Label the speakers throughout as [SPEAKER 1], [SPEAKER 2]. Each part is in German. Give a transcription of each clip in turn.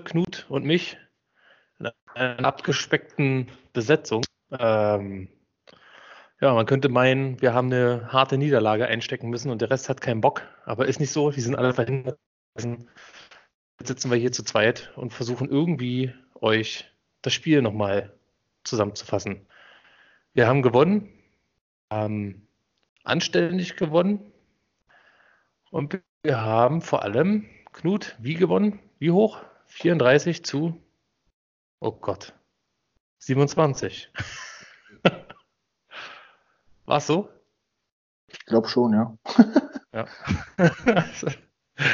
[SPEAKER 1] Knut und mich in einer abgespeckten Besetzung. Ähm, ja, man könnte meinen, wir haben eine harte Niederlage einstecken müssen und der Rest hat keinen Bock, aber ist nicht so. Die sind alle verhindert. Jetzt sitzen wir hier zu zweit und versuchen irgendwie euch das Spiel nochmal zusammenzufassen. Wir haben gewonnen, haben anständig gewonnen und wir haben vor allem, Knut, wie gewonnen? Wie hoch? 34 zu, oh Gott, 27. War es so?
[SPEAKER 2] Ich glaube schon, ja.
[SPEAKER 1] ja.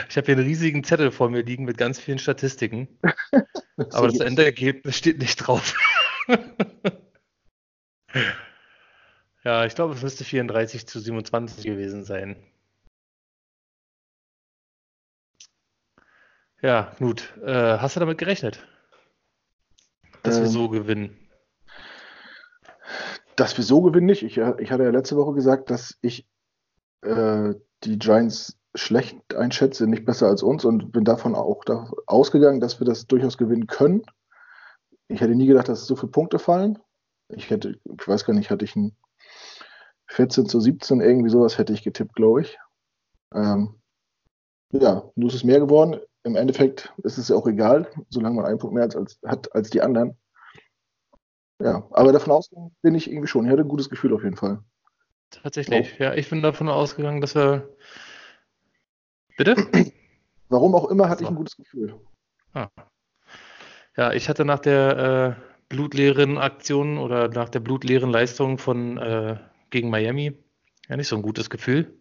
[SPEAKER 1] ich habe hier einen riesigen Zettel vor mir liegen mit ganz vielen Statistiken. aber das Endergebnis steht nicht drauf. ja, ich glaube, es müsste 34 zu 27 gewesen sein. Ja, Knut, äh, hast du damit gerechnet, dass ähm, wir so gewinnen?
[SPEAKER 2] Dass wir so gewinnen nicht. Ich, ich hatte ja letzte Woche gesagt, dass ich äh, die Giants schlecht einschätze, nicht besser als uns und bin davon auch da ausgegangen, dass wir das durchaus gewinnen können. Ich hätte nie gedacht, dass so viele Punkte fallen. Ich hätte, ich weiß gar nicht, hatte ich ein 14 zu 17, irgendwie sowas hätte ich getippt, glaube ich. Ähm, ja, nur ist es mehr geworden im Endeffekt ist es ja auch egal, solange man einen Punkt mehr als, hat als die anderen. Ja, aber davon ausgegangen bin ich irgendwie schon. Ich hatte ein gutes Gefühl auf jeden Fall.
[SPEAKER 1] Tatsächlich, oh. ja, ich bin davon ausgegangen, dass wir. Bitte?
[SPEAKER 2] Warum auch immer hatte so. ich ein gutes Gefühl.
[SPEAKER 1] Ah. Ja, ich hatte nach der äh, blutleeren Aktion oder nach der blutleeren Leistung von äh, gegen Miami ja nicht so ein gutes Gefühl.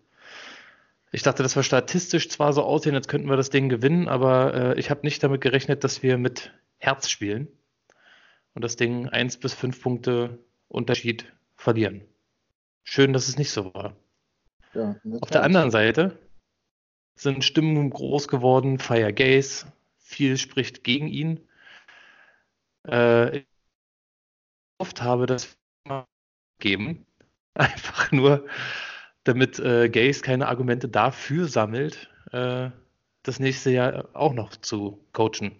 [SPEAKER 1] Ich dachte, dass wir statistisch zwar so aussehen, als könnten wir das Ding gewinnen, aber äh, ich habe nicht damit gerechnet, dass wir mit Herz spielen und das Ding 1 bis 5 Punkte Unterschied verlieren. Schön, dass es nicht so war. Ja, Auf der anderen Seite sind Stimmen groß geworden, Fire Gaze, viel spricht gegen ihn. Äh, ich oft habe das geben, einfach nur damit äh, Gaze keine Argumente dafür sammelt, äh, das nächste Jahr auch noch zu coachen.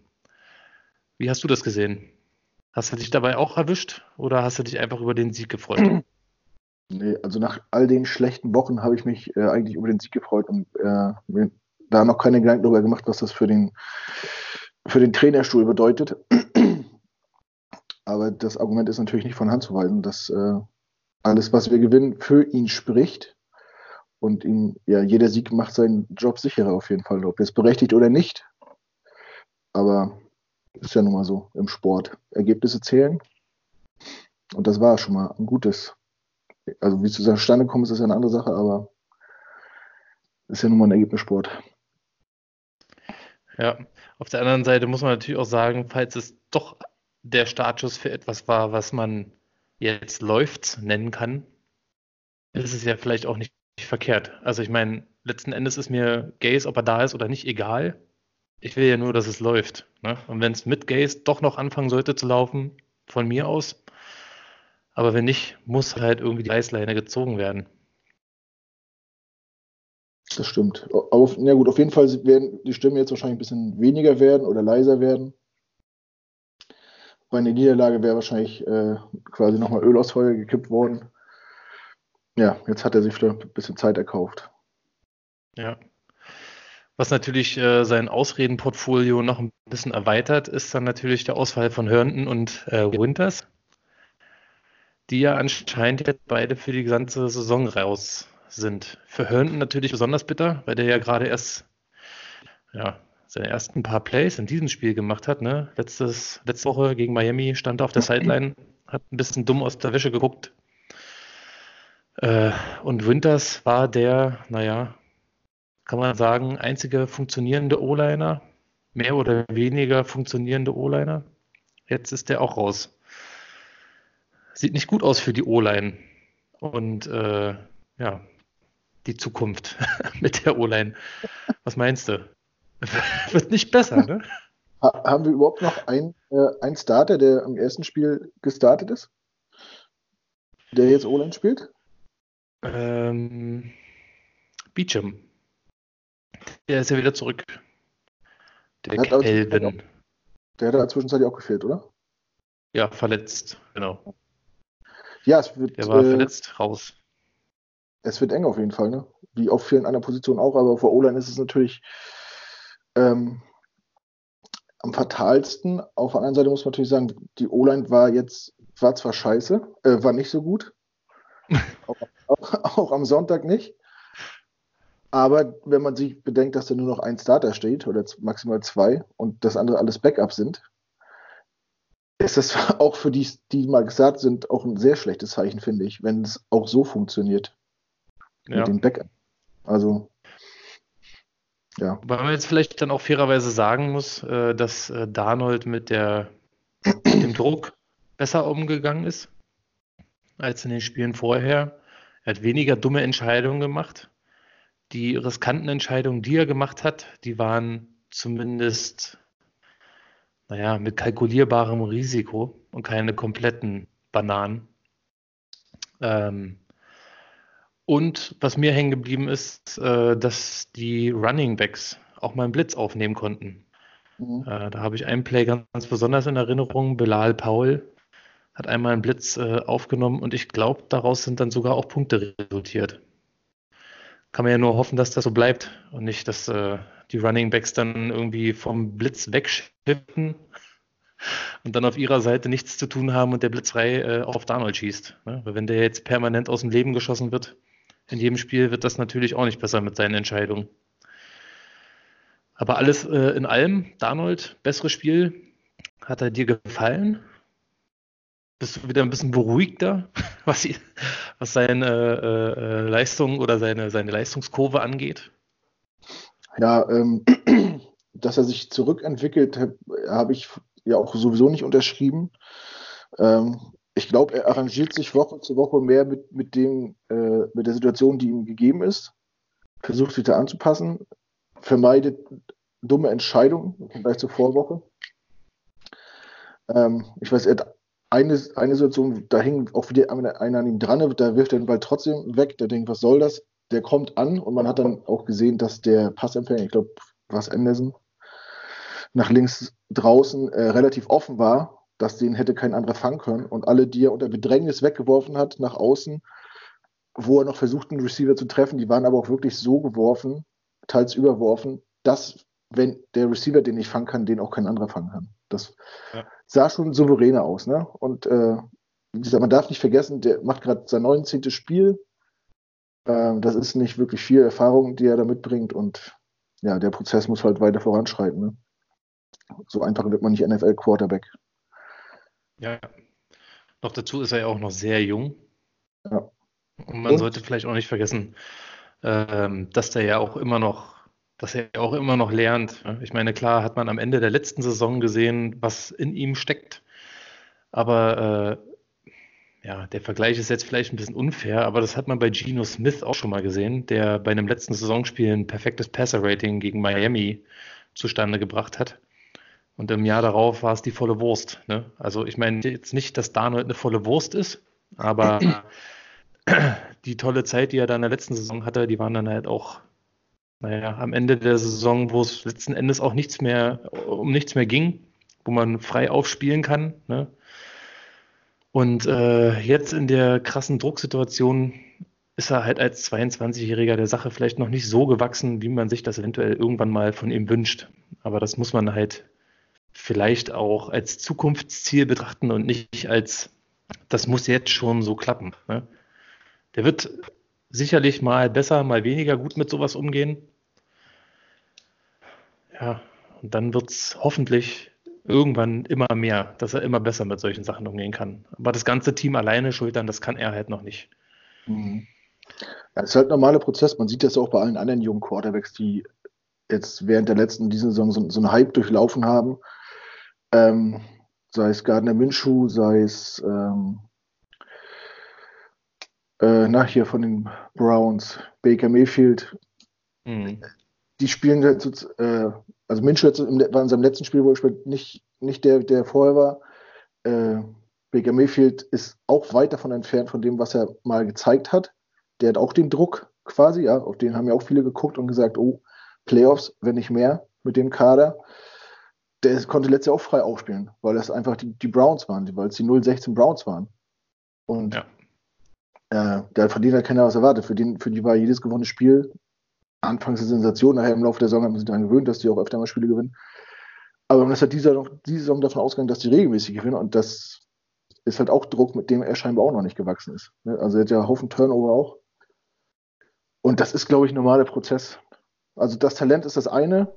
[SPEAKER 1] Wie hast du das gesehen? Hast du dich dabei auch erwischt oder hast du dich einfach über den Sieg gefreut?
[SPEAKER 2] Nee, also nach all den schlechten Wochen habe ich mich äh, eigentlich über den Sieg gefreut und äh, da noch keine Gedanken darüber gemacht, was das für den, für den Trainerstuhl bedeutet. Aber das Argument ist natürlich nicht von Hand zu weisen, dass äh, alles, was wir gewinnen, für ihn spricht. Und ihm, ja, jeder Sieg macht seinen Job sicherer auf jeden Fall, ob er es berechtigt oder nicht. Aber ist ja nun mal so im Sport. Ergebnisse zählen. Und das war schon mal ein gutes. Also wie es zustande kommt, ist ja eine andere Sache, aber ist ja nun mal ein Ergebnissport.
[SPEAKER 1] Ja, auf der anderen Seite muss man natürlich auch sagen, falls es doch der Startschuss für etwas war, was man jetzt läuft nennen kann, ist es ja vielleicht auch nicht verkehrt. Also ich meine, letzten Endes ist mir Gaze, ob er da ist oder nicht, egal. Ich will ja nur, dass es läuft. Ne? Und wenn es mit Gaze doch noch anfangen sollte zu laufen, von mir aus. Aber wenn nicht, muss halt irgendwie die Eisleine gezogen werden.
[SPEAKER 2] Das stimmt. Auf, ja gut, auf jeden Fall werden die Stimmen jetzt wahrscheinlich ein bisschen weniger werden oder leiser werden. Bei einer Niederlage wäre wahrscheinlich äh, quasi nochmal Öl aus Feuer gekippt worden. Ja, jetzt hat er sich wieder ein bisschen Zeit erkauft.
[SPEAKER 1] Ja. Was natürlich äh, sein Ausredenportfolio noch ein bisschen erweitert, ist dann natürlich der Ausfall von Herndon und äh, Winters, die ja anscheinend jetzt beide für die gesamte Saison raus sind. Für Herndon natürlich besonders bitter, weil der ja gerade erst ja, seine ersten paar Plays in diesem Spiel gemacht hat. Ne? Letztes, letzte Woche gegen Miami stand er auf der Sideline, hat ein bisschen dumm aus der Wäsche geguckt, äh, und Winters war der, naja, kann man sagen, einzige funktionierende O-Liner, mehr oder weniger funktionierende O-Liner. Jetzt ist der auch raus. Sieht nicht gut aus für die O-Line. Und äh, ja, die Zukunft mit der O-Line. Was meinst du? Wird nicht besser, ne?
[SPEAKER 2] Haben wir überhaupt noch einen, äh, einen Starter, der im ersten Spiel gestartet ist? Der jetzt O-Line spielt?
[SPEAKER 1] Ähm, Beecham. Der ist ja wieder zurück. Der Kelvin.
[SPEAKER 2] Der hat da zwischenzeitlich auch gefehlt, oder?
[SPEAKER 1] Ja, verletzt, genau.
[SPEAKER 2] Ja, es wird.
[SPEAKER 1] Der war äh, verletzt raus.
[SPEAKER 2] Es wird eng auf jeden Fall, ne? Wie auf vielen anderen Positionen auch, aber vor O-Line ist es natürlich ähm, am fatalsten. Auf der anderen Seite muss man natürlich sagen, die O-Line war jetzt, war zwar scheiße, äh, war nicht so gut. auch, auch, auch, am Sonntag nicht. Aber wenn man sich bedenkt, dass da nur noch ein Starter steht oder maximal zwei und das andere alles Backup sind, ist das auch für die, die mal gesagt sind, auch ein sehr schlechtes Zeichen, finde ich, wenn es auch so funktioniert. Ja. Mit dem Backup. Also,
[SPEAKER 1] ja. Weil man jetzt vielleicht dann auch fairerweise sagen muss, äh, dass äh, Darnold mit, der, mit dem Druck besser umgegangen ist als in den Spielen vorher. Er hat weniger dumme Entscheidungen gemacht. Die riskanten Entscheidungen, die er gemacht hat, die waren zumindest naja, mit kalkulierbarem Risiko und keine kompletten Bananen. Ähm, und was mir hängen geblieben ist, äh, dass die Running Backs auch mal einen Blitz aufnehmen konnten. Mhm. Äh, da habe ich einen Play ganz, ganz, besonders in Erinnerung. Belal Paul hat einmal einen Blitz äh, aufgenommen und ich glaube, daraus sind dann sogar auch Punkte resultiert. Kann man ja nur hoffen, dass das so bleibt und nicht, dass äh, die Running Backs dann irgendwie vom Blitz wegschippen und dann auf ihrer Seite nichts zu tun haben und der Blitz frei äh, auf Darnold schießt. Ne? Weil wenn der jetzt permanent aus dem Leben geschossen wird, in jedem Spiel wird das natürlich auch nicht besser mit seinen Entscheidungen. Aber alles äh, in allem, Darnold, besseres Spiel. Hat er dir gefallen? Bist du wieder ein bisschen beruhigter, was, was seine äh, äh, Leistung oder seine, seine Leistungskurve angeht?
[SPEAKER 2] Ja, ähm, dass er sich zurückentwickelt, habe ich ja auch sowieso nicht unterschrieben. Ähm, ich glaube, er arrangiert sich Woche zu Woche mehr mit, mit, dem, äh, mit der Situation, die ihm gegeben ist, versucht sich da anzupassen, vermeidet dumme Entscheidungen im Vergleich zur Vorwoche. Ähm, ich weiß, er hat eine, eine Situation, da hing auch wieder einer an ihm dran, da wirft er den Ball trotzdem weg, der denkt, was soll das? Der kommt an und man hat dann auch gesehen, dass der Passempfänger, ich glaube, was Anderson, nach links draußen äh, relativ offen war, dass den hätte kein anderer fangen können. Und alle, die er unter Bedrängnis weggeworfen hat, nach außen, wo er noch versucht, einen Receiver zu treffen, die waren aber auch wirklich so geworfen, teils überworfen, dass, wenn der Receiver den nicht fangen kann, den auch kein anderer fangen kann. Das ja. sah schon souveräner aus. Ne? Und äh, man darf nicht vergessen, der macht gerade sein 19. Spiel. Äh, das ist nicht wirklich viel Erfahrung, die er da mitbringt. Und ja, der Prozess muss halt weiter voranschreiten. Ne? So einfach wird man nicht NFL-Quarterback.
[SPEAKER 1] Ja. Noch dazu ist er ja auch noch sehr jung. Ja. Und man Und? sollte vielleicht auch nicht vergessen, ähm, dass der ja auch immer noch, dass er auch immer noch lernt. Ich meine, klar hat man am Ende der letzten Saison gesehen, was in ihm steckt. Aber äh, ja, der Vergleich ist jetzt vielleicht ein bisschen unfair, aber das hat man bei Geno Smith auch schon mal gesehen, der bei einem letzten Saisonspiel ein perfektes Passer-Rating gegen Miami zustande gebracht hat. Und im Jahr darauf war es die volle Wurst. Ne? Also ich meine jetzt nicht, dass Darnold eine volle Wurst ist, aber die tolle Zeit, die er da in der letzten Saison hatte, die waren dann halt auch, naja, am Ende der Saison, wo es letzten Endes auch nichts mehr, um nichts mehr ging, wo man frei aufspielen kann. Ne? Und äh, jetzt in der krassen Drucksituation ist er halt als 22-Jähriger der Sache vielleicht noch nicht so gewachsen, wie man sich das eventuell irgendwann mal von ihm wünscht. Aber das muss man halt vielleicht auch als Zukunftsziel betrachten und nicht als, das muss jetzt schon so klappen. Ne? Der wird sicherlich mal besser, mal weniger gut mit sowas umgehen. Ja, und dann wird es hoffentlich irgendwann immer mehr, dass er immer besser mit solchen Sachen umgehen kann. Aber das ganze Team alleine schultern, das kann er halt noch nicht.
[SPEAKER 2] Mhm. Das ist halt ein normaler Prozess. Man sieht das auch bei allen anderen jungen Quarterbacks, die jetzt während der letzten dieser Saison so, so einen Hype durchlaufen haben ähm, sei es Gardner Minshew, sei es ähm, äh, nach hier von den Browns, Baker Mayfield. Mhm. Die spielen jetzt, äh, also Minshew war in seinem letzten Spiel, wo spielt, nicht, nicht der, der vorher war. Äh, Baker Mayfield ist auch weit davon entfernt von dem, was er mal gezeigt hat. Der hat auch den Druck quasi, ja, auf den haben ja auch viele geguckt und gesagt, oh, Playoffs, wenn nicht mehr mit dem Kader. der konnte letztes Jahr auch frei aufspielen, weil das einfach die, die Browns waren, weil es die 016 Browns waren. Und ja. Äh, der verdient halt keiner was erwartet. Für, den, für die war jedes gewonnene Spiel anfangs eine Sensation, nachher im Laufe der Saison haben sie sich daran gewöhnt, dass die auch öfter mal Spiele gewinnen. Aber man ist halt diese, diese Saison davon ausgegangen, dass die regelmäßig gewinnen und das ist halt auch Druck, mit dem er scheinbar auch noch nicht gewachsen ist. Ne? Also er hat ja einen Haufen Turnover auch. Und das ist, glaube ich, ein normaler Prozess. Also das Talent ist das eine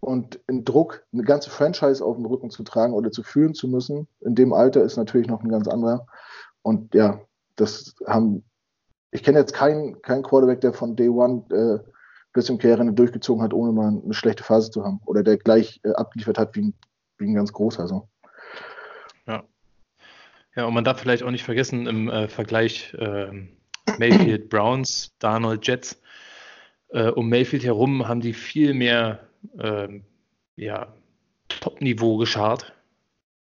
[SPEAKER 2] und ein Druck, eine ganze Franchise auf dem Rücken zu tragen oder zu führen zu müssen, in dem Alter ist natürlich noch ein ganz anderer. Und ja, das haben, ich kenne jetzt keinen, keinen Quarterback, der von Day One äh, bis zum Karriereende durchgezogen hat, ohne mal eine schlechte Phase zu haben. Oder der gleich äh, abgeliefert hat wie ein, wie ein ganz großer. So.
[SPEAKER 1] Ja. Ja, und man darf vielleicht auch nicht vergessen, im äh, Vergleich äh, Mayfield Browns, Darnold Jets, äh, um Mayfield herum haben die viel mehr ähm, ja, Top-Niveau geschart,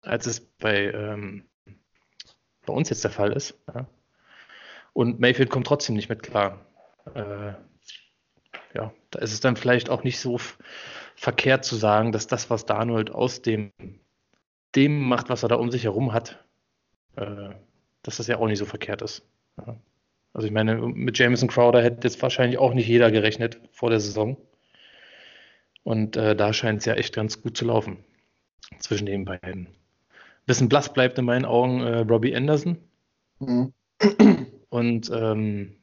[SPEAKER 1] als es bei, ähm, bei uns jetzt der Fall ist. Ja. Und Mayfield kommt trotzdem nicht mit klar. Äh, ja, da ist es dann vielleicht auch nicht so verkehrt zu sagen, dass das, was Darnold aus dem, dem macht, was er da um sich herum hat, äh, dass das ja auch nicht so verkehrt ist. Ja. Also ich meine, mit Jameson Crowder hätte jetzt wahrscheinlich auch nicht jeder gerechnet vor der Saison. Und äh, da scheint es ja echt ganz gut zu laufen zwischen den beiden. Bisschen blass bleibt in meinen Augen äh, Robbie Anderson. Mhm. Und ähm,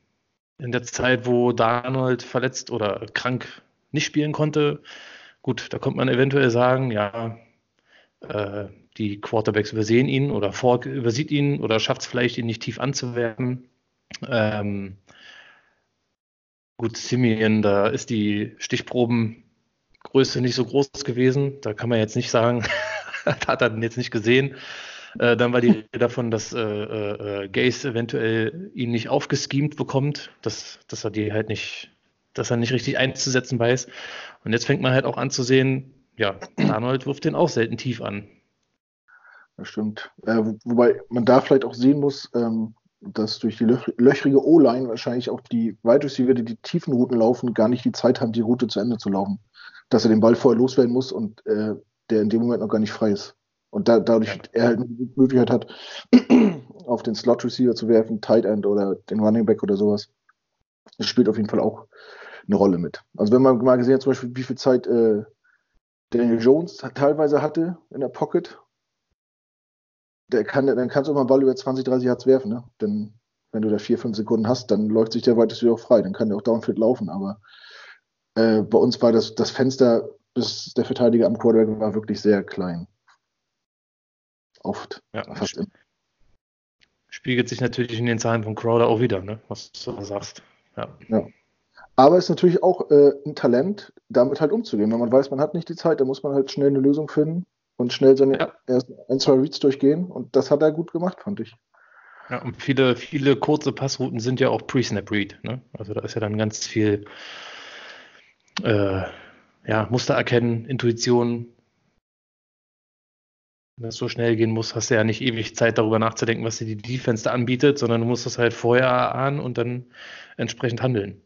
[SPEAKER 1] in der Zeit, wo Darnold verletzt oder krank nicht spielen konnte, gut, da kommt man eventuell sagen, ja, äh, die Quarterbacks übersehen ihn oder Falk übersieht ihn oder schafft es vielleicht, ihn nicht tief anzuwerfen. Ähm, gut, Simeon, da ist die Stichprobengröße nicht so groß gewesen. Da kann man jetzt nicht sagen, hat er jetzt nicht gesehen. Äh, dann war die Rede davon, dass äh, äh, Gaze eventuell ihn nicht aufgeschemt bekommt, dass, dass er die halt nicht, dass er nicht richtig einzusetzen weiß. Und jetzt fängt man halt auch an zu sehen, ja, Arnold wirft den auch selten tief an.
[SPEAKER 2] Das stimmt. Äh, wobei man da vielleicht auch sehen muss, ähm, dass durch die löch löchrige O-Line wahrscheinlich auch die Wide Receiver, die die tiefen Routen laufen, gar nicht die Zeit haben, die Route zu Ende zu laufen. Dass er den Ball vorher loswerden muss und äh, der in dem Moment noch gar nicht frei ist. Und da, dadurch ja. er halt die Möglichkeit hat, auf den Slot Receiver zu werfen, Tight End oder den Running Back oder sowas. Das spielt auf jeden Fall auch eine Rolle mit. Also wenn man mal gesehen hat, zum Beispiel, wie viel Zeit äh, Daniel Jones teilweise hatte in der Pocket, der kann, dann kannst du immer einen Ball über 20, 30 Yards werfen. Ne? Denn wenn du da vier, fünf Sekunden hast, dann läuft sich der weitest wieder auch frei. Dann kann der auch Downfield laufen. Aber äh, bei uns war das, das Fenster, bis der Verteidiger am Quarterback war, wirklich sehr klein. Oft.
[SPEAKER 1] Ja, fast immer. Spiegelt sich natürlich in den Zahlen von Crowder auch wieder, ne? was du da sagst. Ja.
[SPEAKER 2] ja. Aber es ist natürlich auch äh, ein Talent, damit halt umzugehen. Wenn man weiß, man hat nicht die Zeit, dann muss man halt schnell eine Lösung finden und schnell seine ja. ersten ein, zwei Reads durchgehen. Und das hat er gut gemacht, fand ich.
[SPEAKER 1] Ja, und viele, viele kurze Passrouten sind ja auch Pre-Snap-Read. Ne? Also da ist ja dann ganz viel äh, ja, Muster erkennen, Intuition, wenn das so schnell gehen muss, hast du ja nicht ewig Zeit darüber nachzudenken, was dir die Defense da anbietet, sondern du musst das halt vorher ahnen und dann entsprechend handeln.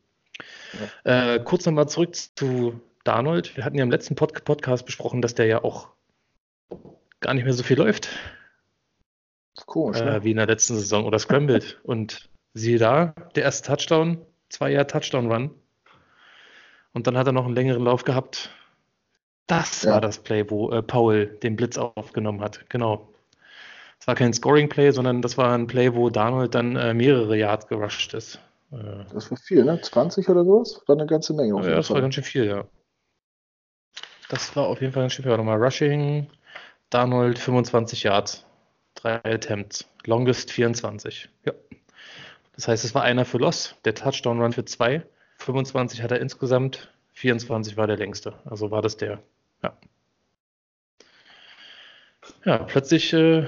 [SPEAKER 1] Ja. Äh, kurz nochmal zurück zu Darnold. Wir hatten ja im letzten Pod Podcast besprochen, dass der ja auch gar nicht mehr so viel läuft. Komisch, äh, ne? Wie in der letzten Saison oder scrambled. und siehe da, der erste Touchdown, zwei Jahre Touchdown-Run. Und dann hat er noch einen längeren Lauf gehabt, das ja. war das Play, wo äh, Paul den Blitz aufgenommen hat. Genau. Es war kein Scoring-Play, sondern das war ein Play, wo Donald dann äh, mehrere Yards gerusht ist.
[SPEAKER 2] Äh, das war viel, ne? 20 oder sowas? War eine ganze Menge.
[SPEAKER 1] Ja, das Fall. war ganz schön viel, ja. Das war auf jeden Fall ganz schön viel. Warte mal, Rushing, Donald 25 Yards, drei Attempts, Longest 24. Ja. Das heißt, es war einer für Loss, der Touchdown-Run für zwei. 25 hat er insgesamt, 24 war der längste. Also war das der. Ja. Ja, plötzlich äh,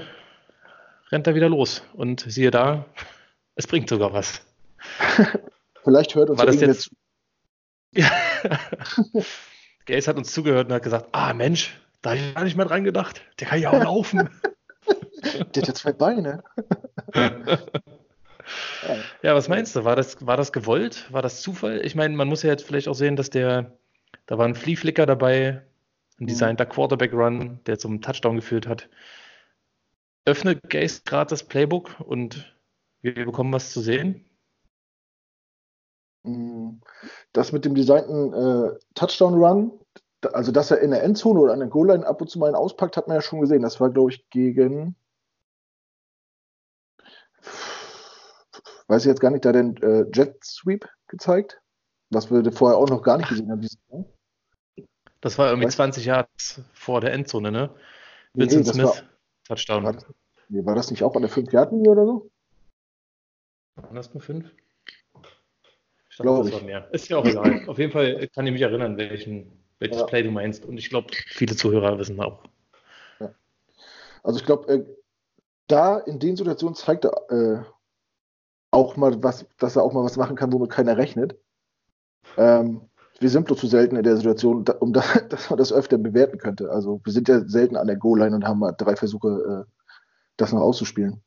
[SPEAKER 1] rennt er wieder los und siehe da, es bringt sogar was.
[SPEAKER 2] Vielleicht hört uns
[SPEAKER 1] war das jetzt. Ja. Gaze hat uns zugehört und hat gesagt: Ah, Mensch, da habe ich gar nicht mehr dran gedacht. Der kann ja auch laufen.
[SPEAKER 2] Der hat ja zwei Beine.
[SPEAKER 1] Ja, was meinst du? War das, war das gewollt? War das Zufall? Ich meine, man muss ja jetzt vielleicht auch sehen, dass der, da war ein Flea Flicker dabei, Ein designter Quarterback Run, der zum Touchdown geführt hat. Öffnet Gaze gerade das Playbook und wir bekommen was zu sehen.
[SPEAKER 2] Mm, das mit dem designten äh, Touchdown-Run, also dass er in der Endzone oder an der Goal-Line ab und zu mal einen auspackt, hat man ja schon gesehen. Das war, glaube ich, gegen. Weiß ich jetzt gar nicht, da den äh, Jet Sweep gezeigt, was wir vorher auch noch gar nicht gesehen haben.
[SPEAKER 1] Das war irgendwie weißt 20 Jahre vor der Endzone, ne? Vincent nee, Smith, war, Touchdown.
[SPEAKER 2] War das, nee, war das nicht auch an der 5 Yard linie oder so?
[SPEAKER 1] Waren das nur 5? Ich dachte, das war mehr. Ist ja auch egal. Auf jeden Fall kann ich mich erinnern, welchen, welches ja. Play du meinst. Und ich glaube, viele Zuhörer wissen auch.
[SPEAKER 2] Ja. Also ich glaube, äh, da in den Situationen zeigt er äh, auch mal was, dass er auch mal was machen kann, womit keiner rechnet. Ähm, wir sind nur zu selten in der Situation, um da, dass man das öfter bewerten könnte. Also wir sind ja selten an der Goal-Line und haben mal drei Versuche, äh, das noch auszuspielen.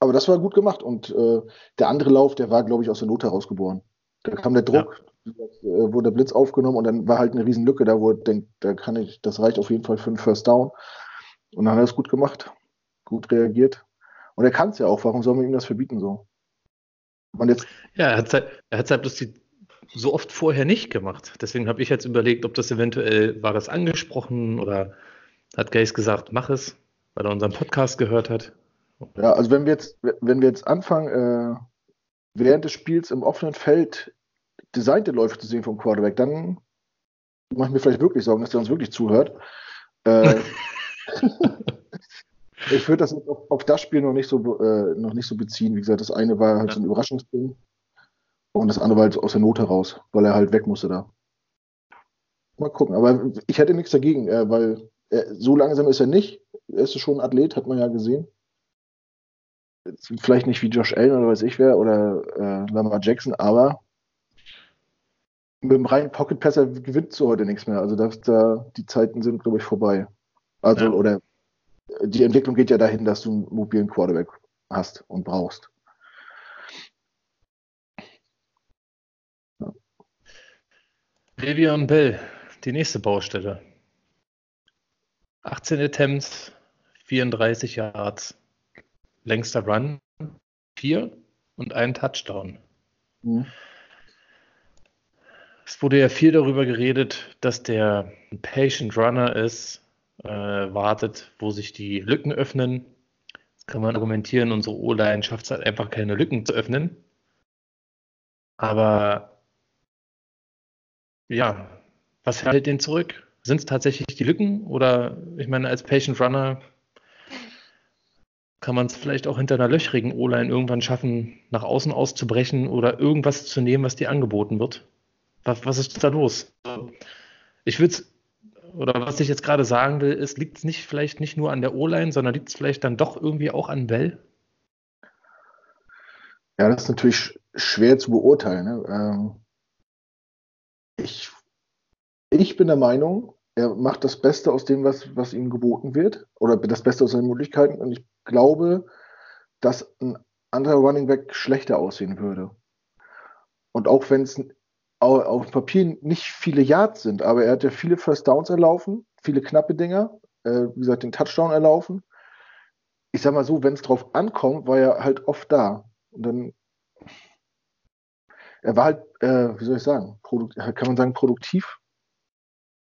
[SPEAKER 2] Aber das war gut gemacht und äh, der andere Lauf, der war, glaube ich, aus der Not heraus geboren. Da kam der Druck, ja. äh, wurde der Blitz aufgenommen und dann war halt eine riesen Lücke da, wo er denkt, da kann ich, das reicht auf jeden Fall für einen First Down. Und dann hat er es gut gemacht, gut reagiert. Und er kann es ja auch, warum soll man ihm das verbieten so?
[SPEAKER 1] Und jetzt, ja, er hat es halt, er halt bloß die, so oft vorher nicht gemacht. Deswegen habe ich jetzt überlegt, ob das eventuell, war es angesprochen oder hat Gaze gesagt, mach es, weil er unseren Podcast gehört hat.
[SPEAKER 2] Ja, also wenn wir jetzt, wenn wir jetzt anfangen, äh, während des Spiels im offenen Feld designte Läufe zu sehen vom Quarterback, dann machen wir vielleicht wirklich Sorgen, dass der uns wirklich zuhört. Äh, ich würde das auf, auf, das Spiel noch nicht so äh, noch nicht so beziehen. Wie gesagt, das eine war halt ja. so ein Überraschungsding und das andere war halt aus der Not heraus, weil er halt weg musste da. Mal gucken. Aber ich hätte nichts dagegen, äh, weil er, so langsam ist er nicht. Er ist schon ein Athlet, hat man ja gesehen vielleicht nicht wie Josh Allen oder weiß ich wer oder äh, Lamar Jackson, aber mit dem reinen Pocket Passer gewinnt so heute nichts mehr. Also das, da, die Zeiten sind, glaube ich, vorbei. Also, ja. oder die Entwicklung geht ja dahin, dass du einen mobilen Quarterback hast und brauchst.
[SPEAKER 1] Ja. Le'Veon Bell, die nächste Baustelle. 18 Attempts, 34 Yards längster Run, vier und ein Touchdown. Mhm. Es wurde ja viel darüber geredet, dass der ein Patient Runner ist, äh, wartet, wo sich die Lücken öffnen. Jetzt kann man argumentieren, unsere O-Line schafft es halt einfach keine Lücken zu öffnen. Aber ja, was hält den zurück? Sind es tatsächlich die Lücken? Oder ich meine, als Patient Runner kann man es vielleicht auch hinter einer löchrigen O-Line irgendwann schaffen, nach außen auszubrechen oder irgendwas zu nehmen, was dir angeboten wird? Was, was ist da los? Ich würde es, oder was ich jetzt gerade sagen will, ist, liegt es nicht vielleicht nicht nur an der O-Line, sondern liegt es vielleicht dann doch irgendwie auch an Bell?
[SPEAKER 2] Ja, das ist natürlich schwer zu beurteilen. Ne? Ähm, ich, ich bin der Meinung, er macht das Beste aus dem, was, was ihm geboten wird, oder das Beste aus seinen Möglichkeiten. Und ich glaube, dass ein anderer Running Back schlechter aussehen würde. Und auch wenn es auf dem Papier nicht viele Yards sind, aber er hat ja viele First Downs erlaufen, viele knappe Dinger, äh, wie gesagt, den Touchdown erlaufen. Ich sag mal so, wenn es drauf ankommt, war er halt oft da. Und dann, er war halt, äh, wie soll ich sagen, kann man sagen, produktiv.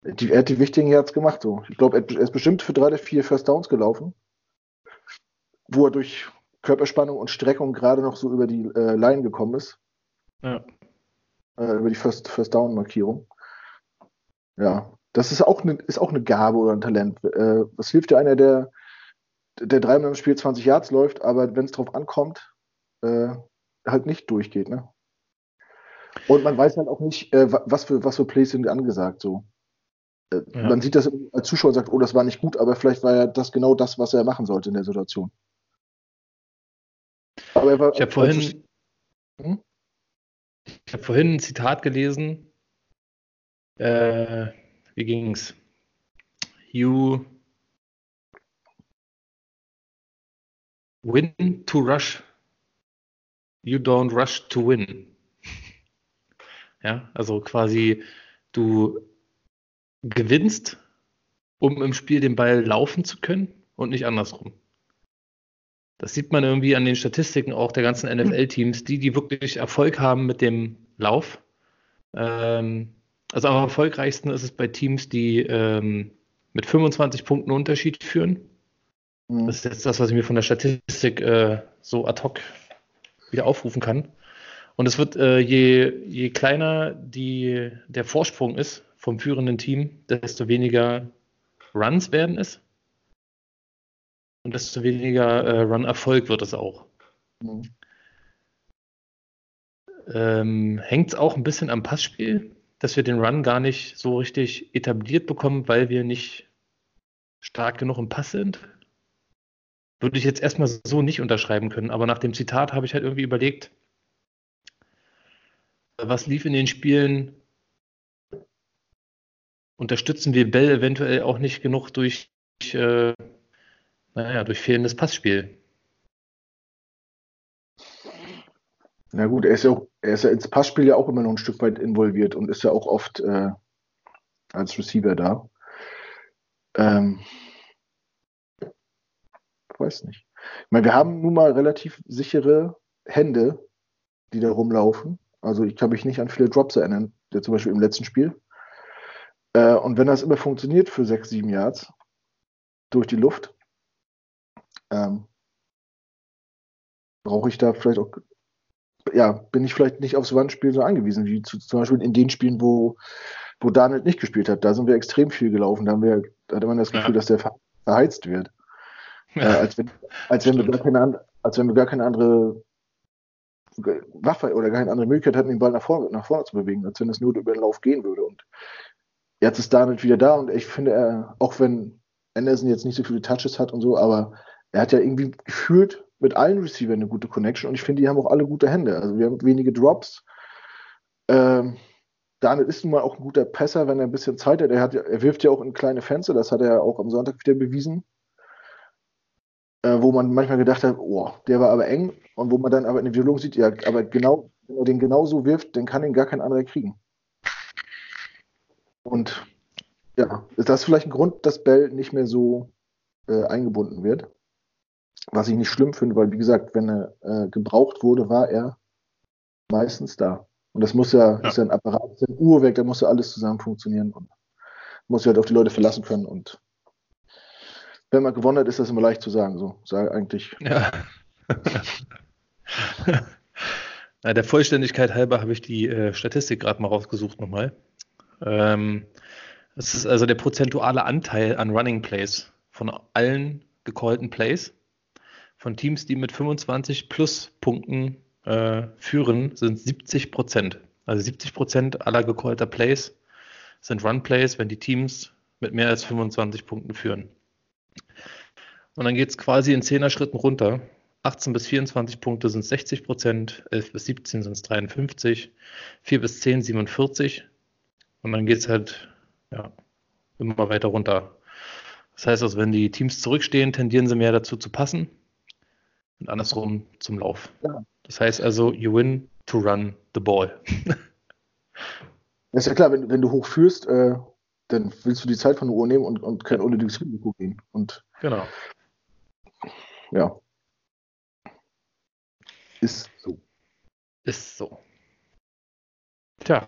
[SPEAKER 2] Die, er hat die wichtigen Yards gemacht. So. Ich glaube, er, ist bestimmt für drei oder vier First Downs gelaufen wo er durch Körperspannung und Streckung gerade noch so über die äh, Line gekommen ist. Ja. Äh, über die First, First Down Markierung. Ja, das ist auch eine, ist auch eine Gabe oder ein Talent. Äh, was hilft dir einer, der, der dreimal im Spiel 20 Yards läuft, aber wenn es drauf ankommt, äh, halt nicht durchgeht, ne? Und man weiß halt auch nicht, äh, was für, was für Plays sind angesagt, so. Äh, ja. Man sieht das als Zuschauer und sagt, oh, das war nicht gut, aber vielleicht war ja das genau das, was er machen sollte in der Situation.
[SPEAKER 1] Aber war, ich habe vorhin, hm? Ich hab vorhin ein Zitat gelesen. Äh, wie ging's? You win to rush. You don't rush to win. Ja, also quasi du gewinnst, um im Spiel den Ball laufen zu können und nicht andersrum. Das sieht man irgendwie an den Statistiken auch der ganzen NFL-Teams, die, die wirklich Erfolg haben mit dem Lauf. Ähm, also am erfolgreichsten ist es bei Teams, die ähm, mit 25 Punkten Unterschied führen. Mhm. Das ist jetzt das, was ich mir von der Statistik äh, so ad hoc wieder aufrufen kann. Und es wird, äh, je, je kleiner die, der Vorsprung ist vom führenden Team, desto weniger Runs werden es. Und desto weniger äh, Run-Erfolg wird es auch. Mhm. Ähm, Hängt es auch ein bisschen am Passspiel, dass wir den Run gar nicht so richtig etabliert bekommen, weil wir nicht stark genug im Pass sind? Würde ich jetzt erstmal so nicht unterschreiben können, aber nach dem Zitat habe ich halt irgendwie überlegt, was lief in den Spielen? Unterstützen wir Bell eventuell auch nicht genug durch, äh, naja, durch fehlendes Passspiel?
[SPEAKER 2] Na gut, er ist ja, auch, er ist ja ins Passspiel ja auch immer noch ein Stück weit involviert und ist ja auch oft äh, als Receiver da. Ähm, weiß nicht. Ich meine, wir haben nun mal relativ sichere Hände, die da rumlaufen. Also ich kann mich nicht an viele Drops erinnern, der zum Beispiel im letzten Spiel. Äh, und wenn das immer funktioniert für sechs, sieben Yards durch die Luft, ähm, brauche ich da vielleicht auch, ja, bin ich vielleicht nicht aufs Wandspiel so angewiesen, wie zu, zum Beispiel in den Spielen, wo, wo Daniel nicht gespielt hat. Da sind wir extrem viel gelaufen. Da, haben wir, da hatte man das Gefühl, ja. dass der verheizt wird. Ja. Äh, als, wenn, als, wenn wir gar keine, als wenn wir gar keine andere Waffe oder keine andere Möglichkeit hatten, den Ball nach vorne, nach vorne zu bewegen, als wenn es nur über den Lauf gehen würde. Und jetzt ist Daniel wieder da und ich finde, er, auch wenn Anderson jetzt nicht so viele Touches hat und so, aber er hat ja irgendwie gefühlt mit allen Receivern eine gute Connection und ich finde, die haben auch alle gute Hände. Also wir haben wenige Drops. Ähm, Daniel ist nun mal auch ein guter Pässer, wenn er ein bisschen Zeit hat. Er, hat er wirft ja auch in kleine Fenster, das hat er ja auch am Sonntag wieder bewiesen äh, wo man manchmal gedacht hat, oh, der war aber eng und wo man dann aber in der Wiederholung sieht, ja, aber genau, wenn er den genauso wirft, dann kann ihn gar kein anderer kriegen. Und ja, ist das vielleicht ein Grund, dass Bell nicht mehr so äh, eingebunden wird? Was ich nicht schlimm finde, weil wie gesagt, wenn er äh, gebraucht wurde, war er meistens da. Und das muss ja, ja. ist ja ein Apparat, ist ein Uhrwerk, da muss ja alles zusammen funktionieren und muss ja halt auf die Leute verlassen können und wenn man gewonnen hat, ist das immer leicht zu sagen. So, sage eigentlich. Ja.
[SPEAKER 1] Na, der Vollständigkeit halber habe ich die äh, Statistik gerade mal rausgesucht nochmal. Ähm, das ist also der prozentuale Anteil an Running Plays von allen gecallten Plays. Von Teams, die mit 25 plus Punkten äh, führen, sind 70 Prozent. Also 70 Prozent aller gecallter Plays sind Run Plays, wenn die Teams mit mehr als 25 Punkten führen. Und dann geht es quasi in 10er Schritten runter. 18 bis 24 Punkte sind 60 Prozent, 11 bis 17 sind es 53, 4 bis 10 47. Und dann geht es halt ja, immer weiter runter. Das heißt also, wenn die Teams zurückstehen, tendieren sie mehr dazu zu passen und andersrum zum Lauf. Ja. Das heißt also, you win to run the ball.
[SPEAKER 2] ist ja klar, wenn, wenn du hoch führst, äh, dann willst du die Zeit von der Uhr nehmen und, und kein unnötiges Risiko gehen. Und
[SPEAKER 1] genau.
[SPEAKER 2] Ja. Ist so.
[SPEAKER 1] Ist so. Tja.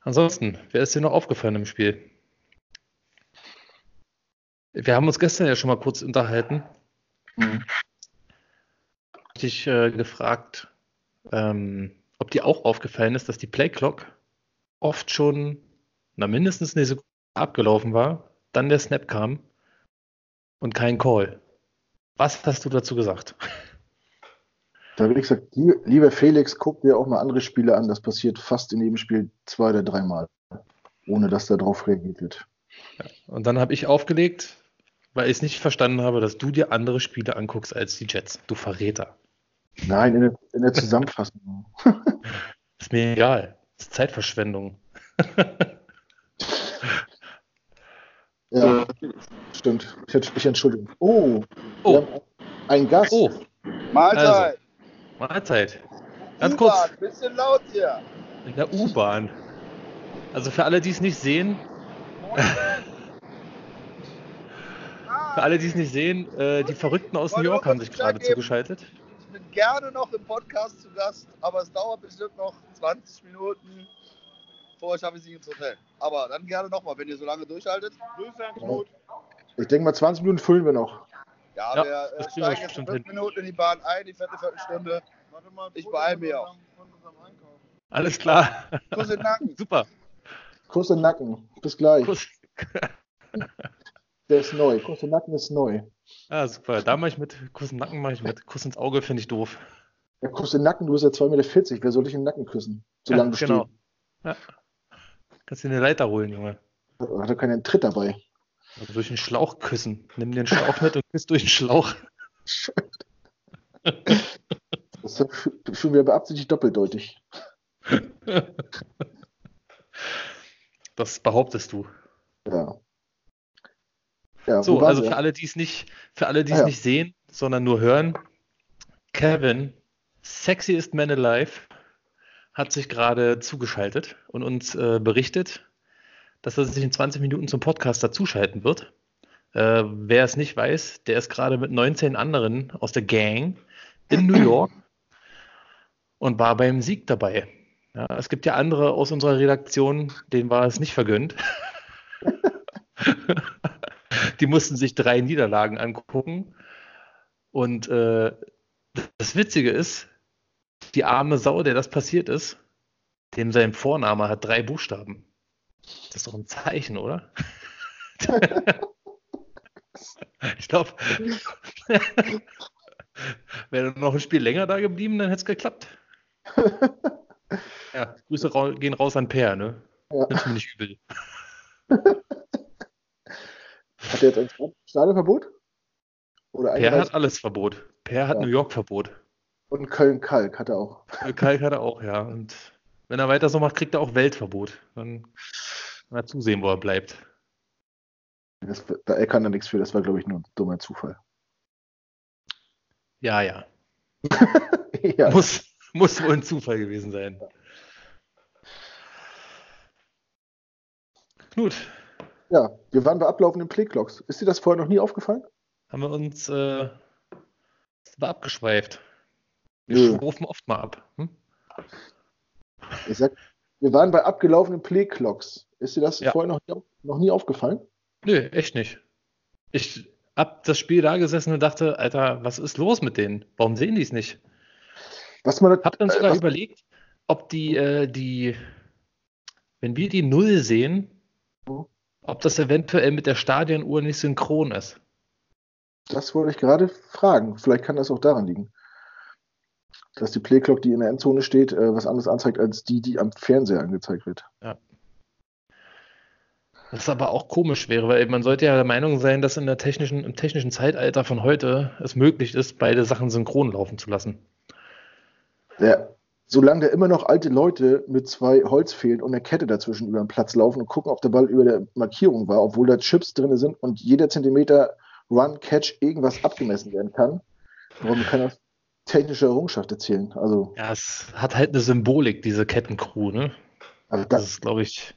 [SPEAKER 1] Ansonsten, wer ist dir noch aufgefallen im Spiel? Wir haben uns gestern ja schon mal kurz unterhalten. Mhm. Ich äh, gefragt, ähm, ob dir auch aufgefallen ist, dass die Playclock oft schon na, mindestens eine Sekunde abgelaufen war, dann der Snap kam und kein Call. Was hast du dazu gesagt?
[SPEAKER 2] Da habe ich gesagt, lieber Felix, guck dir auch mal andere Spiele an. Das passiert fast in jedem Spiel zwei oder dreimal, ohne dass da drauf reagiert wird.
[SPEAKER 1] Ja, und dann habe ich aufgelegt, weil ich es nicht verstanden habe, dass du dir andere Spiele anguckst als die Jets. Du Verräter.
[SPEAKER 2] Nein, in der, in der Zusammenfassung.
[SPEAKER 1] ist mir egal. Das ist Zeitverschwendung.
[SPEAKER 2] Ja, stimmt. Ich, ich entschuldige. Oh, oh. ein Gast. Oh.
[SPEAKER 3] Mahlzeit. Also,
[SPEAKER 1] Mahlzeit. Ganz kurz.
[SPEAKER 3] Bisschen laut hier.
[SPEAKER 1] In der U-Bahn. Also für alle, die es nicht sehen, Für alle, die es nicht sehen, äh, die Verrückten aus New York haben sich gerade zugeschaltet.
[SPEAKER 3] Ich bin gerne noch im Podcast zu Gast, aber es dauert bestimmt noch 20 Minuten. Vorher schaffe ich es nicht ins Hotel. Aber dann gerne nochmal, wenn ihr so lange durchhaltet. Grüße an Knut.
[SPEAKER 2] Ich denke mal, 20 Minuten füllen wir noch.
[SPEAKER 3] Ja,
[SPEAKER 1] Ja,
[SPEAKER 3] wir
[SPEAKER 1] das
[SPEAKER 3] äh, steigen jetzt in
[SPEAKER 1] bestimmt
[SPEAKER 3] fünf
[SPEAKER 1] hin.
[SPEAKER 3] Minuten in die Bahn ein, die vierte Viertelstunde. Ich beeile mich auch.
[SPEAKER 1] Alles klar.
[SPEAKER 3] Kuss in den Nacken.
[SPEAKER 1] Super.
[SPEAKER 2] Kuss im Nacken. Bis gleich.
[SPEAKER 1] Kuss.
[SPEAKER 2] Der ist neu. Kuss im Nacken ist neu.
[SPEAKER 1] Ah, super. Da mache ich mit. Kuss im Nacken mache ich mit. Kuss ins Auge finde ich doof.
[SPEAKER 2] Der Kuss im Nacken, du bist ja 2,40 Meter. Wer soll dich im Nacken küssen? Solange du
[SPEAKER 1] genau. Ja. Kannst dir eine Leiter holen, Junge.
[SPEAKER 2] stehst. Hat er keinen Tritt dabei.
[SPEAKER 1] Also durch den Schlauch küssen. Nimm dir einen Schlauch mit und küss durch den Schlauch.
[SPEAKER 2] Das ist ja sch- schon wieder beabsichtigt doppeldeutig.
[SPEAKER 1] Das behauptest du.
[SPEAKER 2] Ja. Ja,
[SPEAKER 1] So, also für alle, die es nicht, für alle, die
[SPEAKER 2] Ah,
[SPEAKER 1] es
[SPEAKER 2] ja.
[SPEAKER 1] nicht sehen, sondern nur hören, Kevin, Sexiest Man Alive, hat sich gerade zugeschaltet und uns äh, berichtet, dass er sich in 20 Minuten zum Podcast dazuschalten wird. Äh, wer es nicht weiß, der ist gerade mit 19 anderen aus der Gang in New York und war beim Sieg dabei. Ja, es gibt ja andere aus unserer Redaktion, denen war es nicht vergönnt. Die mussten sich drei Niederlagen angucken. Und äh, das Witzige ist, die arme Sau, der das passiert ist, dem sein Vorname hat drei Buchstaben. Das ist doch ein Zeichen, oder? ich glaube, wäre noch ein Spiel länger da geblieben, dann hätte es geklappt. Ja, Grüße rau gehen raus an Per, ne?
[SPEAKER 2] Ja.
[SPEAKER 1] Nimm's mir nicht übel.
[SPEAKER 2] Hat er jetzt ein Stadionverbot? Oder
[SPEAKER 1] Per hat alles Verbot. Per hat
[SPEAKER 2] Ja.
[SPEAKER 1] New York Verbot.
[SPEAKER 2] Und Köln-Kalk hat er auch.
[SPEAKER 1] Kalk hat er auch, ja. Und wenn er weiter so macht, kriegt er auch Weltverbot. Dann kann er zusehen, wo er bleibt.
[SPEAKER 2] Das, da, er kann da nichts für, das war, glaube ich, nur ein dummer Zufall.
[SPEAKER 1] Ja, ja.
[SPEAKER 2] ja.
[SPEAKER 1] Muss, muss wohl ein Zufall gewesen sein. Knut,
[SPEAKER 2] ja, wir waren bei ablaufenden Playclocks. Ist dir das vorher noch nie aufgefallen?
[SPEAKER 1] haben wir uns äh, abgeschweift. Wir
[SPEAKER 2] Nö.
[SPEAKER 1] schrufen oft mal ab. Hm?
[SPEAKER 2] Ich sag, wir waren bei abgelaufenen Playclocks. Ist dir das
[SPEAKER 1] Ja.
[SPEAKER 2] vorher noch, nie- noch nie aufgefallen?
[SPEAKER 1] Nö, echt nicht. Ich hab das Spiel da gesessen und dachte, Alter, was ist los mit denen? Warum sehen die es nicht?
[SPEAKER 2] Was man
[SPEAKER 1] Hab dann sogar
[SPEAKER 2] was-
[SPEAKER 1] überlegt, ob die, äh, die, wenn wir die Null sehen,
[SPEAKER 2] Mhm.
[SPEAKER 1] Ob das eventuell mit der Stadionuhr nicht synchron ist.
[SPEAKER 2] Das wollte ich gerade fragen. Vielleicht kann das auch daran liegen. Dass die Playclock, die in der Endzone steht, äh, was anderes anzeigt als die, die am Fernseher angezeigt wird.
[SPEAKER 1] Was aber auch komisch wäre, weil man sollte ja der Meinung sein, dass in der technischen, im technischen Zeitalter von heute es möglich ist, beide Sachen synchron laufen zu lassen.
[SPEAKER 2] Ja, solange da immer noch alte Leute mit zwei Holzfehlen und einer Kette dazwischen über den Platz laufen und gucken, ob der Ball über der Markierung war, obwohl da Chips drin sind und jeder Zentimeter Run, Catch, irgendwas abgemessen werden kann, warum kann das technische Errungenschaft erzählen? Also,
[SPEAKER 1] Ja, es hat halt eine Symbolik, diese Kettencrew, ne?
[SPEAKER 2] also
[SPEAKER 1] Das
[SPEAKER 2] das,
[SPEAKER 1] ist, glaube ich,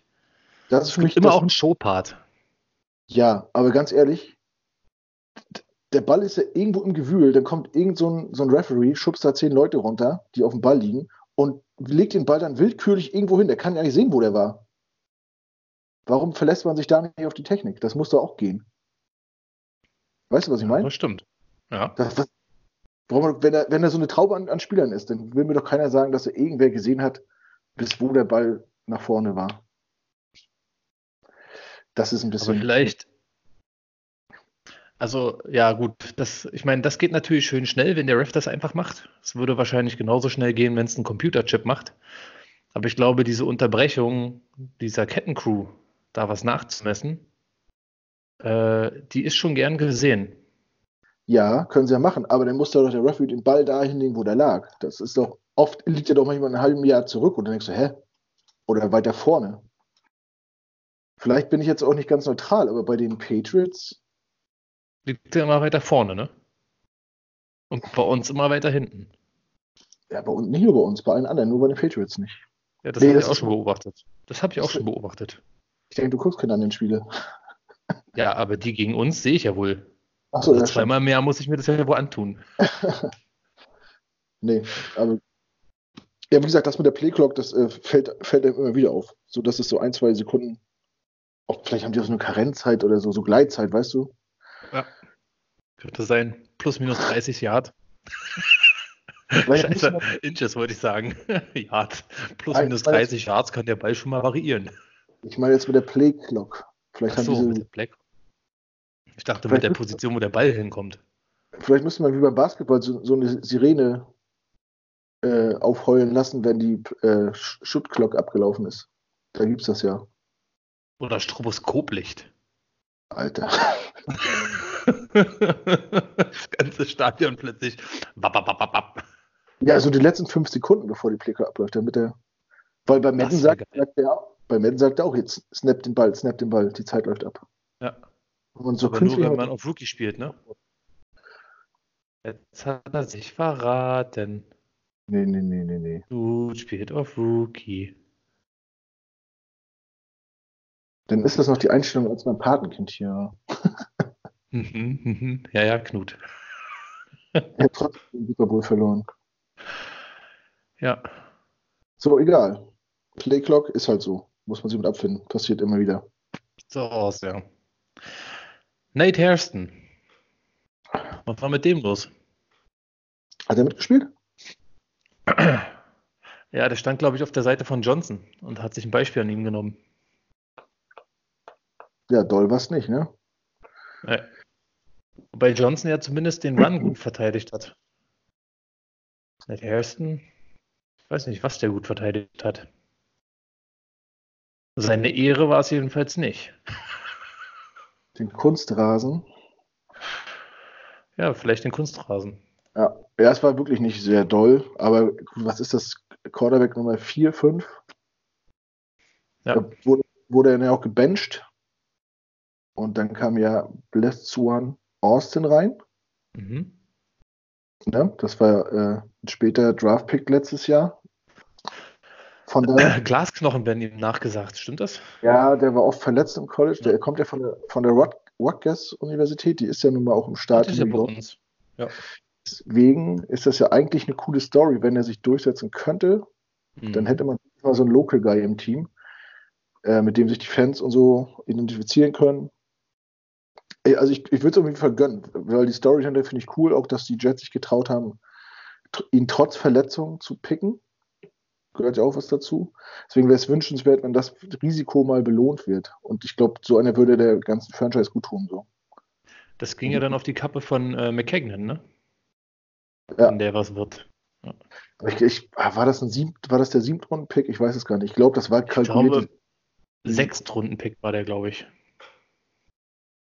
[SPEAKER 2] das ist für mich
[SPEAKER 1] immer
[SPEAKER 2] das,
[SPEAKER 1] auch ein Showpart.
[SPEAKER 2] Ja, aber ganz ehrlich, der Ball ist ja irgendwo im Gewühl, dann kommt irgend so ein, so ein Referee, schubst da zehn Leute runter, die auf dem Ball liegen und legt den Ball dann willkürlich irgendwo hin. Der kann ja nicht sehen, wo der war. Warum verlässt man sich da nicht auf die Technik? Das muss doch auch gehen. Weißt du, was ich meine?
[SPEAKER 1] Das stimmt. Ja.
[SPEAKER 2] Das, das, wenn, da, wenn da so eine Traube an, an Spielern ist, dann will mir doch keiner sagen, dass er irgendwer gesehen hat, bis wo der Ball nach vorne war. Das ist ein
[SPEAKER 1] Aber
[SPEAKER 2] bisschen.
[SPEAKER 1] vielleicht, also ja gut, das, ich meine, das geht natürlich schön schnell, wenn der Ref das einfach macht. Es würde wahrscheinlich genauso schnell gehen, wenn es ein Computerchip macht. Aber ich glaube, diese Unterbrechung dieser Kettencrew, da was nachzumessen, äh, die ist schon gern gesehen.
[SPEAKER 2] Ja, können sie ja machen, aber dann muss doch der Referee den Ball da hinlegen, wo der lag. Das ist doch, oft liegt er doch manchmal ein halben Jahr zurück und dann denkst du, hä? Oder weiter vorne. Vielleicht bin ich jetzt auch nicht ganz neutral, aber bei den Patriots,
[SPEAKER 1] Liegt ja immer weiter vorne, ne? Und bei uns immer weiter hinten.
[SPEAKER 2] ja, bei uns, nicht nur bei uns, bei allen anderen, nur bei den Patriots nicht.
[SPEAKER 1] Ja, das
[SPEAKER 2] Nee,
[SPEAKER 1] habe ich auch schon beobachtet. Das habe ich auch schon beobachtet.
[SPEAKER 2] Ich denke, du guckst keine anderen Spiele.
[SPEAKER 1] Ja, aber die gegen uns sehe ich ja wohl.
[SPEAKER 2] Achso,
[SPEAKER 1] Also zweimal mehr muss ich mir das ja wohl antun.
[SPEAKER 2] Nee, aber. Ja, wie gesagt, das mit der Playclock, das äh, fällt, fällt einem immer wieder auf. So, dass es so ein, zwei Sekunden. Auch vielleicht haben die auch so eine Karenzzeit oder so, so Gleitzeit, weißt du?
[SPEAKER 1] Könnte sein. Plus minus 30 Yard. Scheiße, Inches wollte ich sagen. Yard. Plus minus
[SPEAKER 2] ich meine-
[SPEAKER 1] 30 Yards kann der Ball schon mal variieren.
[SPEAKER 2] Ich meine jetzt mit der Playclock. Vielleicht,
[SPEAKER 1] Ach so,
[SPEAKER 2] haben
[SPEAKER 1] mit
[SPEAKER 2] diese,
[SPEAKER 1] der Black. Ich dachte mit der Position, wo der Ball hinkommt.
[SPEAKER 2] vielleicht müsste man wie beim Basketball so, so eine Sirene äh, aufheulen lassen, wenn die äh, Sh- Shot Clock abgelaufen ist. Da gibt's das ja.
[SPEAKER 1] Oder Stroboskoplicht.
[SPEAKER 2] Alter.
[SPEAKER 1] das ganze Stadion plötzlich.
[SPEAKER 2] Ja, so die letzten fünf Sekunden, bevor die Playclock abläuft, damit der. Weil bei Madden sagt, sagt er, bei Madden sagt er auch jetzt, snap den Ball, snap den Ball, die Zeit läuft ab.
[SPEAKER 1] Ja.
[SPEAKER 2] Und so
[SPEAKER 1] Aber nur, wenn man auf Rookie spielt, ne? Jetzt hat er sich verraten.
[SPEAKER 2] Nee, nee, nee, nee, nee.
[SPEAKER 1] Du spielt auf Rookie.
[SPEAKER 2] Dann ist das noch die Einstellung als mein Patenkind hier.
[SPEAKER 1] Mhm, mhm. Ja, ja, Knut.
[SPEAKER 2] Er hat trotzdem den Super Bowl verloren.
[SPEAKER 1] Ja.
[SPEAKER 2] So, egal. Playclock ist halt so. Muss man sich mit abfinden. Passiert immer wieder.
[SPEAKER 1] So aus, ja. Nate Hairston. Was war mit dem los?
[SPEAKER 2] Hat er mitgespielt?
[SPEAKER 1] Ja, der stand, glaube ich, auf der Seite von Johnson und hat sich ein Beispiel an ihm genommen.
[SPEAKER 2] Ja, doll war's nicht, ne?
[SPEAKER 1] Ja. Wobei Johnson ja zumindest den Run gut verteidigt hat. Nate Hairston, ich weiß nicht, was der gut verteidigt hat. Seine Ehre war es jedenfalls nicht.
[SPEAKER 2] Den Kunstrasen.
[SPEAKER 1] Ja, vielleicht den Kunstrasen.
[SPEAKER 2] Ja, ja, es war wirklich nicht sehr doll, aber was ist das? Quarterback Nummer 4, 5?
[SPEAKER 1] Ja.
[SPEAKER 2] Da wurde, wurde er ja auch gebencht. Und dann kam ja Bless Suan Austin rein.
[SPEAKER 1] Mhm.
[SPEAKER 2] Ne? Das war äh, ein später Draft-Pick letztes Jahr. Von daher,
[SPEAKER 1] Glasknochen werden ihm nachgesagt, stimmt das?
[SPEAKER 2] ja, der war oft verletzt im College. Der kommt ja von der, von der Rut- Rutgers-Universität. Die ist ja nun mal auch im Staat
[SPEAKER 1] Das ist ja bei uns.
[SPEAKER 2] Deswegen ist das ja eigentlich eine coole Story, wenn er sich durchsetzen könnte.
[SPEAKER 1] Mhm.
[SPEAKER 2] Dann hätte man mal so einen Local Guy im Team, äh, mit dem sich die Fans und so identifizieren können. Also ich, ich würde es irgendwie vergönnen, weil die Story finde ich cool, auch dass die Jets sich getraut haben, ihn trotz Verletzung zu picken. Gehört ja auch was dazu. Deswegen wäre es wünschenswert, wenn das Risiko mal belohnt wird. Und ich glaube, so einer würde der ganzen Franchise gut tun. So.
[SPEAKER 1] Das ging ja dann auf die Kappe von äh, McKagan, ne?
[SPEAKER 2] Ja.
[SPEAKER 1] Wenn der was wird.
[SPEAKER 2] Ich, ich, ah, war, das ein Sieb, war das der Siebtrunden-Pick? Ich weiß es gar nicht. Ich glaube, das war
[SPEAKER 1] Ich
[SPEAKER 2] kalkuliert.
[SPEAKER 1] glaube, Sechstrunden-Pick war der, glaube ich.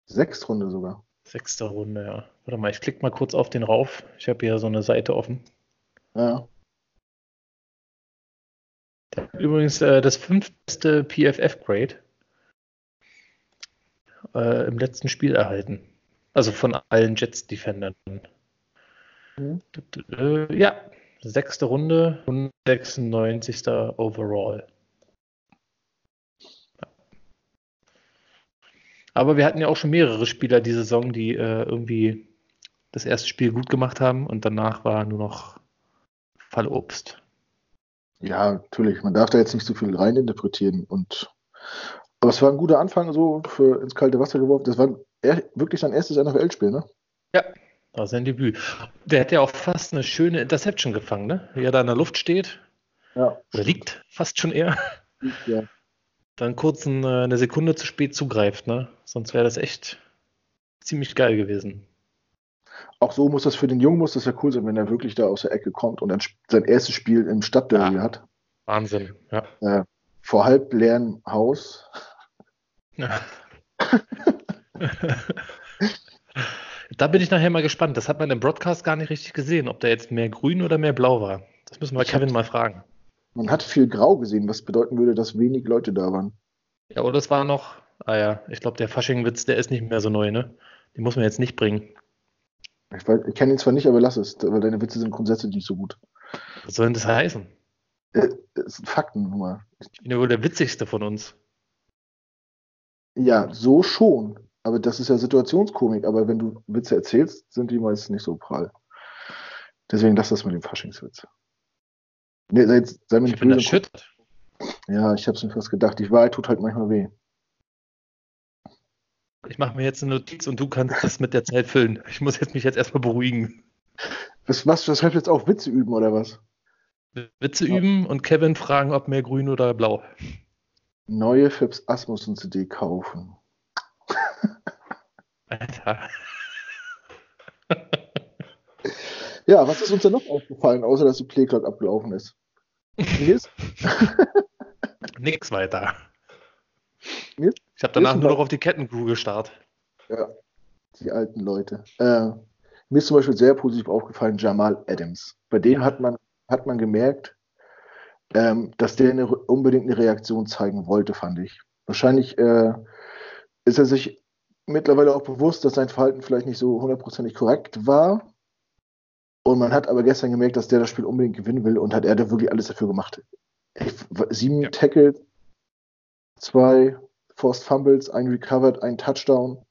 [SPEAKER 2] Sechstrunde sogar.
[SPEAKER 1] Sechste Runde, ja. Warte mal, ich klicke mal kurz auf den rauf. Ich habe hier so eine Seite offen.
[SPEAKER 2] Ja.
[SPEAKER 1] Der hat übrigens äh, das fünfte PFF-Grade äh, im letzten Spiel erhalten. Also von allen Jets-Defendern.
[SPEAKER 2] Mhm.
[SPEAKER 1] Äh, Ja, sechste Runde, 196. Overall. Aber wir hatten ja auch schon mehrere Spieler diese Saison, die äh, irgendwie das erste Spiel gut gemacht haben und danach war nur noch Fallobst.
[SPEAKER 2] Ja, natürlich. Man darf da jetzt nicht so viel reininterpretieren. Und aber es war ein guter Anfang, so für ins kalte Wasser geworfen. Das war wirklich sein erstes NFL-Spiel, ne?
[SPEAKER 1] Ja, das war sein Debüt. Der hat ja auch fast eine schöne Interception gefangen, ne? Wie er da in der Luft steht.
[SPEAKER 2] Ja.
[SPEAKER 1] Oder liegt fast schon eher.
[SPEAKER 2] ja.
[SPEAKER 1] Dann kurz äh, eine Sekunde zu spät zugreift, ne? Sonst wäre das echt ziemlich geil gewesen.
[SPEAKER 2] Auch so muss das für den Jungen muss das ja cool sein, wenn er wirklich da aus der Ecke kommt und dann sein erstes Spiel im Stadtderby
[SPEAKER 1] Ja.
[SPEAKER 2] hat.
[SPEAKER 1] Wahnsinn, ja.
[SPEAKER 2] Äh, vor halb leerem Haus.
[SPEAKER 1] Ja. da bin ich nachher mal gespannt. Das hat man im Broadcast gar nicht richtig gesehen, ob da jetzt mehr grün oder mehr blau war. Das müssen wir
[SPEAKER 2] Ich
[SPEAKER 1] Kevin mal fragen.
[SPEAKER 2] Man hat viel Grau gesehen, was bedeuten würde, dass wenig Leute da waren.
[SPEAKER 1] Ja, oder es war noch, ah ja, ich glaube, der Faschingwitz, der ist nicht mehr so neu, ne? Den muss man jetzt nicht bringen.
[SPEAKER 2] Ich, weiß- ich kenne ihn zwar nicht, aber lass es, weil deine Witze sind grundsätzlich nicht so gut.
[SPEAKER 1] Was soll denn das heißen?
[SPEAKER 2] Äh, Es sind Fakten, nun mal.
[SPEAKER 1] Ich bin ja wohl der witzigste von uns.
[SPEAKER 2] Ja, so schon. Aber das ist ja Situationskomik. Aber wenn du Witze erzählst, sind die meistens nicht so prall. Deswegen lass das mit dem Faschingswitz. Nee, sei, sei mir
[SPEAKER 1] Ich bin erschüttert.
[SPEAKER 2] Ja, ich hab's mir fast gedacht. Die Wahrheit tut halt manchmal weh.
[SPEAKER 1] Ich mache mir jetzt eine Notiz und du kannst das mit der Zeit füllen. Ich muss jetzt mich jetzt erstmal beruhigen.
[SPEAKER 2] Was, was, was hört jetzt auf? Witze üben oder was?
[SPEAKER 1] Witze
[SPEAKER 2] Ja.
[SPEAKER 1] üben und Kevin fragen, ob mehr grün oder blau.
[SPEAKER 2] Neue Phipps Asmussen CD kaufen.
[SPEAKER 1] Alter.
[SPEAKER 2] Ja, was ist uns denn noch aufgefallen, außer dass die Playcloud abgelaufen ist? Nils?
[SPEAKER 1] Nix weiter.
[SPEAKER 2] Mir-
[SPEAKER 1] Ich habe danach nur noch auf die Kettencrew gestarrt.
[SPEAKER 2] Ja, die alten Leute. Äh, mir ist zum Beispiel sehr positiv aufgefallen Jamal Adams. Bei dem hat man, hat man gemerkt, ähm, dass der eine, unbedingt eine Reaktion zeigen wollte, fand ich. Wahrscheinlich äh, ist er sich mittlerweile auch bewusst, dass sein Verhalten vielleicht nicht so hundertprozentig korrekt war. Und man hat aber gestern gemerkt, dass der das Spiel unbedingt gewinnen will und hat er da wirklich alles dafür gemacht. Sieben
[SPEAKER 1] Ja.
[SPEAKER 2] Tackles, zwei Forced Fumbles, ein Recovered, ein Touchdown.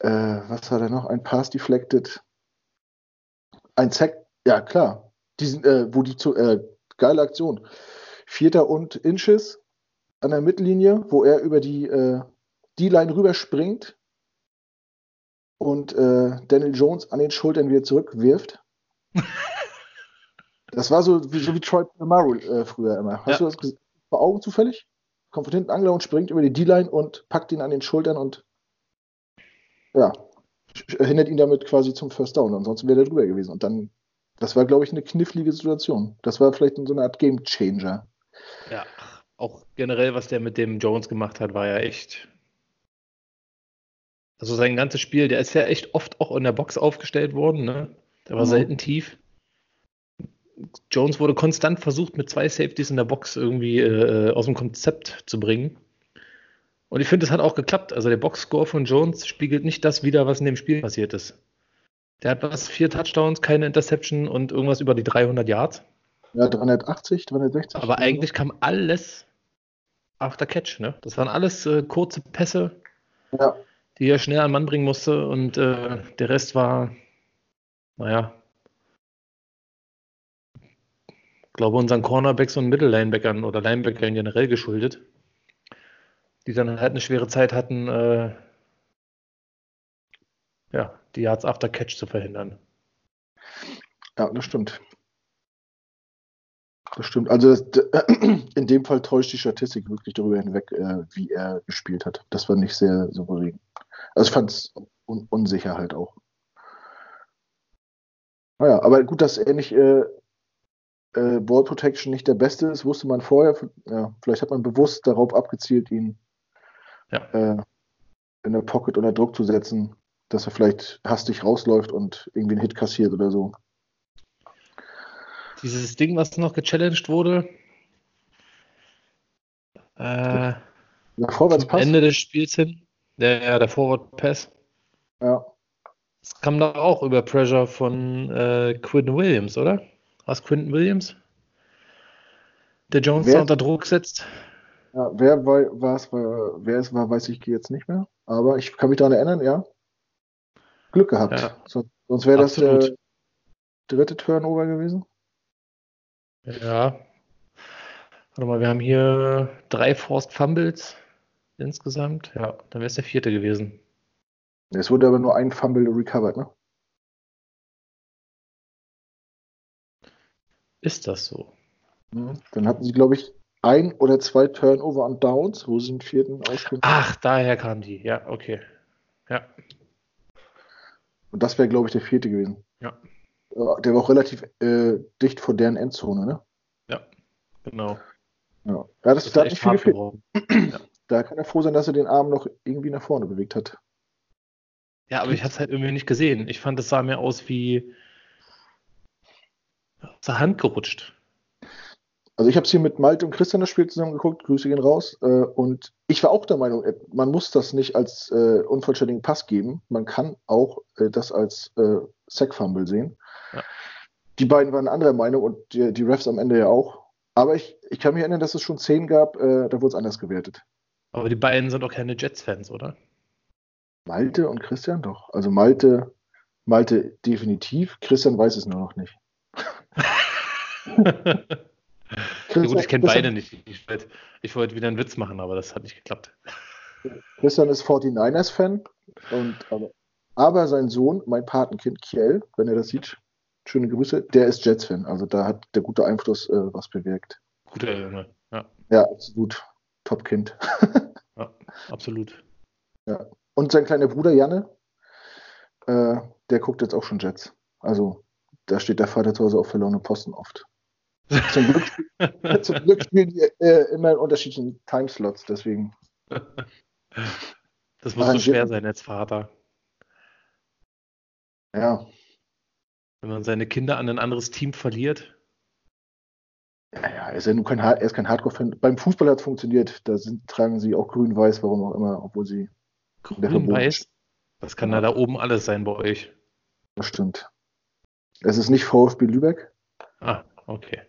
[SPEAKER 2] Äh, was hat er noch? Ein Pass deflected. Ein Sack. Ja, klar. Diesen, äh, wo die zu, äh, geile Aktion. Vierter und Inches an der Mittellinie, wo er über die äh, D-Line rüberspringt und äh, Daniel Jones an den Schultern wieder zurückwirft. Das war so wie, so wie Troy Polamaru äh, früher immer. Hast
[SPEAKER 1] Ja.
[SPEAKER 2] du das ges- vor Augen zufällig? Kommt von hinten Angler und springt über die D-Line und packt ihn an den Schultern und ja, sch- hindert ihn damit quasi zum First Down. Ansonsten wäre er drüber gewesen. Und dann, das war, glaube ich, eine knifflige Situation. Das war vielleicht so eine Art Game Changer.
[SPEAKER 1] Ja, auch generell, was der mit dem Jones gemacht hat, war ja echt. Also sein ganzes Spiel, der ist ja echt oft auch in der Box aufgestellt worden, ne? Der war
[SPEAKER 2] Mhm.
[SPEAKER 1] selten tief. Jones wurde konstant versucht, mit zwei Safeties in der Box irgendwie äh, aus dem Konzept zu bringen. Und ich finde, es hat auch geklappt. Also der Boxscore von Jones spiegelt nicht das wider, was in dem Spiel passiert ist. Der hat was, vier Touchdowns, keine Interception und irgendwas über die 300 Yards.
[SPEAKER 2] Ja, 380, 360.
[SPEAKER 1] Aber eigentlich kam alles after Catch, ne? Das waren alles äh, kurze Pässe,
[SPEAKER 2] Ja,
[SPEAKER 1] die er schnell an den Mann bringen musste und äh, der Rest war, naja, ich glaube, unseren Cornerbacks und Middle-Linebackern oder Linebackern generell geschuldet, die dann halt eine schwere Zeit hatten, äh, ja, die Yards after Catch zu verhindern.
[SPEAKER 2] ja, das stimmt. Das stimmt. Also das, in dem Fall täuscht die Statistik wirklich darüber hinweg, äh, wie er gespielt hat. Das war nicht sehr souverän. Also ich fand es un unsicher halt auch. Naja, aber gut, dass er nicht äh, äh, Ball Protection nicht der Beste ist, wusste man vorher. Ja, vielleicht hat man bewusst darauf abgezielt, ihn
[SPEAKER 1] Ja.
[SPEAKER 2] äh, in der Pocket unter Druck zu setzen, dass er vielleicht hastig rausläuft und irgendwie einen Hit kassiert oder so.
[SPEAKER 1] Dieses Ding, was noch gechallenged wurde, äh,
[SPEAKER 2] Der Vorwärtspass.
[SPEAKER 1] Ende des Spiels hin, der, der Forward Pass,
[SPEAKER 2] Ja.
[SPEAKER 1] Das kam da auch über Pressure von äh, Quinton Williams, oder? Was Quinton Williams? Der Jones
[SPEAKER 2] Wer-
[SPEAKER 1] unter Druck setzt.
[SPEAKER 2] Ja, wer war, war's, war, wer es war, weiß ich jetzt nicht mehr. Aber ich kann mich daran erinnern, ja. Glück gehabt.
[SPEAKER 1] Ja.
[SPEAKER 2] Sonst, sonst wäre das der dritte Turnover gewesen.
[SPEAKER 1] Ja. Warte mal, wir haben hier drei Forced Fumbles insgesamt. Ja, dann wäre es der vierte gewesen.
[SPEAKER 2] Es wurde aber nur ein Fumble recovered, ne?
[SPEAKER 1] Ist das so?
[SPEAKER 2] Dann hatten sie, glaube ich, ein oder zwei Turnover und Downs, wo sie den vierten ausspielen.
[SPEAKER 1] Ach, daher kam die. Ja, okay. Ja,
[SPEAKER 2] Und das wäre, glaube ich, der vierte gewesen.
[SPEAKER 1] Ja.
[SPEAKER 2] Ja, Der war auch relativ äh, dicht vor deren Endzone, ne?
[SPEAKER 1] genau.
[SPEAKER 2] Ja, ja das,
[SPEAKER 1] Das
[SPEAKER 2] da hat nicht viel gefehlt.
[SPEAKER 1] geworden.
[SPEAKER 2] Da kann er froh sein, dass er den Arm noch irgendwie nach vorne bewegt hat.
[SPEAKER 1] Ja, aber ich habe es halt irgendwie nicht gesehen. Ich fand, es sah mir aus wie der Hand gerutscht.
[SPEAKER 2] Also ich habe es hier mit Malte und Christian das Spiel zusammen geguckt, Grüße gehen raus. Äh, und ich war auch der Meinung, äh, man muss das nicht als äh, unvollständigen Pass geben. Man kann auch äh, das als äh, Sack-Fumble sehen.
[SPEAKER 1] Ja.
[SPEAKER 2] Die beiden waren anderer Meinung und die, die Refs am Ende ja auch. Aber ich, ich kann mich erinnern, dass es schon Szenen gab, äh, da wurde es anders gewertet.
[SPEAKER 1] Aber die beiden sind auch keine Jets-Fans, oder?
[SPEAKER 2] Malte und Christian doch. Also Malte, Malte definitiv. Christian weiß es nur noch nicht.
[SPEAKER 1] ja, gut, ich kenne beide nicht. Ich wollte ich wollt wieder einen Witz machen, aber das hat nicht geklappt.
[SPEAKER 2] Christian ist 49ers-Fan, aber, aber, sein Sohn, mein Patenkind Kiel, wenn er das sieht, schöne Grüße, der ist Jets-Fan. Also da hat der gute Einfluss äh, was bewirkt.
[SPEAKER 1] Guter Junge, ja.
[SPEAKER 2] Ja, absolut. Top-Kind.
[SPEAKER 1] ja, absolut.
[SPEAKER 2] Ja. Und sein kleiner Bruder Janne, äh, der guckt jetzt auch schon Jets. Also da steht der Vater zu Hause auf verlorene Posten oft. Zum Glück, zum Glück spielen die äh, immer in unterschiedlichen Timeslots, deswegen.
[SPEAKER 1] Das muss so schwer sein als Vater.
[SPEAKER 2] Ja.
[SPEAKER 1] Wenn man seine Kinder an ein anderes Team verliert.
[SPEAKER 2] Ja, ja, er ist ja nur kein, er ist kein Hardcore-Fan. Beim Fußball hat es funktioniert. Da sind, tragen sie auch grün-weiß, warum auch immer, obwohl sie.
[SPEAKER 1] Grün-weiß? Das kann ja. da oben alles sein bei euch.
[SPEAKER 2] Das stimmt. Es ist nicht VfB Lübeck.
[SPEAKER 1] Ah, okay.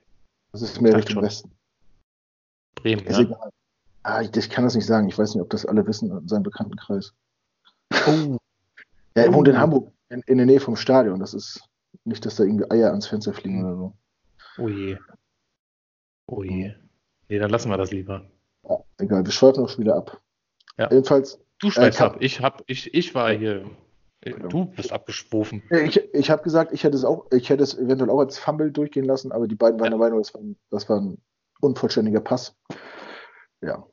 [SPEAKER 2] Das ist mehr Richtung Westen.
[SPEAKER 1] Bremen,
[SPEAKER 2] ist ja? egal. Ah, ich, ich, kann das nicht sagen. Ich weiß nicht, ob das alle wissen in seinem Bekanntenkreis. Oh. Er wohnt in oh. Hamburg, in, in, der Nähe vom Stadion. Das ist nicht, dass da irgendwie Eier ans Fenster fliegen oder so.
[SPEAKER 1] Oh je. Oh je. Nee, dann lassen wir das lieber.
[SPEAKER 2] Ja, egal, wir schweifen auch schon wieder ab.
[SPEAKER 1] Ja. Jedenfalls. Du schweifst äh, ab. Ich, hab, ich, ich war hier. Du bist abgeschwofen.
[SPEAKER 2] Ich, ich habe gesagt, ich hätte es auch, ich hätte es eventuell auch als Fumble durchgehen lassen, aber die beiden waren ja. der Meinung, das war, ein, das war ein unvollständiger Pass. Ja.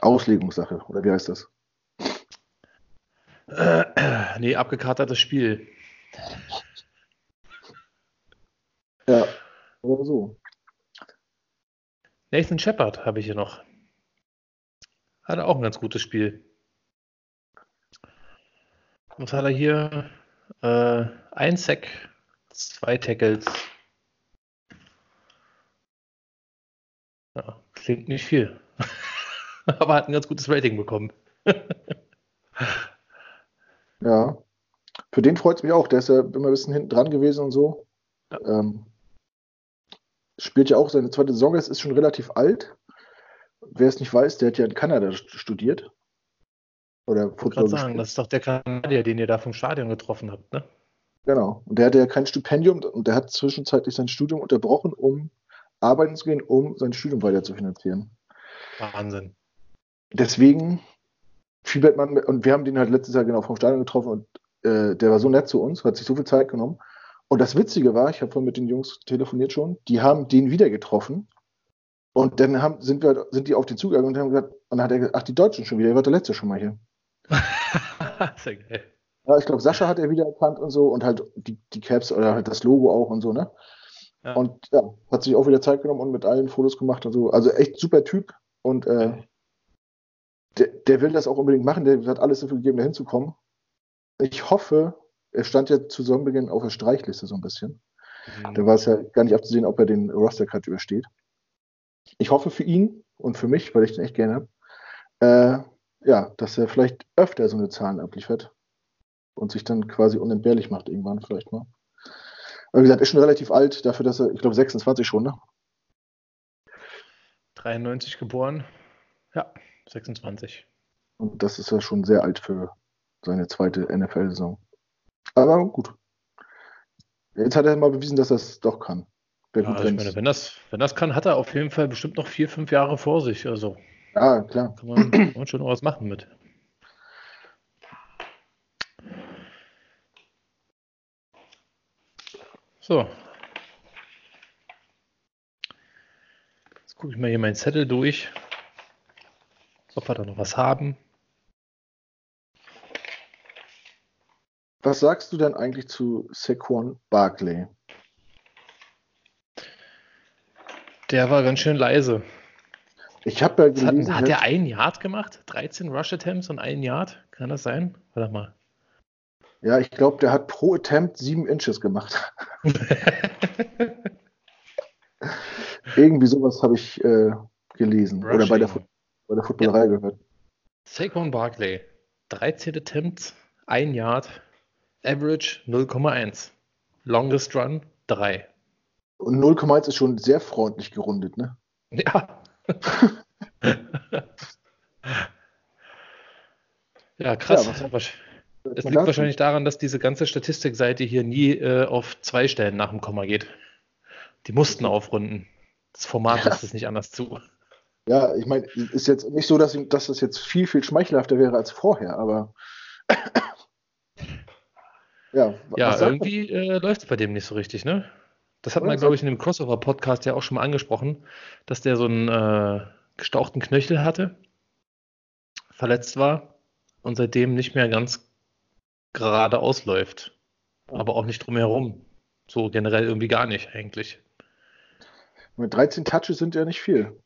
[SPEAKER 2] Auslegungssache, oder wie heißt das?
[SPEAKER 1] Äh, nee, abgekatertes Spiel.
[SPEAKER 2] Ja, oder so.
[SPEAKER 1] Nathan Shepard habe ich hier noch. Hatte auch ein ganz gutes Spiel. Was hat er hier? Äh, ein Sack, zwei Tackles. Ja, klingt nicht viel. Aber hat ein ganz gutes Rating bekommen.
[SPEAKER 2] ja. Für den freut es mich auch. Der ist ja immer ein bisschen hinten dran gewesen und so. Ja. Ähm, spielt ja auch seine zweite Saison. Es ist schon relativ alt. Wer es nicht weiß, der hat ja in Kanada studiert.
[SPEAKER 1] Oder ich Football sagen, das ist doch der Kanadier, den ihr da vom Stadion getroffen habt, ne?
[SPEAKER 2] Genau. Und der hatte ja kein Stipendium und der hat zwischenzeitlich sein Studium unterbrochen, um arbeiten zu gehen, um sein Studium weiter zu finanzieren.
[SPEAKER 1] Wahnsinn.
[SPEAKER 2] Deswegen fiebert man, mit, und wir haben den halt letztes Jahr genau vom Stadion getroffen und äh, der war so nett zu uns, hat sich so viel Zeit genommen. Und das Witzige war, ich habe vorhin mit den Jungs telefoniert schon, die haben den wieder getroffen. Und dann haben, sind, wir, sind die auf den Zugang und haben gesagt, und dann hat er gesagt, ach, die Deutschen schon wieder, ihr wart der letzte schon mal hier. Sehr geil. Ja, ich glaube, Sascha hat er wieder erkannt und so und halt die, die Caps oder halt das Logo auch und so, ne? Ja. Und ja, hat sich auch wieder Zeit genommen und mit allen Fotos gemacht und so. Also echt super Typ und äh, der, der, will das auch unbedingt machen, der hat alles dafür gegeben, da hinzukommen. Ich hoffe, er stand ja zu Saisonbeginn auf der Streichliste so ein bisschen. Mhm. Da war es ja gar nicht abzusehen, ob er den Roster-Cut übersteht. Ich hoffe für ihn und für mich, weil ich den echt gerne habe, äh, ja, dass er vielleicht öfter so eine Zahlen abliefert und sich dann quasi unentbehrlich macht irgendwann vielleicht mal. Aber wie gesagt, ist schon relativ alt, dafür, dass er, ich glaube, 26 schon, ne?
[SPEAKER 1] 93 geboren. Ja, 26.
[SPEAKER 2] Und das ist ja schon sehr alt für seine zweite NFL-Saison. Aber gut. Jetzt hat er mal bewiesen, dass er es doch kann.
[SPEAKER 1] Ja, ich meine, wenn das, wenn das kann, hat er auf jeden Fall bestimmt noch vier, fünf Jahre vor sich. Also
[SPEAKER 2] ja, klar.
[SPEAKER 1] Kann man, kann man schon noch was machen mit. So. Jetzt gucke ich mal hier meinen Zettel durch. Ob wir da noch was haben.
[SPEAKER 2] Was sagst du denn eigentlich zu Saquon Barkley?
[SPEAKER 1] Der war ganz schön leise.
[SPEAKER 2] Ich habe ja gelesen.
[SPEAKER 1] Hat, hat er ein Yard gemacht? 13 Rush Attempts und ein Yard? Kann das sein? Warte mal.
[SPEAKER 2] Ja, ich glaube, der hat pro Attempt sieben Inches gemacht. Irgendwie sowas habe ich äh, gelesen. Rushing. Oder bei der, bei der Footballerei ja. gehört.
[SPEAKER 1] Saquon Barkley. 13 Attempts, ein Yard, Average 0,1. Longest Run 3.
[SPEAKER 2] Und 0,1 ist schon sehr freundlich gerundet, ne?
[SPEAKER 1] Ja. Ja, krass.
[SPEAKER 2] Ja, was-
[SPEAKER 1] es liegt wahrscheinlich daran, dass diese ganze Statistikseite hier nie äh, auf zwei Stellen nach dem Komma geht. Die mussten aufrunden. Das Format lässt es nicht anders zu.
[SPEAKER 2] Ja, ich meine, ist jetzt nicht so, dass, ihm- dass das jetzt viel, viel schmeichelhafter wäre als vorher, aber ja,
[SPEAKER 1] Ja, irgendwie äh, läuft es bei dem nicht so richtig, ne? Das hat
[SPEAKER 2] Ja,
[SPEAKER 1] man, glaube ich, in dem Crossover-Podcast ja auch schon mal angesprochen, dass der so einen äh, gestauchten Knöchel hatte, verletzt war und seitdem nicht mehr ganz gerade ausläuft. Aber auch nicht drumherum. So generell irgendwie gar nicht, eigentlich.
[SPEAKER 2] Mit 13 Touches sind ja nicht viel.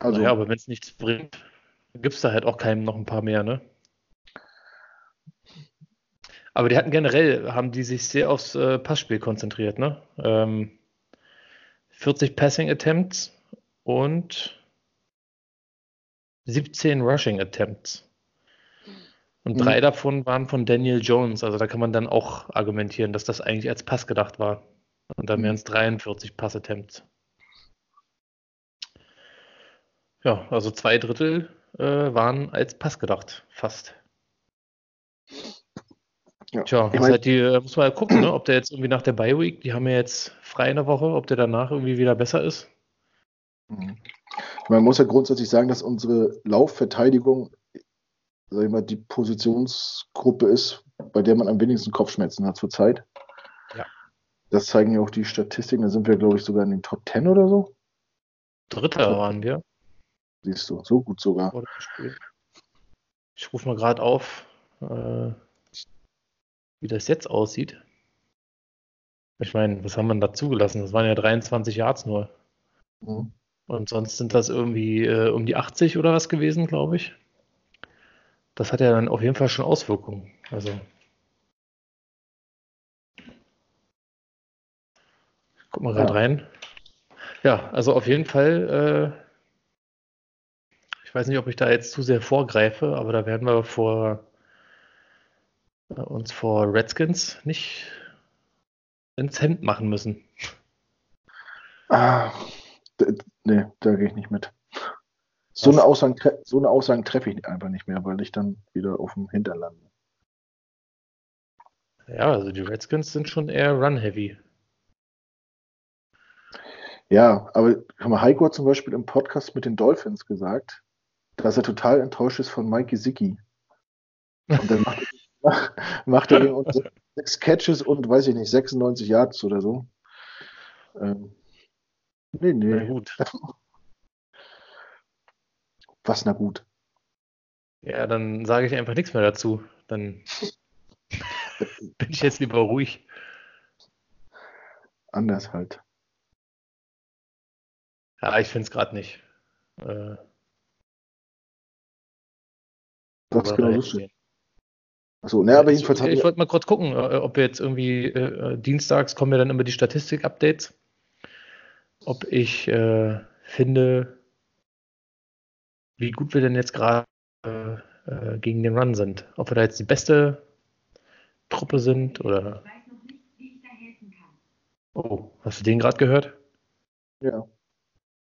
[SPEAKER 2] Also,
[SPEAKER 1] naja, aber wenn es nichts bringt, gibt es da halt auch keinem noch ein paar mehr, ne? Aber die hatten generell, haben die sich sehr aufs äh, Passspiel konzentriert, ne? Ähm, 40 Passing Attempts und 17 Rushing Attempts. Und
[SPEAKER 2] Mhm.
[SPEAKER 1] drei davon waren von Daniel Jones. Also da kann man dann auch argumentieren, dass das eigentlich als Pass gedacht war. Und dann
[SPEAKER 2] Mhm.
[SPEAKER 1] wären es 43 Pass-Attempts. Ja, also zwei Drittel äh, waren als Pass gedacht, fast.
[SPEAKER 2] Ja.
[SPEAKER 1] Tja,
[SPEAKER 2] Ich mein-
[SPEAKER 1] halt die, äh, muss man halt gucken, ne? ob der jetzt irgendwie nach der Bye Week, die haben ja jetzt frei in der Woche, ob der danach irgendwie wieder besser ist.
[SPEAKER 2] Mhm. Man muss ja grundsätzlich sagen, dass unsere Laufverteidigung, sag ich mal, die Positionsgruppe ist, bei der man am wenigsten Kopfschmerzen hat zurzeit.
[SPEAKER 1] Ja.
[SPEAKER 2] Das zeigen ja auch die Statistiken. Da sind wir, glaube ich, sogar in den Top 10 oder so.
[SPEAKER 1] Dritter waren wir
[SPEAKER 2] Siehst du, so gut sogar.
[SPEAKER 1] Ich rufe mal gerade auf, äh, wie das jetzt aussieht. Ich meine, was haben wir da zugelassen? Das waren ja 23 Yards nur.
[SPEAKER 2] Mhm.
[SPEAKER 1] Und sonst sind das irgendwie äh, um die 80 oder was gewesen, glaube ich. Das hat ja dann auf jeden Fall schon Auswirkungen. Also. Ich guck mal gerade
[SPEAKER 2] Ja.
[SPEAKER 1] rein. Ja, also auf jeden Fall. Äh, ich weiß nicht, ob ich da jetzt zu sehr vorgreife, aber da werden wir vor uns vor Redskins nicht ins Hemd machen müssen.
[SPEAKER 2] Ah, nee, da gehe ich nicht mit. So eine, Aussagen, so eine Aussagen treffe ich einfach nicht mehr, weil ich dann wieder auf dem Hintern lande.
[SPEAKER 1] Ja, also die Redskins sind schon eher run-heavy.
[SPEAKER 2] Ja, aber haben wir Heiko hat zum Beispiel im Podcast mit den Dolphins gesagt, dass er total enttäuscht ist von Mike Gesicki. Und dann macht, macht er uns sechs Catches und weiß ich nicht, 96 Yards oder so. Ähm, nee,
[SPEAKER 1] Na
[SPEAKER 2] nee.
[SPEAKER 1] gut.
[SPEAKER 2] Was na gut.
[SPEAKER 1] Ja, dann sage ich einfach nichts mehr dazu. Dann bin ich jetzt lieber ruhig.
[SPEAKER 2] Anders halt.
[SPEAKER 1] Ja, ich finde es gerade nicht. Äh,
[SPEAKER 2] Das
[SPEAKER 1] aber
[SPEAKER 2] genau lustig. Achso, ne, aber
[SPEAKER 1] Ich,
[SPEAKER 2] jedenfalls
[SPEAKER 1] ich
[SPEAKER 2] wir,
[SPEAKER 1] wollte mal kurz gucken, äh, ob wir jetzt irgendwie äh, äh, dienstags kommen ja dann immer die Statistik-Updates. Ob ich äh, finde, wie gut wir denn jetzt gerade äh, äh, gegen den Run sind. Ob wir da jetzt die beste Truppe sind oder.
[SPEAKER 4] Ich weiß noch nicht, wie ich da helfen kann.
[SPEAKER 1] Oh, hast du den gerade gehört?
[SPEAKER 2] ja.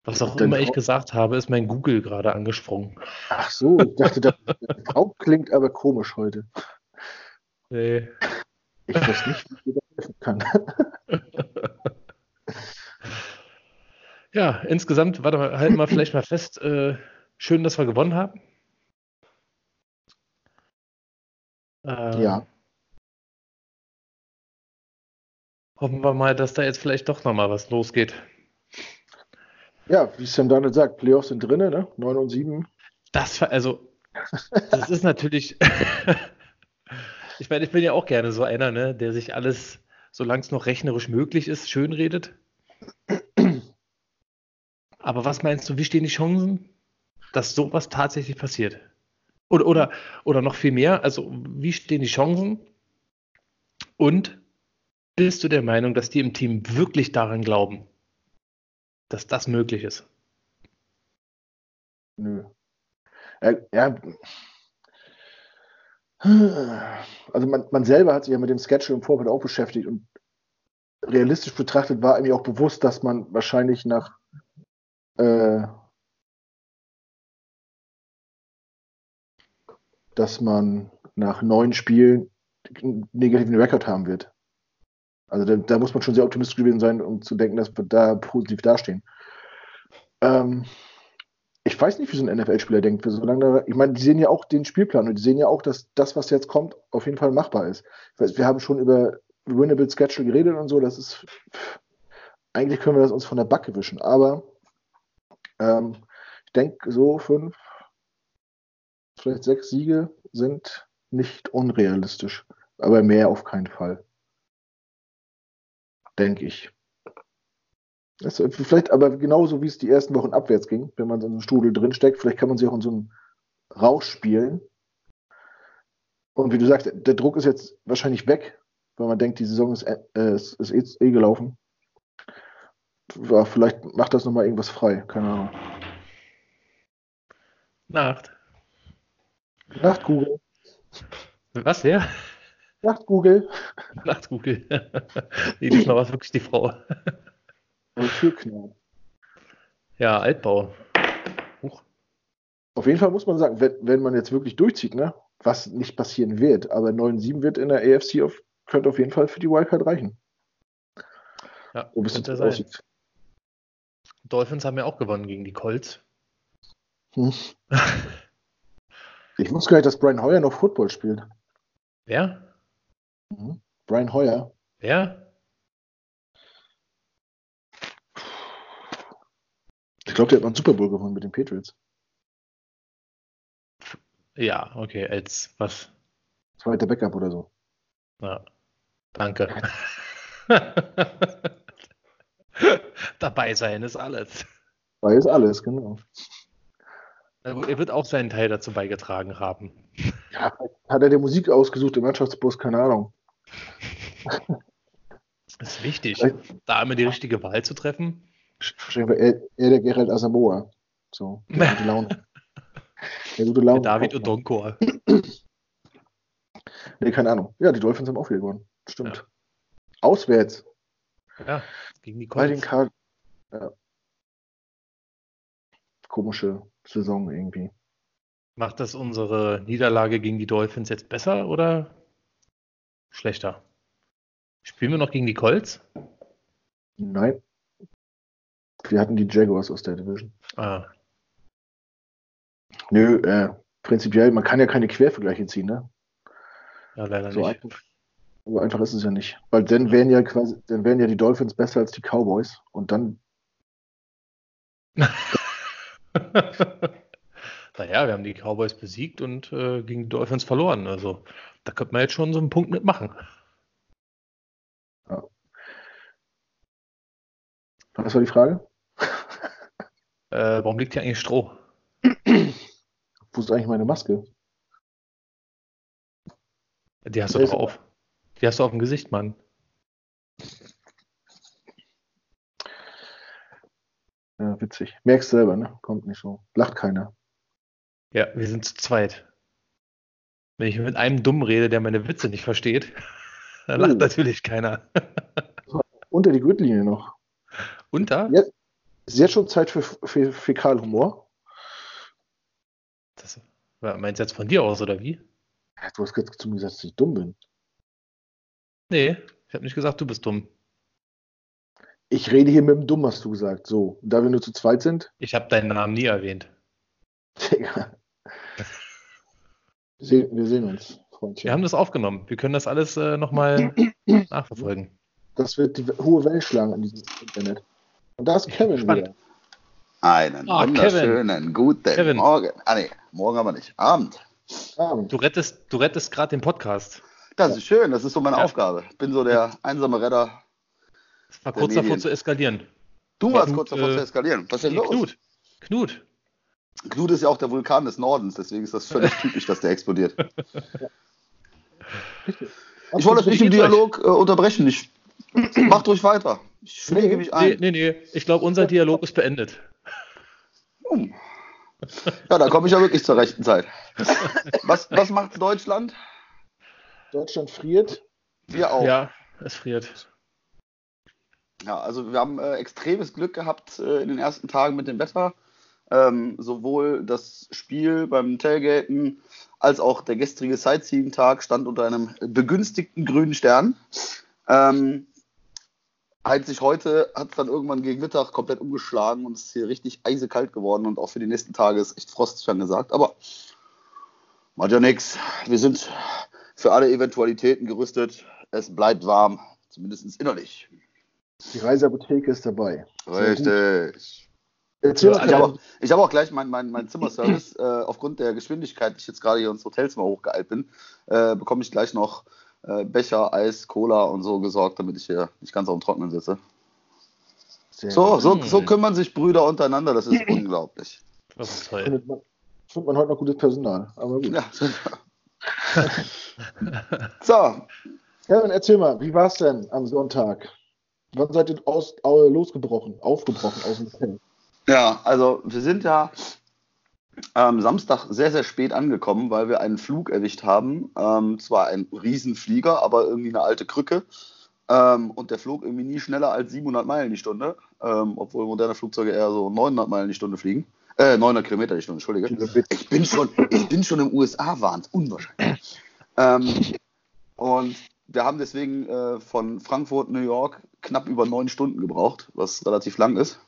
[SPEAKER 1] Was auch immer ich gesagt habe, ist mein Google gerade angesprungen.
[SPEAKER 2] Ach so, ich dachte, das Frau klingt aber komisch heute.
[SPEAKER 1] Nee.
[SPEAKER 2] Ich weiß nicht, wie ich helfen kann.
[SPEAKER 1] Ja, insgesamt, warte mal, halten wir vielleicht mal fest. Äh, schön, dass wir gewonnen haben. Ähm,
[SPEAKER 2] Ja.
[SPEAKER 1] Hoffen wir mal, dass da jetzt vielleicht doch nochmal was losgeht.
[SPEAKER 2] Ja, wie Sam Darnold sagt, Playoffs sind drin, ne? 9 und 7.
[SPEAKER 1] Das, also, das ist natürlich. ich meine, ich bin ja auch gerne so einer, ne, der sich alles, solange es noch rechnerisch möglich ist, schönredet. Aber was meinst du, wie stehen die Chancen, dass sowas tatsächlich passiert? Oder, oder, oder noch viel mehr, also wie stehen die Chancen? Und bist du der Meinung, dass die im Team wirklich daran glauben, dass das möglich ist?
[SPEAKER 2] Nö. Äh, ja. Also man, man selber hat sich ja mit dem Schedule im Vorfeld auch beschäftigt und realistisch betrachtet war mir auch bewusst, dass man wahrscheinlich nach äh, dass man nach neun Spielen einen negativen Rekord haben wird. Also da, da muss man schon sehr optimistisch gewesen sein, um zu denken, dass wir da positiv dastehen. Ähm, ich weiß nicht, wie so ein NFL-Spieler denkt. Solange da, ich meine, die sehen ja auch den Spielplan und die sehen ja auch, dass das, was jetzt kommt, auf jeden Fall machbar ist. Weiß, wir haben schon über Winnable Schedule geredet und so. Das ist eigentlich können wir das uns von der Backe wischen. Aber ähm, ich denke, so fünf, vielleicht sechs Siege sind nicht unrealistisch. Aber mehr auf keinen Fall. Denke ich. Das, vielleicht aber genauso wie es die ersten Wochen abwärts ging, wenn man so in einem Strudel drinsteckt, vielleicht kann man sich auch in so einem Rausch spielen. Und wie du sagst, der Druck ist jetzt wahrscheinlich weg, weil man denkt, die Saison ist, äh, ist, ist eh, eh gelaufen. Ja, vielleicht macht das nochmal irgendwas frei, keine Ahnung.
[SPEAKER 1] Nacht.
[SPEAKER 2] Nacht, Google.
[SPEAKER 1] Was, ja?
[SPEAKER 2] Nacht, Google.
[SPEAKER 1] Nacht, Google. nee, diesmal war es wirklich die Frau.
[SPEAKER 2] Türknall.
[SPEAKER 1] Ja, Altbau. Huch.
[SPEAKER 2] Auf jeden Fall muss man sagen, wenn, wenn man jetzt wirklich durchzieht, ne, was nicht passieren wird, aber 9-7 wird in der AFC auf, könnte auf jeden Fall für die Wildcard reichen.
[SPEAKER 1] Ja, könnte
[SPEAKER 2] jetzt
[SPEAKER 1] sein.
[SPEAKER 2] aussieht.
[SPEAKER 1] Dolphins haben ja auch gewonnen gegen die Colts.
[SPEAKER 2] Hm. Ich wusste gar nicht, dass Brian Hoyer noch Football spielt.
[SPEAKER 1] Wer?
[SPEAKER 2] Mhm. Brian Hoyer.
[SPEAKER 1] Wer?
[SPEAKER 2] Glaube, der hat mal einen Super Bowl gewonnen mit den Patriots.
[SPEAKER 1] Ja, okay, als was?
[SPEAKER 2] Zweiter Backup oder so.
[SPEAKER 1] Ja, danke. Dabei sein ist alles.
[SPEAKER 2] Weil ist alles, genau.
[SPEAKER 1] Er wird auch seinen Teil dazu beigetragen haben.
[SPEAKER 2] Ja, hat er die Musik ausgesucht im Mannschaftsbus? Keine Ahnung.
[SPEAKER 1] Das ist wichtig, da immer die richtige Wahl zu treffen.
[SPEAKER 2] Wahrscheinlich war er, er der Gerald Asamoah. So, der gute Laune. Der gute
[SPEAKER 1] Der
[SPEAKER 2] Laune.
[SPEAKER 1] David Odonkor.
[SPEAKER 2] Nee, keine Ahnung. Ja, die Dolphins haben auch wieder gewonnen. Stimmt. Auswärts.
[SPEAKER 1] Ja, gegen die
[SPEAKER 2] Bei den
[SPEAKER 1] Colts.
[SPEAKER 2] Card ja. Komische Saison irgendwie.
[SPEAKER 1] Macht das unsere Niederlage gegen die Dolphins jetzt besser oder schlechter? Spielen wir noch gegen die Colts?
[SPEAKER 2] Nein. Wir hatten die Jaguars aus der Division.
[SPEAKER 1] Ah,
[SPEAKER 2] Nö, äh, prinzipiell, man kann ja keine Quervergleiche ziehen, ne?
[SPEAKER 1] ja, leider
[SPEAKER 2] So
[SPEAKER 1] nicht.
[SPEAKER 2] einfach, so einfach ist es ja nicht. Weil dann wären ja quasi, dann wären ja die Dolphins besser als die Cowboys und dann,
[SPEAKER 1] naja, wir haben die Cowboys besiegt und äh, gegen die Dolphins verloren. Also da könnte man jetzt schon so einen Punkt mitmachen.
[SPEAKER 2] was war die Frage?
[SPEAKER 1] Äh, warum liegt hier eigentlich Stroh?
[SPEAKER 2] Wo ist eigentlich meine Maske?
[SPEAKER 1] Die hast du doch auf. Die hast du auf dem Gesicht, Mann.
[SPEAKER 2] Ja, witzig. Merkst selber, ne? Kommt nicht so. Lacht keiner.
[SPEAKER 1] Ja, wir sind zu zweit. Wenn ich mit einem dumm rede, der meine Witze nicht versteht, dann lacht
[SPEAKER 2] Oh.
[SPEAKER 1] natürlich keiner.
[SPEAKER 2] Unter die Gürtellinie noch.
[SPEAKER 1] Unter?
[SPEAKER 2] Ja. Ist jetzt schon Zeit für, für Fäkalhumor?
[SPEAKER 1] Das, meinst du jetzt von dir aus, oder wie?
[SPEAKER 2] Ja, Du hast gerade zu mir gesagt, dass ich dumm bin.
[SPEAKER 1] Nee, ich habe nicht gesagt, du bist dumm.
[SPEAKER 2] Ich rede hier mit dem Dumm, hast du gesagt. So, da wir nur zu zweit sind,
[SPEAKER 1] Ich habe deinen Namen nie erwähnt.
[SPEAKER 2] Digga. Wir sehen, wir sehen uns, Freundchen.
[SPEAKER 1] Wir haben das aufgenommen. Wir können das alles äh, nochmal nachverfolgen.
[SPEAKER 2] Das wird die hohe Welle schlagen in diesem Internet. Und da ist Kevin
[SPEAKER 1] gespannt.
[SPEAKER 2] wieder.
[SPEAKER 3] Einen
[SPEAKER 1] Ah,
[SPEAKER 3] wunderschönen guten
[SPEAKER 1] Kevin.
[SPEAKER 3] Morgen. Ah nee, morgen aber nicht. Abend.
[SPEAKER 2] Abend.
[SPEAKER 1] Du rettest, du rettest gerade den Podcast.
[SPEAKER 3] Das ist schön, das ist so meine
[SPEAKER 1] Ja.
[SPEAKER 3] Aufgabe. Ich bin so der einsame Retter.
[SPEAKER 1] Das war kurz davor zu eskalieren.
[SPEAKER 3] Du warst
[SPEAKER 1] Knut,
[SPEAKER 3] kurz davor
[SPEAKER 1] äh,
[SPEAKER 3] zu eskalieren. Was ist denn los?
[SPEAKER 1] Knut. Knut.
[SPEAKER 3] Knut ist ja auch der Vulkan des Nordens, deswegen ist das völlig typisch, dass der explodiert. Ich wollte euch nicht im? Dialog äh, unterbrechen. Ich, macht ruhig weiter. Ich schläge
[SPEAKER 2] Nee,
[SPEAKER 3] mich
[SPEAKER 1] Nee,
[SPEAKER 3] ein.
[SPEAKER 1] nee, nee. Ich glaube, unser Dialog ist beendet.
[SPEAKER 3] Hm. Ja, da komme ich ja wirklich zur rechten Zeit. Was, was macht Deutschland?
[SPEAKER 2] Deutschland friert.
[SPEAKER 3] Wir auch.
[SPEAKER 1] Ja, es friert.
[SPEAKER 3] Ja, also wir haben äh, extremes Glück gehabt äh, in den ersten Tagen mit dem Wetter. Ähm, sowohl das Spiel beim Tailgaten als auch der gestrige Sightseeing-Tag stand unter einem begünstigten grünen Stern. Ähm, einzig heute hat es dann irgendwann gegen Mittag komplett umgeschlagen und es ist hier richtig eisekalt geworden und auch für die nächsten Tage ist echt frostig angesagt. Aber macht ja nichts. Wir sind für alle Eventualitäten gerüstet. Es bleibt warm, zumindest innerlich.
[SPEAKER 2] Die Reiseapotheke ist dabei.
[SPEAKER 3] Richtig. Ich habe auch, hab auch gleich meinen mein, mein Zimmerservice. äh, aufgrund der Geschwindigkeit, die ich jetzt gerade hier ins Hotelzimmer hochgeeilt bin, äh, bekomme ich gleich noch Becher, Eis, Cola und so gesorgt, damit ich hier nicht ganz auf dem Trockenen sitze.
[SPEAKER 2] Sehr
[SPEAKER 3] So,
[SPEAKER 2] gut.
[SPEAKER 3] so, so kümmern sich Brüder untereinander, das ist unglaublich.
[SPEAKER 1] Das ist toll.
[SPEAKER 2] findet man, findet man heute noch gutes Personal. Aber gut.
[SPEAKER 3] Ja. so,
[SPEAKER 2] Kevin, erzähl mal, wie war es denn am Sonntag? Wann seid ihr aus, au- losgebrochen, aufgebrochen aus dem Hotel?
[SPEAKER 3] Ja, also wir sind ja am Samstag sehr, sehr spät angekommen, weil wir einen Flug erwischt haben. Ähm, zwar ein Riesenflieger, aber irgendwie eine alte Krücke. Ähm, und der flog irgendwie nie schneller als 700 Meilen die Stunde, ähm, obwohl moderne Flugzeuge eher so 900 Meilen die Stunde fliegen. Äh, 900 Kilometer die Stunde, Entschuldige. Ich bin schon, ich bin schon im USA-Wahn, unwahrscheinlich. ähm, und wir haben deswegen äh, von Frankfurt, New York knapp über neun Stunden gebraucht, was relativ lang ist.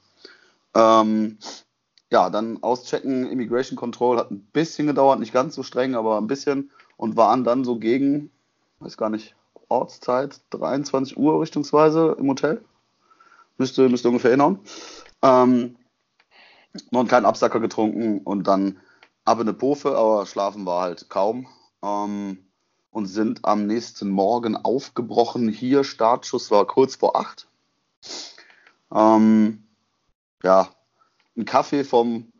[SPEAKER 3] Ähm, ja, dann auschecken, Immigration Control hat ein bisschen gedauert, nicht ganz so streng, aber ein bisschen und waren dann so gegen, weiß gar nicht, Ortszeit, 23 Uhr richtungsweise im Hotel. Müsste, müsste ungefähr hinhauen. Ähm, noch einen kleinen Absacker getrunken und dann ab in eine Pofe, aber schlafen war halt kaum. Ähm, und sind am nächsten Morgen aufgebrochen. Hier, Startschuss war kurz vor acht. Ähm, ja, ein Kaffee vom,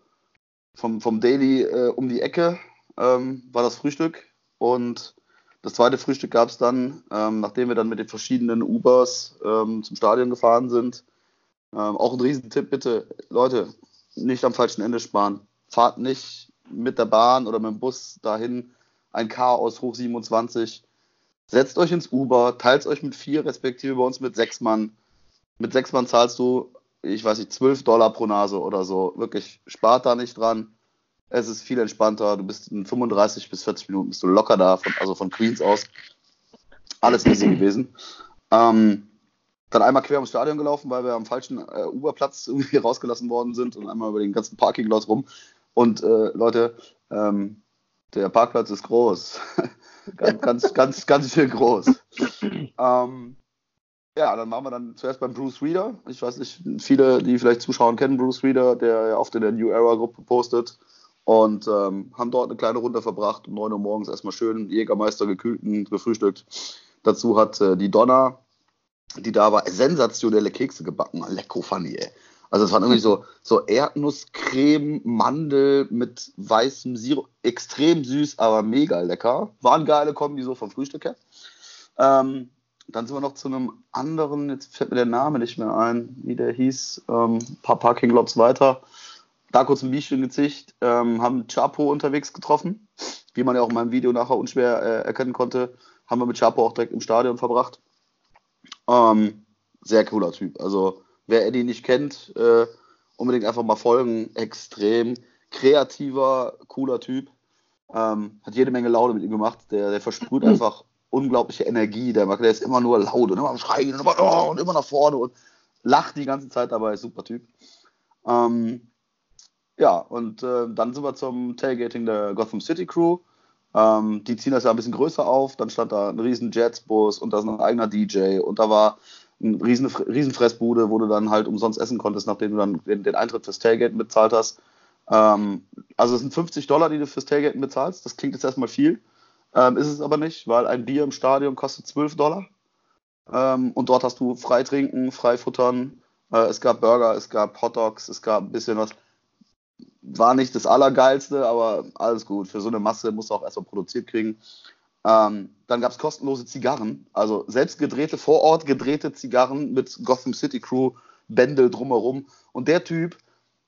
[SPEAKER 3] vom, vom Daily äh, um die Ecke ähm, war das Frühstück. Und das zweite Frühstück gab es dann, ähm, nachdem wir dann mit den verschiedenen Ubers ähm, zum Stadion gefahren sind. Ähm, auch ein Riesentipp, bitte, Leute, nicht am falschen Ende sparen. Fahrt nicht mit der Bahn oder mit dem Bus dahin. Ein Chaos hoch 27. Setzt euch ins Uber, teilt euch mit vier, respektive bei uns mit sechs Mann. Mit sechs Mann zahlst du, ich weiß nicht, 12 Dollar pro Nase oder so. Wirklich, spart da nicht dran. Es ist viel entspannter. Du bist in 35 bis 40 Minuten bist du locker da, von, also von Queens aus. Alles easy gewesen. Ähm, dann einmal quer ums Stadion gelaufen, weil wir am falschen äh, Uberplatz irgendwie rausgelassen worden sind und einmal über den ganzen Parkinglot rum. Und äh, Leute, ähm, der Parkplatz ist groß. ganz, ganz, ganz, ganz schön groß. Ähm, ja, dann waren wir dann zuerst beim Bruce Reader. Ich weiß nicht, viele, die vielleicht zuschauen, kennen Bruce Reader, der ja oft in der New Era Gruppe postet. Und ähm, haben dort eine kleine Runde verbracht. Um 9 Uhr morgens erstmal schön Jägermeister gekühlten gefrühstückt. Dazu hat äh, die Donna, die da war, sensationelle Kekse gebacken. Lecko funny, ey. Also es waren irgendwie so, so Erdnusscreme, Mandel mit weißem Sirup. Extrem süß, aber mega lecker. War eine geile Kombi so vom Frühstück her. Ähm, dann sind wir noch zu einem anderen, jetzt fällt mir der Name nicht mehr ein, wie der hieß, ähm, ein paar Parkinglots weiter. Da kurz ein Bierchen gezischt, ähm, haben Chapo unterwegs getroffen. Wie man ja auch in meinem Video nachher unschwer äh, erkennen konnte, haben wir mit Chapo auch direkt im Stadion verbracht. Ähm, sehr cooler Typ. Also wer Eddie nicht kennt, äh, unbedingt einfach mal folgen. Extrem kreativer, cooler Typ. Ähm, hat jede Menge Laune mit ihm gemacht. Der, der versprüht einfach unglaubliche Energie. Der, der ist immer nur laut und immer am Schreien und immer, oh, und immer nach vorne und lacht die ganze Zeit dabei. Super Typ. Ähm, ja, und äh, dann sind wir zum Tailgating der Gotham City Crew. Ähm, die ziehen das ja ein bisschen größer auf. Dann stand da ein riesen Jetsbus und da ist ein eigener DJ und da war eine riesen, riesen Fressbude, wo du dann halt umsonst essen konntest, nachdem du dann den, den Eintritt fürs Tailgaten bezahlt hast. Ähm, also es sind 50 Dollar, die du fürs Tailgaten bezahlst. Das klingt jetzt erstmal viel. Ähm, ist es aber nicht, weil ein Bier im Stadion kostet 12 Dollar. Ähm, und dort hast du frei trinken, frei futtern. Äh, es gab Burger, es gab Hotdogs, es gab ein bisschen was. War nicht das Allergeilste, aber alles gut. Für so eine Masse musst du auch erstmal produziert kriegen. Ähm, dann gab es kostenlose Zigarren, also selbst gedrehte, vor Ort gedrehte Zigarren mit Gotham City Crew, Bändel drumherum. Und der Typ,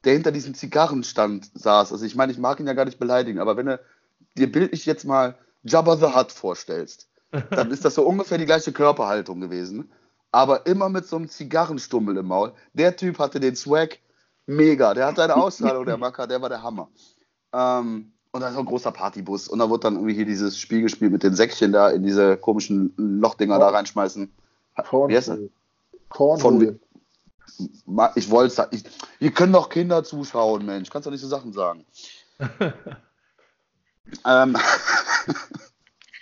[SPEAKER 3] der hinter diesem Zigarrenstand saß, also ich meine, ich mag ihn ja gar nicht beleidigen, aber wenn du dir bildlich jetzt mal Jabba the Hutt vorstellst, dann ist das so ungefähr die gleiche Körperhaltung gewesen, aber immer mit so einem Zigarrenstummel im Maul. Der Typ hatte den Swag, mega. Der hat seine Ausstrahlung, der Macker, der war der Hammer. Ähm, und dann ist auch ein großer Partybus. Und da wird dann irgendwie hier dieses Spiel gespielt mit den Säckchen da in diese komischen Lochdinger da reinschmeißen. Wie heißt das? Ma- Ich wollte ich, hier können doch Kinder zuschauen, Mensch. Kannst doch nicht so Sachen sagen. ähm,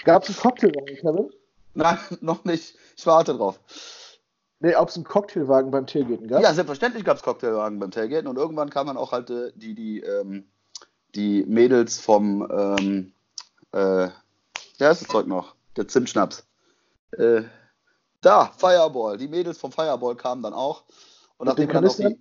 [SPEAKER 2] Gab es einen Cocktailwagen, Kevin?
[SPEAKER 3] nein, noch nicht. Ich warte drauf.
[SPEAKER 2] Nee, ob es einen Cocktailwagen beim Tailgaten gab?
[SPEAKER 3] Ja, selbstverständlich gab es Cocktailwagen beim Tailgaten und irgendwann kamen dann auch halt äh, die, die, ähm, die Mädels vom, ähm, äh, ja, ist das Zeug noch, der Zimtschnaps. Äh, da, Fireball, die Mädels vom Fireball kamen dann auch. Und
[SPEAKER 2] Mit
[SPEAKER 3] nachdem wir, dann auch die,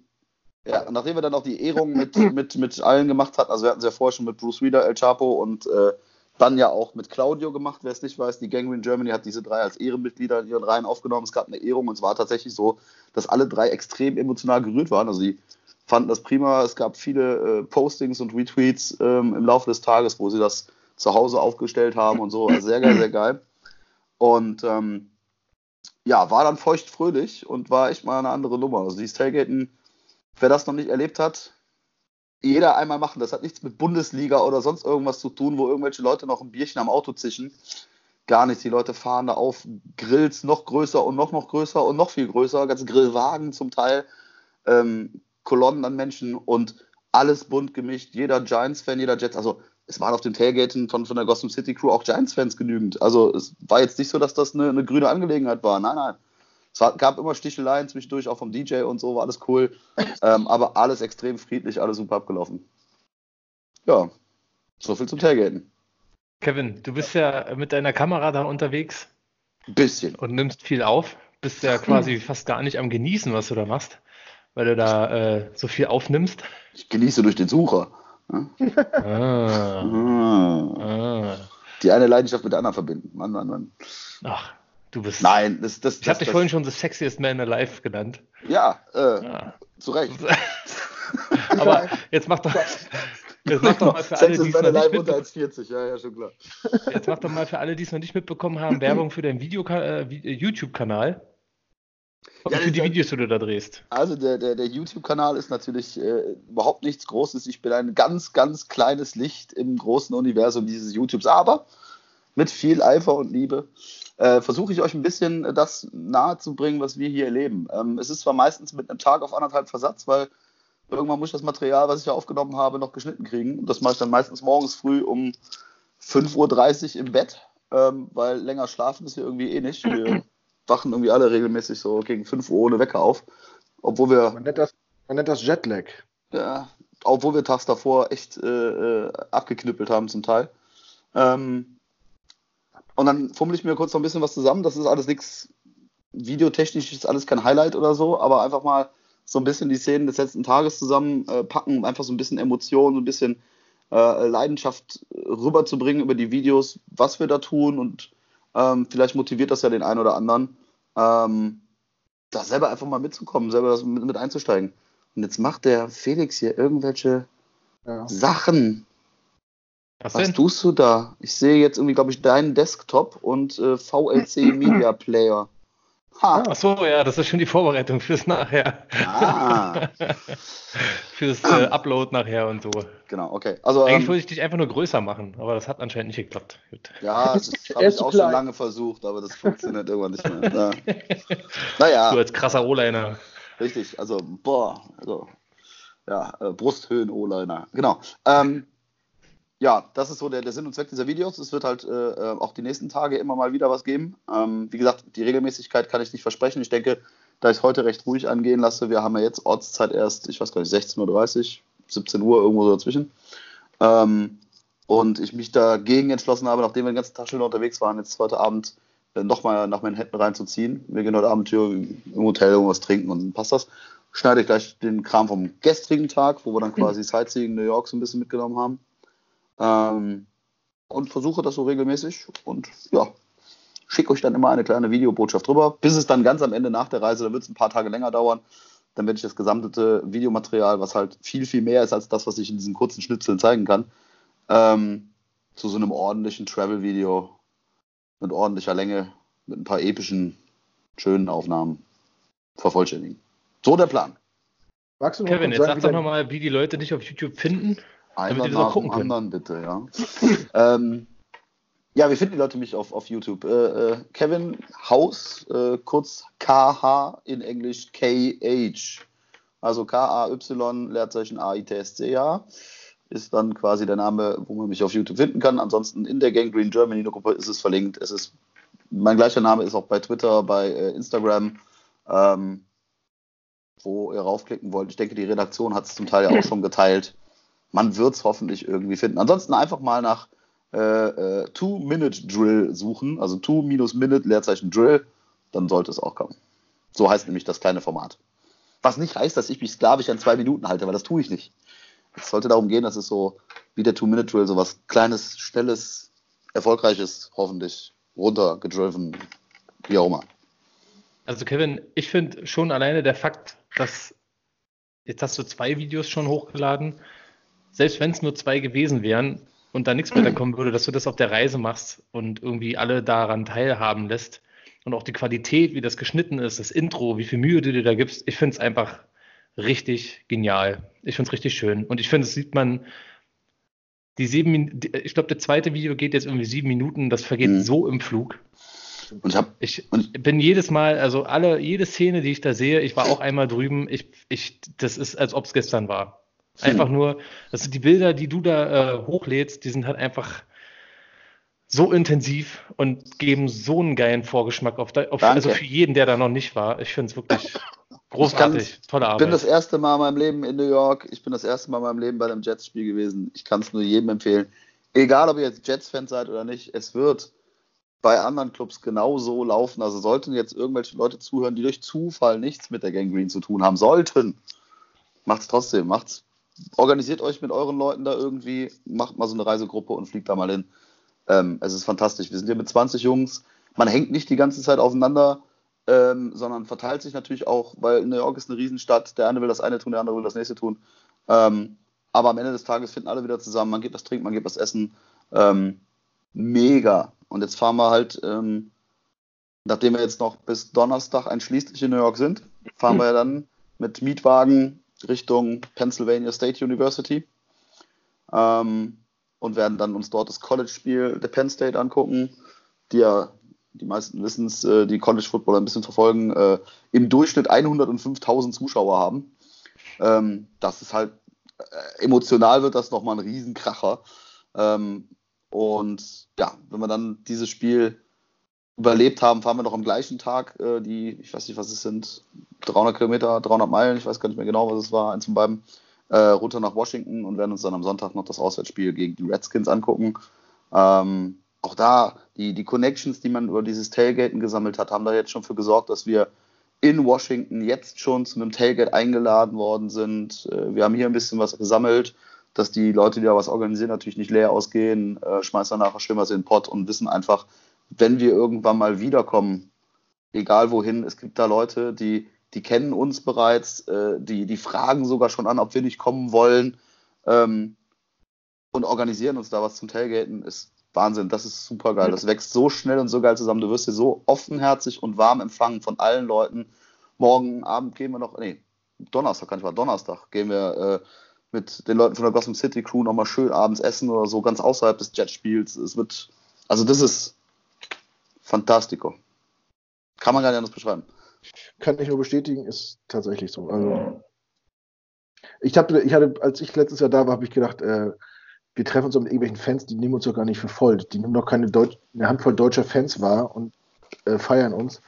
[SPEAKER 3] ja, und nachdem wir dann auch die Ehrung mit, mit, mit allen gemacht hatten, also wir hatten es ja vorher schon mit Bruce Reader, El Chapo und äh, dann ja auch mit Claudio gemacht, wer es nicht weiß, die Gangrene Germany hat diese drei als Ehrenmitglieder in ihren Reihen aufgenommen. Es gab eine Ehrung und es war tatsächlich so, dass alle drei extrem emotional gerührt waren. Also die fanden das prima. Es gab viele äh, Postings und Retweets ähm, im Laufe des Tages, wo sie das zu Hause aufgestellt haben und so. Also sehr geil, sehr geil. Und ähm, ja, war dann feuchtfröhlich und war echt mal eine andere Nummer. Also dieses Tailgaten, wer das noch nicht erlebt hat, jeder einmal machen. Das hat nichts mit Bundesliga oder sonst irgendwas zu tun, wo irgendwelche Leute noch ein Bierchen am Auto zischen. Gar nichts. Die Leute fahren da auf Grills noch größer und noch, noch größer und noch viel größer. Ganze Grillwagen zum Teil. Ähm, Kolonnen an Menschen und alles bunt gemischt. Jeder Giants-Fan, jeder Jets. Also es waren auf dem Tailgaten von, von der Gotham City Crew auch Giants-Fans genügend. Also es war jetzt nicht so, dass das eine, eine grüne Angelegenheit war. Nein, nein. Es gab immer Sticheleien zwischendurch, auch vom DJ und so, war alles cool. Ähm, aber alles extrem friedlich, alles super abgelaufen. Ja, so viel zum Tailgaten.
[SPEAKER 1] Kevin, du bist ja mit deiner Kamera da unterwegs
[SPEAKER 3] Ein bisschen.
[SPEAKER 1] und nimmst viel auf. Bist ja quasi fast gar nicht am Genießen, was du da machst, weil du da äh, so viel aufnimmst.
[SPEAKER 3] Ich genieße durch den Sucher.
[SPEAKER 1] Ah,
[SPEAKER 3] Ah.
[SPEAKER 1] ah.
[SPEAKER 3] Die eine Leidenschaft mit der anderen verbinden. Mann, Mann, Mann.
[SPEAKER 1] Ach, du bist.
[SPEAKER 3] Nein, das, das,
[SPEAKER 1] Ich habe dich vorhin schon the sexiest man alive genannt.
[SPEAKER 3] Ja, äh,
[SPEAKER 1] Ja.
[SPEAKER 3] zu Recht.
[SPEAKER 1] Aber jetzt mach doch, jetzt mach doch mal für alle, die es noch nicht
[SPEAKER 3] Live unter
[SPEAKER 1] mitbe-
[SPEAKER 3] 1,40. Ja, ja, schon klar.
[SPEAKER 1] jetzt mach doch mal für alle, die es noch nicht mitbekommen haben, Werbung für deinen Video äh, äh, YouTube-Kanal.
[SPEAKER 3] Ja,
[SPEAKER 1] für die Videos, die du da drehst.
[SPEAKER 3] Also der, der, der YouTube-Kanal ist natürlich äh, überhaupt nichts Großes. Ich bin ein ganz, ganz kleines Licht im großen Universum dieses YouTubes. Aber mit viel Eifer und Liebe äh, versuche ich euch ein bisschen das nahezubringen, was wir hier erleben. Ähm, es ist zwar meistens mit einem Tag auf anderthalb Versatz, weil irgendwann muss ich das Material, was ich ja aufgenommen habe, noch geschnitten kriegen. Und das mache ich dann meistens morgens früh um 5.30 Uhr im Bett, ähm, weil länger schlafen ist hier irgendwie eh nicht. Wir wachen irgendwie alle regelmäßig so gegen 5 Uhr ohne Wecker auf. Obwohl wir
[SPEAKER 2] Man nennt das, man nennt das Jetlag.
[SPEAKER 3] ja, obwohl wir tags davor echt äh, äh, abgeknüppelt haben zum Teil. Ähm, und dann fummel ich mir kurz noch ein bisschen was zusammen. Das ist alles nichts videotechnisch, ist alles kein Highlight oder so, aber einfach mal so ein bisschen die Szenen des letzten Tages zusammenpacken, äh, einfach so ein bisschen Emotion, so ein bisschen äh, Leidenschaft rüberzubringen über die Videos, was wir da tun und ähm, vielleicht motiviert das ja den einen oder anderen, ähm, da selber einfach mal mitzukommen, selber das mit, mit einzusteigen. Und jetzt macht der Felix hier irgendwelche
[SPEAKER 2] Ja.
[SPEAKER 3] Sachen.
[SPEAKER 1] Was
[SPEAKER 3] Was tust du da? Ich sehe jetzt irgendwie, glaube ich, deinen Desktop und äh, VLC Media Player. Ha.
[SPEAKER 1] Ach so, ja, das ist schon die Vorbereitung fürs nachher.
[SPEAKER 3] Ah.
[SPEAKER 1] fürs äh, Upload nachher und so.
[SPEAKER 3] Genau, okay. Also,
[SPEAKER 1] Eigentlich
[SPEAKER 3] ähm,
[SPEAKER 1] wollte ich dich einfach nur größer machen, aber das hat anscheinend nicht geklappt. Gut.
[SPEAKER 3] ja, das habe ich auch schon
[SPEAKER 2] klein.
[SPEAKER 3] lange versucht, aber das funktioniert irgendwann nicht mehr. Ja. Naja.
[SPEAKER 1] Du als krasser O-Liner.
[SPEAKER 3] Richtig, also, boah, also, ja, äh, Brusthöhen-O-Liner, genau. Ähm, ja, das ist so der, der Sinn und Zweck dieser Videos. Es wird halt äh, äh, auch die nächsten Tage immer mal wieder was geben. Ähm, wie gesagt, die Regelmäßigkeit kann ich nicht versprechen. Ich denke, da ich es heute recht ruhig angehen lasse, wir haben ja jetzt Ortszeit erst, ich weiß gar nicht, 16.30 Uhr, 17 Uhr, irgendwo so dazwischen. Ähm, und ich mich dagegen entschlossen habe, nachdem wir den ganzen Tag schön unterwegs waren, jetzt heute Abend äh, nochmal nach Manhattan reinzuziehen. Wir gehen heute Abend hier im Hotel irgendwas trinken und dann passt das. Schneide ich gleich den Kram vom gestrigen Tag, wo wir dann quasi Sightseeing New York so ein bisschen mitgenommen haben. Ähm, und versuche das so regelmäßig und ja, schicke euch dann immer eine kleine Videobotschaft drüber, bis es dann ganz am Ende nach der Reise, da wird es ein paar Tage länger dauern, dann werde ich das gesamte Videomaterial, was halt viel, viel mehr ist als das, was ich in diesen kurzen Schnitzeln zeigen kann, ähm, zu so einem ordentlichen Travel-Video mit ordentlicher Länge, mit ein paar epischen, schönen Aufnahmen vervollständigen. So der Plan.
[SPEAKER 2] Magst du noch
[SPEAKER 1] Kevin, jetzt sag doch nochmal, wie die Leute dich auf YouTube finden.
[SPEAKER 3] Einer
[SPEAKER 1] auch
[SPEAKER 3] nach
[SPEAKER 1] gucken
[SPEAKER 3] dem
[SPEAKER 1] können.
[SPEAKER 3] anderen, bitte, ja. ähm, ja, wie finden die Leute mich auf, auf YouTube? Äh, äh, Kevin Haus, äh, kurz KH in Englisch KH. Also K-A-Y, Leerzeichen A-I-T-S-C-H. Ist dann quasi der Name, wo man mich auf YouTube finden kann. Ansonsten in der Gang Green Germany Gruppe ist es verlinkt. Es ist, mein gleicher Name ist auch bei Twitter, bei äh, Instagram. Ähm, wo ihr raufklicken wollt. Ich denke, die Redaktion hat es zum Teil ja auch schon geteilt. Man wird es hoffentlich irgendwie finden. Ansonsten einfach mal nach äh, äh, Two-Minute-Drill suchen, also Two-Minute Leerzeichen Drill, dann sollte es auch kommen. So heißt nämlich das kleine Format. Was nicht heißt, dass ich mich sklavisch an zwei Minuten halte, weil das tue ich nicht. Es sollte darum gehen, dass es so wie der Two-Minute-Drill so was Kleines, Schnelles, Erfolgreiches, hoffentlich runtergedriven, wie auch immer.
[SPEAKER 1] Also Kevin, ich finde schon alleine der Fakt, dass jetzt hast du zwei Videos schon hochgeladen, selbst wenn es nur zwei gewesen wären und da nichts mehr kommen würde, dass du das auf der Reise machst und irgendwie alle daran teilhaben lässt und auch die Qualität, wie das geschnitten ist, das Intro, wie viel Mühe du dir da gibst, ich finde es einfach richtig genial. Ich finde es richtig schön und ich finde, es sieht man die sieben, ich glaube, der zweite Video geht jetzt irgendwie sieben Minuten, das vergeht
[SPEAKER 3] Mhm.
[SPEAKER 1] so im Flug.
[SPEAKER 3] Und ich habe
[SPEAKER 1] Ich
[SPEAKER 3] Und-
[SPEAKER 1] bin jedes Mal, also alle, jede Szene, die ich da sehe, ich war auch einmal drüben, ich, ich, das ist, als ob es gestern war. Einfach nur, das sind die Bilder, die du da äh, hochlädst, die sind halt einfach so intensiv und geben so einen geilen Vorgeschmack auf, auf also für jeden, der da noch nicht war. Ich finde es wirklich großartig, tolle
[SPEAKER 3] Ich bin das
[SPEAKER 1] Arbeit.
[SPEAKER 3] erste Mal in meinem Leben in New York. Ich bin das erste Mal in meinem Leben bei einem Jets-Spiel gewesen. Ich kann es nur jedem empfehlen. Egal, ob ihr jetzt Jets-Fans seid oder nicht, es wird bei anderen Clubs genauso laufen. Also sollten jetzt irgendwelche Leute zuhören, die durch Zufall nichts mit der Gang Green zu tun haben sollten, macht's trotzdem. Macht's. Organisiert euch mit euren Leuten da irgendwie, macht mal so eine Reisegruppe und fliegt da mal hin. Ähm, es ist fantastisch. Wir sind hier mit 20 Jungs. Man hängt nicht die ganze Zeit aufeinander, ähm, sondern verteilt sich natürlich auch, weil New York ist eine Riesenstadt. Der eine will das eine tun, der andere will das nächste tun. Ähm, aber am Ende des Tages finden alle wieder zusammen. Man geht was trinken, man geht was essen. Ähm, mega. Und jetzt fahren wir halt, ähm, nachdem wir jetzt noch bis Donnerstag einschließlich in New York sind, fahren wir ja dann mit Mietwagen Richtung Pennsylvania State University ähm, und werden dann uns dort das College-Spiel der Penn State angucken, die ja, die meisten wissen es, äh, die College Football ein bisschen verfolgen, äh, im Durchschnitt 105.000 Zuschauer haben. Ähm, das ist halt, äh, emotional wird das nochmal ein Riesenkracher. Ähm, und ja, wenn wir dann dieses Spiel überlebt haben, fahren wir noch am gleichen Tag äh, die, ich weiß nicht, was es sind, 300 Kilometer, 300 Meilen, ich weiß gar nicht mehr genau, was es war, eins von beiden, äh, runter nach Washington und werden uns dann am Sonntag noch das Auswärtsspiel gegen die Redskins angucken. Ähm, auch da, die, die Connections, die man über dieses Tailgaten gesammelt hat, haben da jetzt schon für gesorgt, dass wir in Washington jetzt schon zu einem Tailgate eingeladen worden sind. Äh, wir haben hier ein bisschen was gesammelt, dass die Leute, die da was organisieren, natürlich nicht leer ausgehen, äh, schmeißen dann nachher schön was in den Pott und wissen einfach, wenn wir irgendwann mal wiederkommen, egal wohin, es gibt da Leute, die, die kennen uns bereits, äh, die, die fragen sogar schon an, ob wir nicht kommen wollen ähm, und organisieren uns da was zum Tailgaten, ist Wahnsinn, das ist super geil. Das wächst so schnell und so geil zusammen. Du wirst hier so offenherzig und warm empfangen von allen Leuten. Morgen Abend gehen wir noch, nee, Donnerstag, kann ich mal, Donnerstag gehen wir äh, mit den Leuten von der Gotham City Crew nochmal schön abends essen oder so, ganz außerhalb des Jetspiels. Es wird, also das ist fantastico. Kann man gar nicht anders beschreiben.
[SPEAKER 2] Kann ich nur bestätigen, ist tatsächlich so. Also, ich, hab, ich hatte, als ich letztes Jahr da war, habe ich gedacht, äh, wir treffen uns mit irgendwelchen Fans, die nehmen uns doch gar nicht für voll. Die nehmen doch keine Deut eine Handvoll deutscher Fans wahr und äh, feiern uns.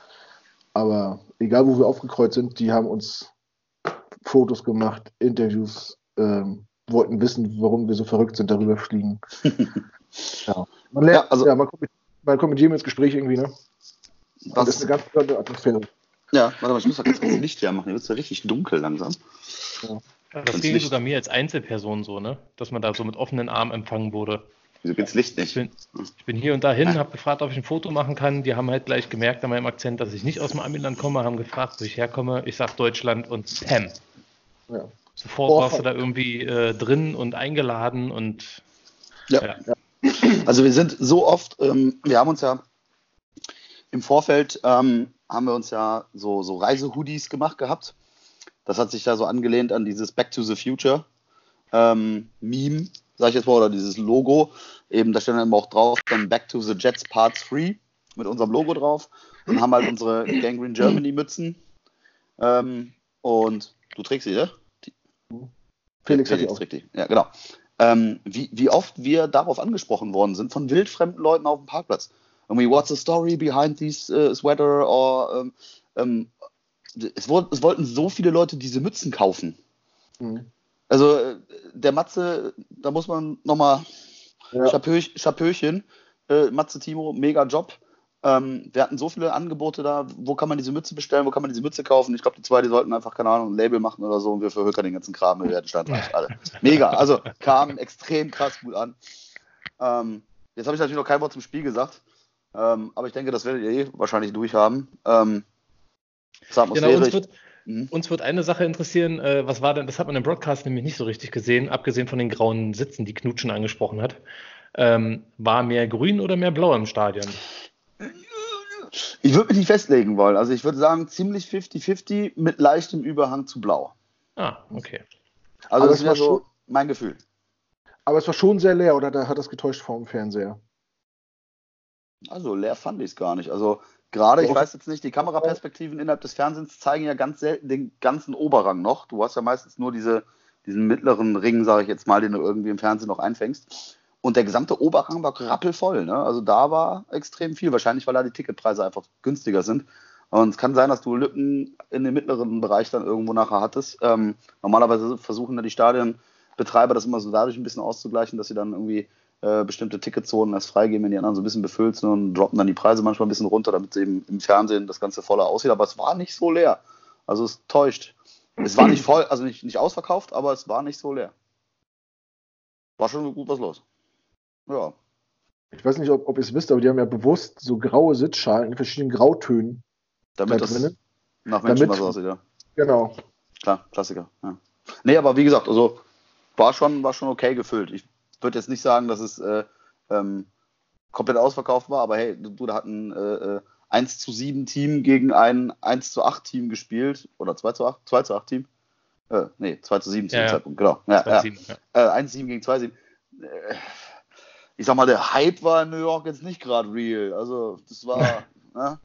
[SPEAKER 2] Aber egal, wo wir aufgekreuzt sind, die haben uns Fotos gemacht, Interviews, ähm, wollten wissen, warum wir so verrückt sind, darüber fliegen. ja. Man lernt,
[SPEAKER 3] Ja, also-
[SPEAKER 2] ja, man kommt mit, man kommt mit jedem ins Gespräch irgendwie, ne? Und das ist eine ganz tolle Atmosphäre.
[SPEAKER 3] ja, warte mal, ich muss da ganz kurz das Licht hier machen. Hier wird es ja richtig dunkel langsam.
[SPEAKER 1] Das
[SPEAKER 3] Ganz
[SPEAKER 1] ging
[SPEAKER 3] Licht.
[SPEAKER 1] sogar mir als Einzelperson so, ne? Dass man da so mit offenen Armen empfangen wurde.
[SPEAKER 3] Wieso geht's Licht
[SPEAKER 1] Ich
[SPEAKER 3] nicht?
[SPEAKER 1] bin, ich bin hier und dahin, habe gefragt, ob ich ein Foto machen kann. Die haben halt gleich gemerkt an meinem Akzent, dass ich nicht aus dem Amiland komme, haben gefragt, wo ich herkomme. Ich sag Deutschland und Pam.
[SPEAKER 2] Ja.
[SPEAKER 1] Sofort
[SPEAKER 2] Oh,
[SPEAKER 1] warst du da irgendwie äh, drin und eingeladen und
[SPEAKER 3] Ja.
[SPEAKER 1] Ja.
[SPEAKER 3] Also wir sind so oft, ähm, wir haben uns ja im Vorfeld, ähm, haben wir uns ja so, so Reisehoodies gemacht gehabt. das hat sich ja so angelehnt an dieses Back to the Future ähm, Meme, sag ich jetzt mal, oder dieses Logo. Eben, da steht dann immer auch drauf, dann Back to the Jets Part 3 mit unserem Logo drauf und haben halt unsere Gangrene Germany Mützen. Ähm, und du trägst sie, ne? Die,
[SPEAKER 2] Felix hat die
[SPEAKER 3] Felix
[SPEAKER 2] auch.
[SPEAKER 3] trägt die. Ja, genau. Ähm, wie, wie oft wir darauf angesprochen worden sind von wildfremden Leuten auf dem Parkplatz. Irgendwie, what's the story behind these uh, sweater? Or, ähm, ähm, es, wollten, es wollten so viele Leute diese Mützen kaufen.
[SPEAKER 2] Mhm.
[SPEAKER 3] Also äh, der Matze, da muss man nochmal
[SPEAKER 2] Ja.
[SPEAKER 3] Chapeau, Chapeauchen, äh, Matze Timo, mega Job. Ähm, wir hatten so viele Angebote da, wo kann man diese Mütze bestellen, wo kann man diese Mütze kaufen. Ich glaube, die zwei, die sollten einfach, keine Ahnung, ein Label machen oder so und wir verhökern den ganzen Kram, wir werden standreich alle. Mega, also kam extrem krass gut an. Ähm, jetzt habe ich natürlich noch kein Wort zum Spiel gesagt, ähm, aber ich denke, das werdet ihr eh wahrscheinlich durchhaben. Ähm,
[SPEAKER 1] Genau, uns wird,
[SPEAKER 3] Mhm.
[SPEAKER 1] uns wird eine Sache interessieren, äh, was war denn, das hat man im Broadcast nämlich nicht so richtig gesehen, abgesehen von den grauen Sitzen, die Knutschen angesprochen hat. Ähm, war mehr grün oder mehr blau im Stadion?
[SPEAKER 3] Ich würde mich nicht festlegen wollen. Also ich würde sagen, ziemlich 50-50 mit leichtem Überhang zu blau.
[SPEAKER 1] Ah, okay.
[SPEAKER 3] Also
[SPEAKER 2] Aber
[SPEAKER 3] das wäre
[SPEAKER 2] war
[SPEAKER 3] so
[SPEAKER 2] schon-
[SPEAKER 3] mein Gefühl.
[SPEAKER 2] Aber es war schon sehr leer, oder da hat das getäuscht vom Fernseher?
[SPEAKER 3] Also leer fand ich es gar nicht. Also gerade, ich weiß jetzt nicht, die Kameraperspektiven innerhalb des Fernsehens zeigen ja ganz selten den ganzen Oberrang noch. Du hast ja meistens nur diese, diesen mittleren Ring, sage ich jetzt mal, den du irgendwie im Fernsehen noch einfängst. Und der gesamte Oberrang war rappelvoll. Ne? Also da war extrem viel. Wahrscheinlich, weil da die Ticketpreise einfach günstiger sind. Und es kann sein, dass du Lücken in dem mittleren Bereich dann irgendwo nachher hattest. Ähm, normalerweise versuchen ja die Stadionbetreiber das immer so dadurch ein bisschen auszugleichen, dass sie dann irgendwie äh, bestimmte Ticketzonen erst freigeben, wenn die anderen so ein bisschen befüllt sind und droppen dann die Preise manchmal ein bisschen runter, damit eben im Fernsehen das Ganze voller aussieht. Aber es war nicht so leer. Also es täuscht. Es war nicht voll, also nicht, nicht ausverkauft, aber es war nicht so leer. War schon gut was los. Ja.
[SPEAKER 2] Ich weiß nicht, ob, ob ihr es wisst, aber die haben ja bewusst so graue Sitzschalen in verschiedenen Grautönen
[SPEAKER 3] Damit
[SPEAKER 2] da
[SPEAKER 3] das
[SPEAKER 2] drinnen.
[SPEAKER 3] nach Menschen
[SPEAKER 2] Damit-
[SPEAKER 3] was aussieht, ja.
[SPEAKER 2] Genau.
[SPEAKER 3] Klar, Klassiker. Ja. Nee, aber wie gesagt, also war schon, war schon okay gefüllt. Ich würde jetzt nicht sagen, dass es äh, ähm, komplett ausverkauft war, aber hey, du, da hat ein äh, äh, 1 zu 7 Team gegen ein 1 zu 8 Team gespielt. Oder 2 zu 8? 2 zu 8 Team? Äh, nee, 2 zu 7 zu
[SPEAKER 1] Ja,
[SPEAKER 3] dem
[SPEAKER 1] ja.
[SPEAKER 3] Zeitpunkt, genau. Ja, ja.
[SPEAKER 1] 2-7, ja.
[SPEAKER 3] Äh, 1 7 gegen 2 7. Äh, ich sag mal, der Hype war in New York jetzt nicht gerade real. Also, das war. ne?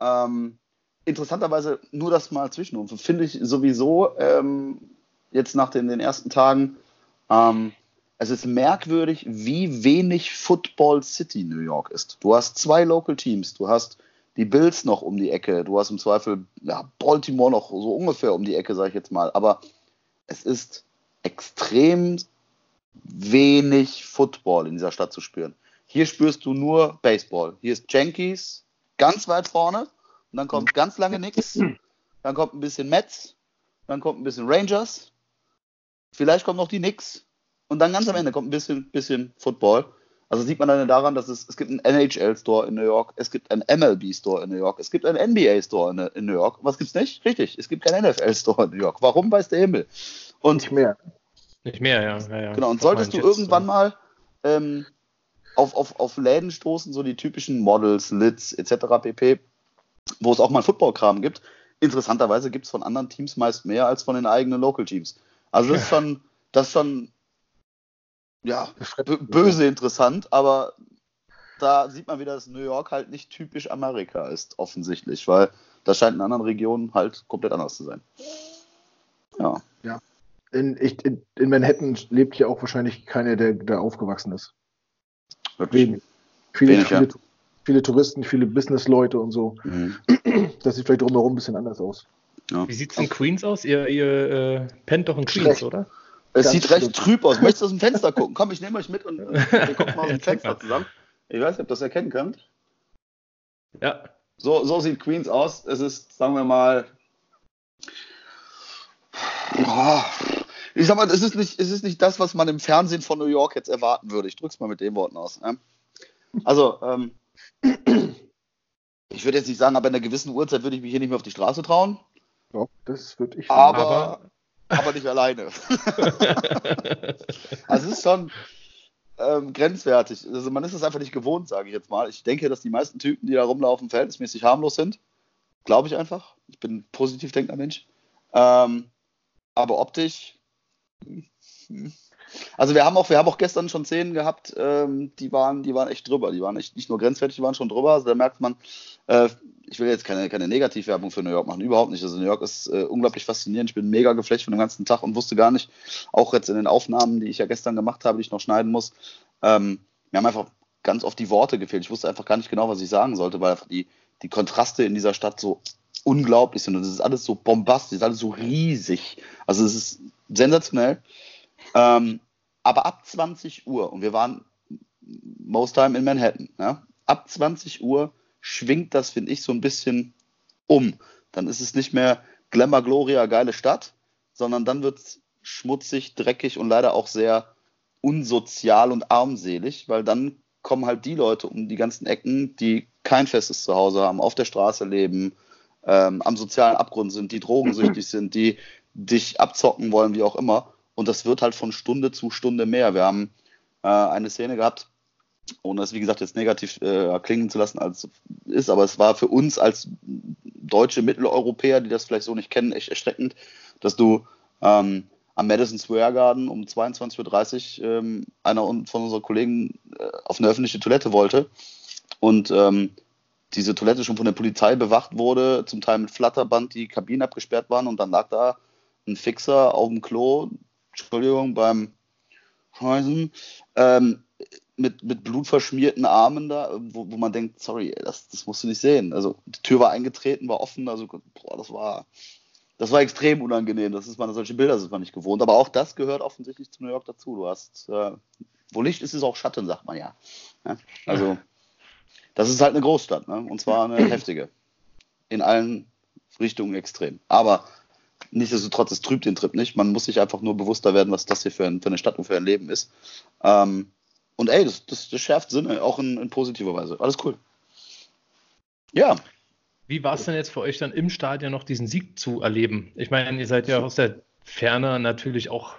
[SPEAKER 3] ähm, interessanterweise, nur das mal zwischenrufen, finde ich sowieso ähm, jetzt nach den, den ersten Tagen, ähm, es ist merkwürdig, wie wenig Football City New York ist. Du hast zwei Local Teams, du hast die Bills noch um die Ecke, du hast im Zweifel ja, Baltimore noch so ungefähr um die Ecke, sage ich jetzt mal, aber es ist extrem wenig Football in dieser Stadt zu spüren. Hier spürst du nur Baseball. Hier ist Yankees ganz weit vorne und dann kommt ganz lange nix. Dann kommt ein bisschen Mets, dann kommt ein bisschen Rangers, vielleicht kommt noch die Knicks und dann ganz am Ende kommt ein bisschen, bisschen Football. Also sieht man dann daran, dass es, es gibt einen NHL-Store in New York, es gibt einen MLB-Store in New York, es gibt einen NBA-Store in, in New York. Was gibt's nicht? Richtig, es gibt keinen NFL-Store in New York. Warum weiß der Himmel? Und
[SPEAKER 2] Nicht mehr.
[SPEAKER 1] Nicht mehr, ja. ja, ja.
[SPEAKER 3] Genau, und solltest du
[SPEAKER 1] Jets,
[SPEAKER 3] irgendwann mal ähm, auf, auf, auf Läden stoßen, so die typischen Models, Lids etc. pp., wo es auch mal Football-Kram gibt, interessanterweise gibt es von anderen Teams meist mehr als von den eigenen Local-Teams. Also das ist schon, das ist schon ja, böse interessant, aber da sieht man wieder, dass New York halt nicht typisch Amerika ist, offensichtlich, weil das scheint in anderen Regionen halt komplett anders zu sein. Ja.
[SPEAKER 2] In, ich, in, in Manhattan lebt ja auch wahrscheinlich keiner, der da aufgewachsen ist.
[SPEAKER 3] Wirklich.
[SPEAKER 2] Wenig. Viele,
[SPEAKER 3] Wenig, ja.
[SPEAKER 2] viele, viele Touristen, viele Businessleute und so.
[SPEAKER 3] Mhm.
[SPEAKER 2] Das sieht vielleicht drumherum ein bisschen anders aus.
[SPEAKER 3] Ja.
[SPEAKER 1] Wie sieht es in Queens aus? Ihr, ihr äh, pennt doch in Queens,
[SPEAKER 2] Schlecht.
[SPEAKER 1] oder?
[SPEAKER 3] Es
[SPEAKER 2] Ganz
[SPEAKER 3] sieht recht
[SPEAKER 2] schlimm.
[SPEAKER 3] trüb aus. Möchtest du aus dem Fenster gucken? Komm, ich nehme euch mit und wir gucken mal aus dem Fenster zusammen. Ich weiß nicht, ob ihr das erkennen könnt.
[SPEAKER 1] Ja.
[SPEAKER 3] So, so sieht Queens aus. Es ist, sagen wir mal, ja, ich sag mal, es ist, nicht, es ist nicht das, was man im Fernsehen von New York jetzt erwarten würde. Ich drück's mal mit den Worten aus. Ja? Also, ähm, ich würde jetzt nicht sagen, aber in einer gewissen Uhrzeit würde ich mich hier nicht mehr auf die Straße trauen,
[SPEAKER 2] Ja, das würde ich
[SPEAKER 3] aber,
[SPEAKER 1] Aber-
[SPEAKER 3] aber nicht alleine. Also es ist schon ähm, grenzwertig. Also man ist es einfach nicht gewohnt, sage ich jetzt mal. Ich denke, dass die meisten Typen, die da rumlaufen, verhältnismäßig harmlos sind. Glaube ich einfach. Ich bin ein positiv denkender Mensch. Ähm, aber optisch. Also wir haben auch, wir haben auch gestern schon Szenen gehabt, ähm, die waren, die waren echt drüber. Die waren echt nicht nur grenzwertig, die waren schon drüber. Also da merkt man, äh, ich will jetzt keine, keine Negativwerbung für New York machen, überhaupt nicht. Also New York ist äh, unglaublich faszinierend. Ich bin mega geflecht von dem ganzen Tag und wusste gar nicht, auch jetzt in den Aufnahmen, die ich ja gestern gemacht habe, die ich noch schneiden muss, ähm, mir haben einfach ganz oft die Worte gefehlt. Ich wusste einfach gar nicht genau, was ich sagen sollte, weil einfach die, die Kontraste in dieser Stadt so unglaublich sind. Und es ist alles so bombastisch, alles so riesig. Also es ist sensationell. Ähm, aber ab 20 Uhr, und wir waren most time in Manhattan, ja, ab 20 Uhr schwingt das, finde ich, so ein bisschen um. Dann ist es nicht mehr Glamour, Gloria, geile Stadt, sondern dann wird es schmutzig, dreckig und leider auch sehr unsozial und armselig, weil dann kommen halt die Leute um die ganzen Ecken, die kein festes Zuhause haben, auf der Straße leben, ähm, am sozialen Abgrund sind, die drogensüchtig sind, die dich abzocken wollen, wie auch immer. Und das wird halt von Stunde zu Stunde mehr. Wir haben äh, eine Szene gehabt, ohne es wie gesagt jetzt negativ äh, klingen zu lassen, als ist, aber es war für uns als deutsche Mitteleuropäer, die das vielleicht so nicht kennen, echt erschreckend, dass du ähm, am Madison Square Garden um 22.30 Uhr ähm, einer von unseren Kollegen äh, auf eine öffentliche Toilette wollte und ähm, diese Toilette schon von der Polizei bewacht wurde, zum Teil mit Flatterband die Kabinen abgesperrt waren und dann lag da ein Fixer auf dem Klo, Entschuldigung, beim Scheißen, ähm, mit, mit blutverschmierten Armen da, wo, wo man denkt, sorry, das, das musst du nicht sehen. Also die Tür war eingetreten, war offen, also boah, das war das war extrem unangenehm. Das ist man, solche Bilder sind man nicht gewohnt. Aber auch das gehört offensichtlich zu New York dazu. Du hast, äh, wo Licht ist, ist auch Schatten, sagt man ja. ja? Also, das ist halt eine Großstadt, ne? Und zwar eine heftige. In allen Richtungen extrem. Aber nichtsdestotrotz, es trübt den Trip nicht. Man muss sich einfach nur bewusster werden, was das hier für, ein, für eine Stadt und für ein Leben ist. Ähm, und ey, das, das, das schärft Sinne, auch in, in positiver Weise. Alles cool. Ja,
[SPEAKER 1] wie war es denn jetzt für euch dann im Stadion noch diesen Sieg zu erleben? Ich meine, ihr seid ja aus der Ferne natürlich auch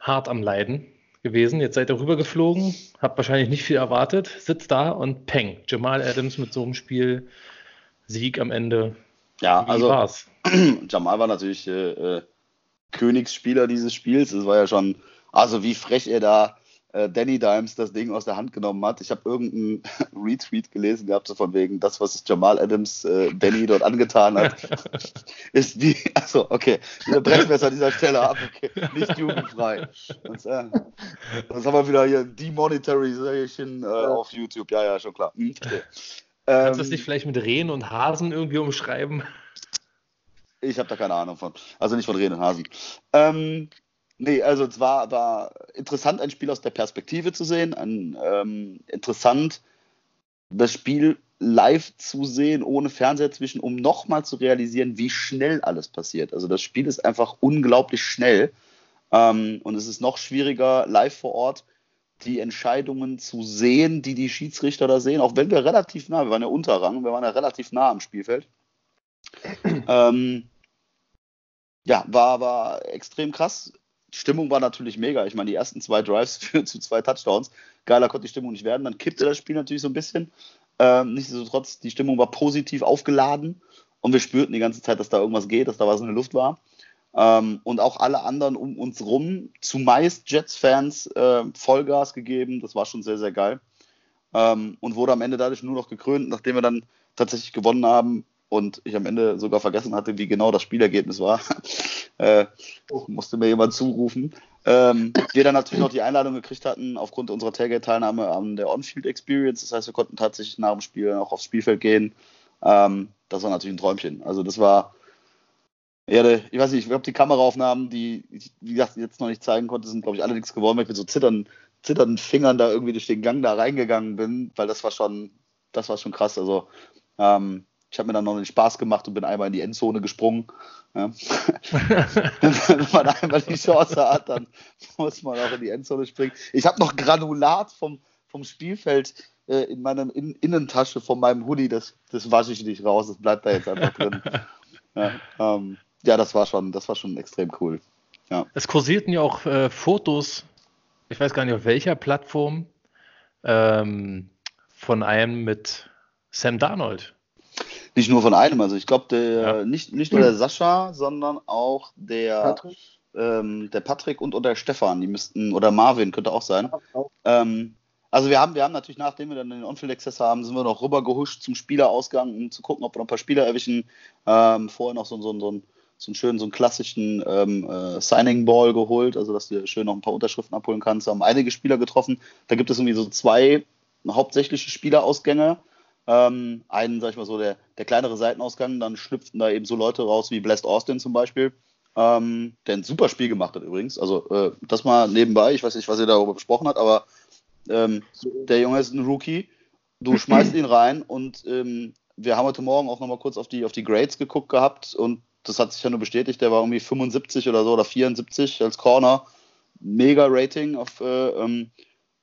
[SPEAKER 1] hart am Leiden gewesen. Jetzt seid ihr rübergeflogen, habt wahrscheinlich nicht viel erwartet, sitzt da und peng. Jamal Adams mit so einem Spiel, Sieg am Ende.
[SPEAKER 3] Ja, Wie also war's? Jamal war natürlich äh, äh, Königsspieler dieses Spiels. Es war ja schon, also wie frech er da Danny Dimes das Ding aus der Hand genommen hat. Ich habe irgendeinen Retweet gelesen gehabt, so von wegen, das, was Jamal Adams äh, Danny dort angetan hat, ist wie, also okay, wir brechen wir es an dieser Stelle ab, okay, nicht jugendfrei. Das, äh, das haben wir wieder hier Demonetarization äh, auf YouTube, ja, ja, schon klar. Hm, okay.
[SPEAKER 1] Kannst du das ähm, nicht vielleicht mit Rehen und Hasen irgendwie umschreiben?
[SPEAKER 3] Ich habe da keine Ahnung von. Also nicht von Rehen und Hasen. Ähm, Nee, also es war, war interessant, ein Spiel aus der Perspektive zu sehen, ein, ähm, interessant, das Spiel live zu sehen, ohne Fernseher zwischen, um nochmal zu realisieren, wie schnell alles passiert. Also das Spiel ist einfach unglaublich schnell ähm, und es ist noch schwieriger, live vor Ort die Entscheidungen zu sehen, die die Schiedsrichter da sehen, auch wenn wir relativ nah, wir waren ja Unterrang, wir waren ja relativ nah am Spielfeld. ähm, ja, war, war extrem krass. Stimmung war natürlich mega. Ich meine, die ersten zwei Drives führen zu zwei Touchdowns. Geiler konnte die Stimmung nicht werden. Dann kippte das Spiel natürlich so ein bisschen. Ähm, nichtsdestotrotz, die Stimmung war positiv aufgeladen und wir spürten die ganze Zeit, dass da irgendwas geht, dass da was in der Luft war. Ähm, und auch alle anderen um uns rum, zumeist Jets-Fans, äh, Vollgas gegeben. Das war schon sehr, sehr geil. Ähm, und wurde am Ende dadurch nur noch gekrönt, nachdem wir dann tatsächlich gewonnen haben, und ich am Ende sogar vergessen hatte, wie genau das Spielergebnis war. äh, musste mir jemand zurufen. Ähm, wir dann natürlich noch die Einladung gekriegt hatten aufgrund unserer Tailgate-Teilnahme an der On-Field Experience. Das heißt, wir konnten tatsächlich nach dem Spiel auch aufs Spielfeld gehen. Ähm, das war natürlich ein Träumchen. Also das war, ja, ich weiß nicht, ich glaube, die Kameraaufnahmen, die ich, wie gesagt, jetzt noch nicht zeigen konnte, sind, glaube ich, alle nichts geworden, weil ich mit so zittern, zitternden Fingern da irgendwie durch den Gang da reingegangen bin, weil das war schon, das war schon krass. Also ähm, ich habe mir dann noch den Spaß gemacht und bin einmal in die Endzone gesprungen. Ja. Wenn man einmal die Chance hat, dann muss man auch in die Endzone springen. Ich habe noch Granulat vom, vom Spielfeld äh, in meiner in Innentasche von meinem Hoodie. Das, das wasche ich nicht raus. Das bleibt da jetzt einfach drin. Ja, ähm, ja, das war schon, das war schon extrem cool. Ja.
[SPEAKER 1] Es kursierten ja auch äh, Fotos, ich weiß gar nicht auf welcher Plattform, ähm, von einem mit Sam Darnold.
[SPEAKER 3] Nicht nur von einem, also ich glaube, der
[SPEAKER 1] Ja.
[SPEAKER 3] nicht, nicht nur der Sascha, sondern auch der
[SPEAKER 2] Patrick?
[SPEAKER 3] ähm, der Patrick und oder der Stefan, die müssten, oder Marvin könnte auch sein.
[SPEAKER 2] Auch.
[SPEAKER 3] Ähm, also wir haben, wir haben natürlich, nachdem wir dann den On-Field-Access haben, sind wir noch rüber gehuscht zum Spielerausgang, um zu gucken, ob wir noch ein paar Spieler erwischen. Ähm, vorher noch so, so, so, einen- so einen schönen, so einen klassischen ähm, äh, Signing-Ball geholt, also dass du schön noch ein paar Unterschriften abholen kannst. Wir haben einige Spieler getroffen. Da gibt es irgendwie so zwei hauptsächliche Spielerausgänge. Ähm, einen, sag ich mal so, der, der kleinere Seitenausgang, dann schlüpften da eben so Leute raus wie Blessed Austin zum Beispiel, ähm, der ein super Spiel gemacht hat übrigens. Also äh, das mal nebenbei, ich weiß nicht, was ihr darüber besprochen habt, aber ähm, der Junge ist ein Rookie. Du schmeißt ihn rein und ähm, wir haben heute Morgen auch nochmal kurz auf die, auf die Grades geguckt gehabt und das hat sich ja nur bestätigt. Der war irgendwie 75 oder so oder 74 als Corner. Mega Rating auf, äh, ähm,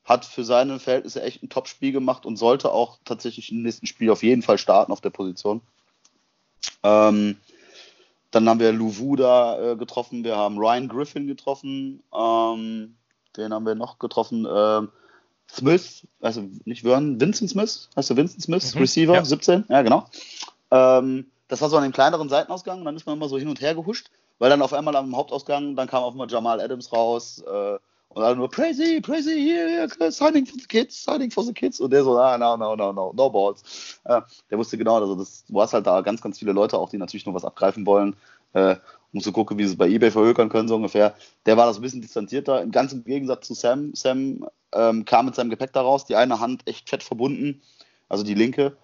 [SPEAKER 3] hat für seine Verhältnisse echt ein Top-Spiel gemacht und sollte auch tatsächlich im nächsten Spiel auf jeden Fall starten auf der Position. Ähm, dann haben wir Louvu da äh, getroffen, wir haben Ryan Griffin getroffen, ähm, den haben wir noch getroffen, ähm, Smith, also nicht Vernon, Vincent Smith, heißt du Vincent Smith,
[SPEAKER 1] Mhm,
[SPEAKER 3] Receiver,
[SPEAKER 1] ja.
[SPEAKER 3] 17, ja genau. Ähm, das war so an dem kleineren Seitenausgang und dann ist man immer so hin und her gehuscht, weil dann auf einmal am Hauptausgang, dann kam auf einmal Jamal Adams raus äh, und alle nur crazy, crazy, here, here, signing for the kids, signing for the kids und der so, ah, no, no, no, no, no balls. Äh, der wusste genau, also das, du hast halt da ganz, ganz viele Leute auch, die natürlich nur was abgreifen wollen, äh, um zu gucken, wie sie es bei eBay verhökern können, so ungefähr. Der war das ein bisschen distanzierter, im ganzen Gegensatz zu Sam. Sam ähm, kam mit seinem Gepäck da raus, die eine Hand echt fett verbunden, also die linke.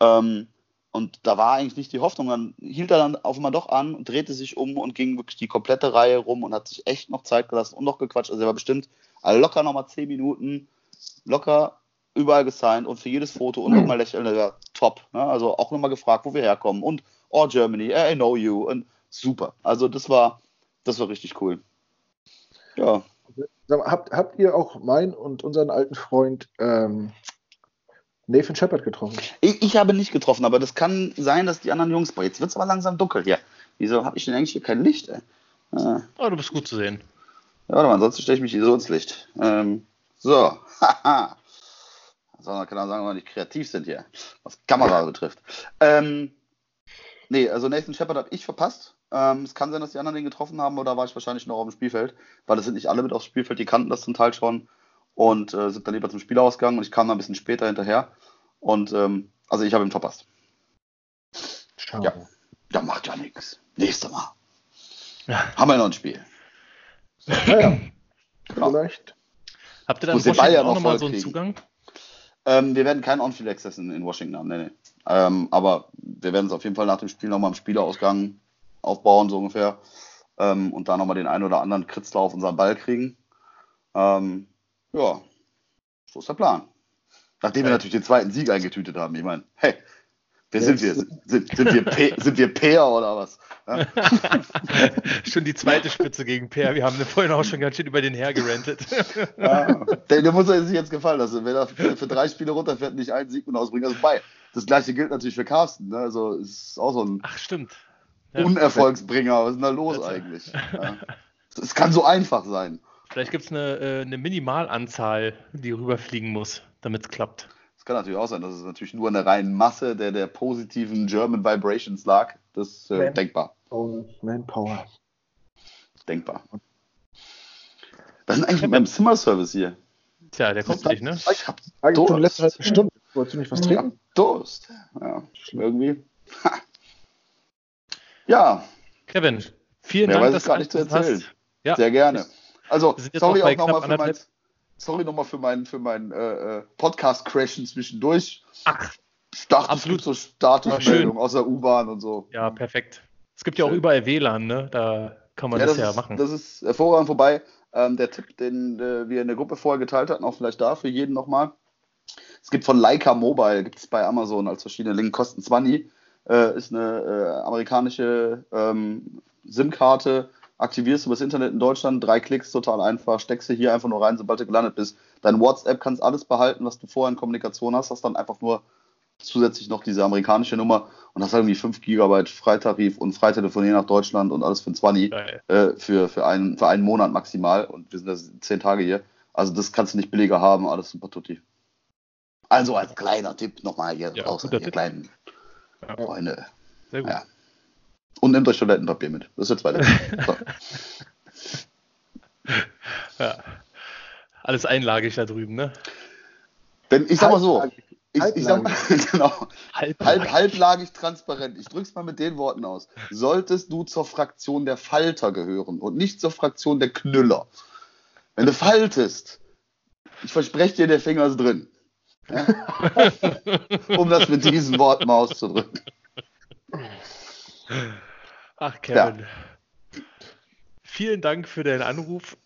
[SPEAKER 3] Ähm, und da war eigentlich nicht die Hoffnung. Dann hielt er dann auf einmal doch an und drehte sich um und ging wirklich die komplette Reihe rum und hat sich echt noch Zeit gelassen und noch gequatscht. Also er war bestimmt also locker nochmal 10 Minuten, locker überall gesigned und für jedes Foto und nochmal lächeln, war top. Ne? Also auch nochmal gefragt, wo wir herkommen und oh Germany, I know you und super. Also das war, das war richtig cool. Ja,
[SPEAKER 2] habt, habt ihr auch meinen und unseren alten Freund ähm, Nathan Shepard getroffen?
[SPEAKER 3] ich, ich habe nicht getroffen, aber das kann sein, dass die anderen Jungs, boah, jetzt wird es aber langsam dunkel hier. Wieso habe ich denn eigentlich hier kein Licht? Ey? Äh,
[SPEAKER 1] Oh, du bist gut zu sehen.
[SPEAKER 3] Ja, warte mal, ansonsten stelle ich mich hier so ins Licht. Ähm, so, haha. So, dann kann man sagen, wenn wir nicht kreativ sind hier, was Kamera betrifft. Ähm, nee, also Nathan Shepard habe ich verpasst. Ähm, es kann sein, dass die anderen den getroffen haben, oder war ich wahrscheinlich noch auf dem Spielfeld, weil es sind nicht alle mit aufs Spielfeld, die kannten das zum Teil schon und äh, sind dann lieber zum Spielausgang und ich kam dann ein bisschen später hinterher. Und ähm, also ich habe ihn verpasst.
[SPEAKER 2] Schade.
[SPEAKER 3] Ja. Ja, macht ja nichts. Nächstes Mal.
[SPEAKER 1] Ja.
[SPEAKER 3] Haben wir noch ein Spiel.
[SPEAKER 2] Naja,
[SPEAKER 3] Genau.
[SPEAKER 2] vielleicht.
[SPEAKER 1] Habt ihr dann in
[SPEAKER 3] Ball ja
[SPEAKER 1] Washington auch
[SPEAKER 3] noch
[SPEAKER 1] nochmal so einen
[SPEAKER 3] kriegen.
[SPEAKER 1] Zugang?
[SPEAKER 3] Ähm, wir werden keinen On-Field Access in, in Washington haben, nee, nee. Ähm, aber wir werden es auf jeden Fall nach dem Spiel nochmal im Spielerausgang aufbauen, so ungefähr. Ähm, und da nochmal den einen oder anderen Kritzler auf unseren Ball kriegen. Ähm, ja, so ist der Plan. Nachdem wir natürlich den zweiten Sieg eingetütet haben. Ich meine, hey, wer sind wir? Sind, sind, wir sind wir Peer oder was? Ja?
[SPEAKER 1] schon die zweite Spitze gegen Per. Wir haben vorhin auch schon ganz schön über den hergerantet.
[SPEAKER 3] Ja, der, der muss sich jetzt gefallen lassen. Wenn er für, für drei Spiele runterfährt, nicht einen Sieg und ausbringen, also bei. Das gleiche gilt natürlich für Carsten. Ne? Also ist auch so ein
[SPEAKER 1] Ach, stimmt. Ja.
[SPEAKER 3] Unerfolgsbringer. Was ist denn da los
[SPEAKER 1] Das-
[SPEAKER 3] eigentlich? Es kann so einfach sein.
[SPEAKER 1] Vielleicht gibt es eine, äh, eine Minimalanzahl, die rüberfliegen muss, damit es klappt.
[SPEAKER 3] Es kann natürlich auch sein, dass es natürlich nur an der reinen Masse der, der positiven German Vibrations lag. Das ist äh,
[SPEAKER 2] Man-
[SPEAKER 3] denkbar.
[SPEAKER 2] Manpower.
[SPEAKER 3] Denkbar. Was ist denn eigentlich mit meinem Zimmerservice hier?
[SPEAKER 1] Tja, der kommt nicht, ne?
[SPEAKER 3] Ich hab
[SPEAKER 2] Eigentlich schon
[SPEAKER 3] Durst.
[SPEAKER 2] letzte halbe Stunde. Wolltest du nicht was
[SPEAKER 3] Ich hab
[SPEAKER 2] trinken?
[SPEAKER 3] Durst. Ja, irgendwie. Ha. Ja,
[SPEAKER 1] Kevin, vielen
[SPEAKER 3] Mehr
[SPEAKER 1] Dank,
[SPEAKER 3] weiß
[SPEAKER 1] dass
[SPEAKER 3] ich gar
[SPEAKER 1] du
[SPEAKER 3] nicht zu erzählen.
[SPEAKER 1] hast. Ja,
[SPEAKER 3] Sehr gerne. Also, sorry
[SPEAKER 1] auch
[SPEAKER 3] nochmal für mein, sorry noch mal für mein, für mein äh, äh, Podcast-Crashen zwischendurch.
[SPEAKER 1] Ach,
[SPEAKER 3] Ich dachte,
[SPEAKER 1] Absolut.
[SPEAKER 3] es gibt so Statusmeldungen aus der U-Bahn und so.
[SPEAKER 1] ja, perfekt. Es gibt ja auch
[SPEAKER 3] Schön.
[SPEAKER 1] überall WLAN, ne? Da kann man
[SPEAKER 3] Ja,
[SPEAKER 1] das,
[SPEAKER 3] das,
[SPEAKER 1] ja
[SPEAKER 3] ist,
[SPEAKER 1] machen.
[SPEAKER 3] das ist hervorragend vorbei. Ähm, der Tipp, den äh, wir in der Gruppe vorher geteilt hatten, auch vielleicht da für jeden nochmal. Es gibt von Leica Mobile, gibt es bei Amazon als verschiedene Links, kosten 20. Äh, ist eine äh, amerikanische ähm, SIM-Karte, aktivierst du übers Internet in Deutschland, drei Klicks, total einfach, steckst du hier einfach nur rein, sobald du gelandet bist. Dein WhatsApp kannst alles behalten, was du vorher in Kommunikation hast, hast dann einfach nur zusätzlich noch diese amerikanische Nummer und hast irgendwie 5 GB Freitarif und Freitelefonieren nach Deutschland und alles für ein 20
[SPEAKER 1] Geil.
[SPEAKER 3] äh, für, für, einen, für einen Monat maximal und wir sind da zehn Tage hier. Also das kannst du nicht billiger haben, alles super tutti. Also als kleiner Tipp nochmal hier
[SPEAKER 1] Ja,
[SPEAKER 3] raus,
[SPEAKER 1] Tipp.
[SPEAKER 3] kleinen
[SPEAKER 1] Ja.
[SPEAKER 3] Freunde.
[SPEAKER 1] Sehr gut.
[SPEAKER 3] Ja. Und nehmt euch Toilettenpapier mit. Das ist jetzt weiter. So.
[SPEAKER 1] Ja. Alles einlagig da drüben, ne?
[SPEAKER 3] Denn ich sag mal so,
[SPEAKER 2] Halblagig.
[SPEAKER 3] ich, ich sag mal, genau,
[SPEAKER 1] Halb,
[SPEAKER 3] halb, halblagig transparent. Ich drück's mal mit den Worten aus. Solltest du zur Fraktion der Falter gehören und nicht zur Fraktion der Knüller. Wenn du faltest, ich verspreche dir, der Finger ist drin. Ja? um das mit diesen Worten mal auszudrücken.
[SPEAKER 1] Ach, Kevin. Vielen Dank für deinen Anruf.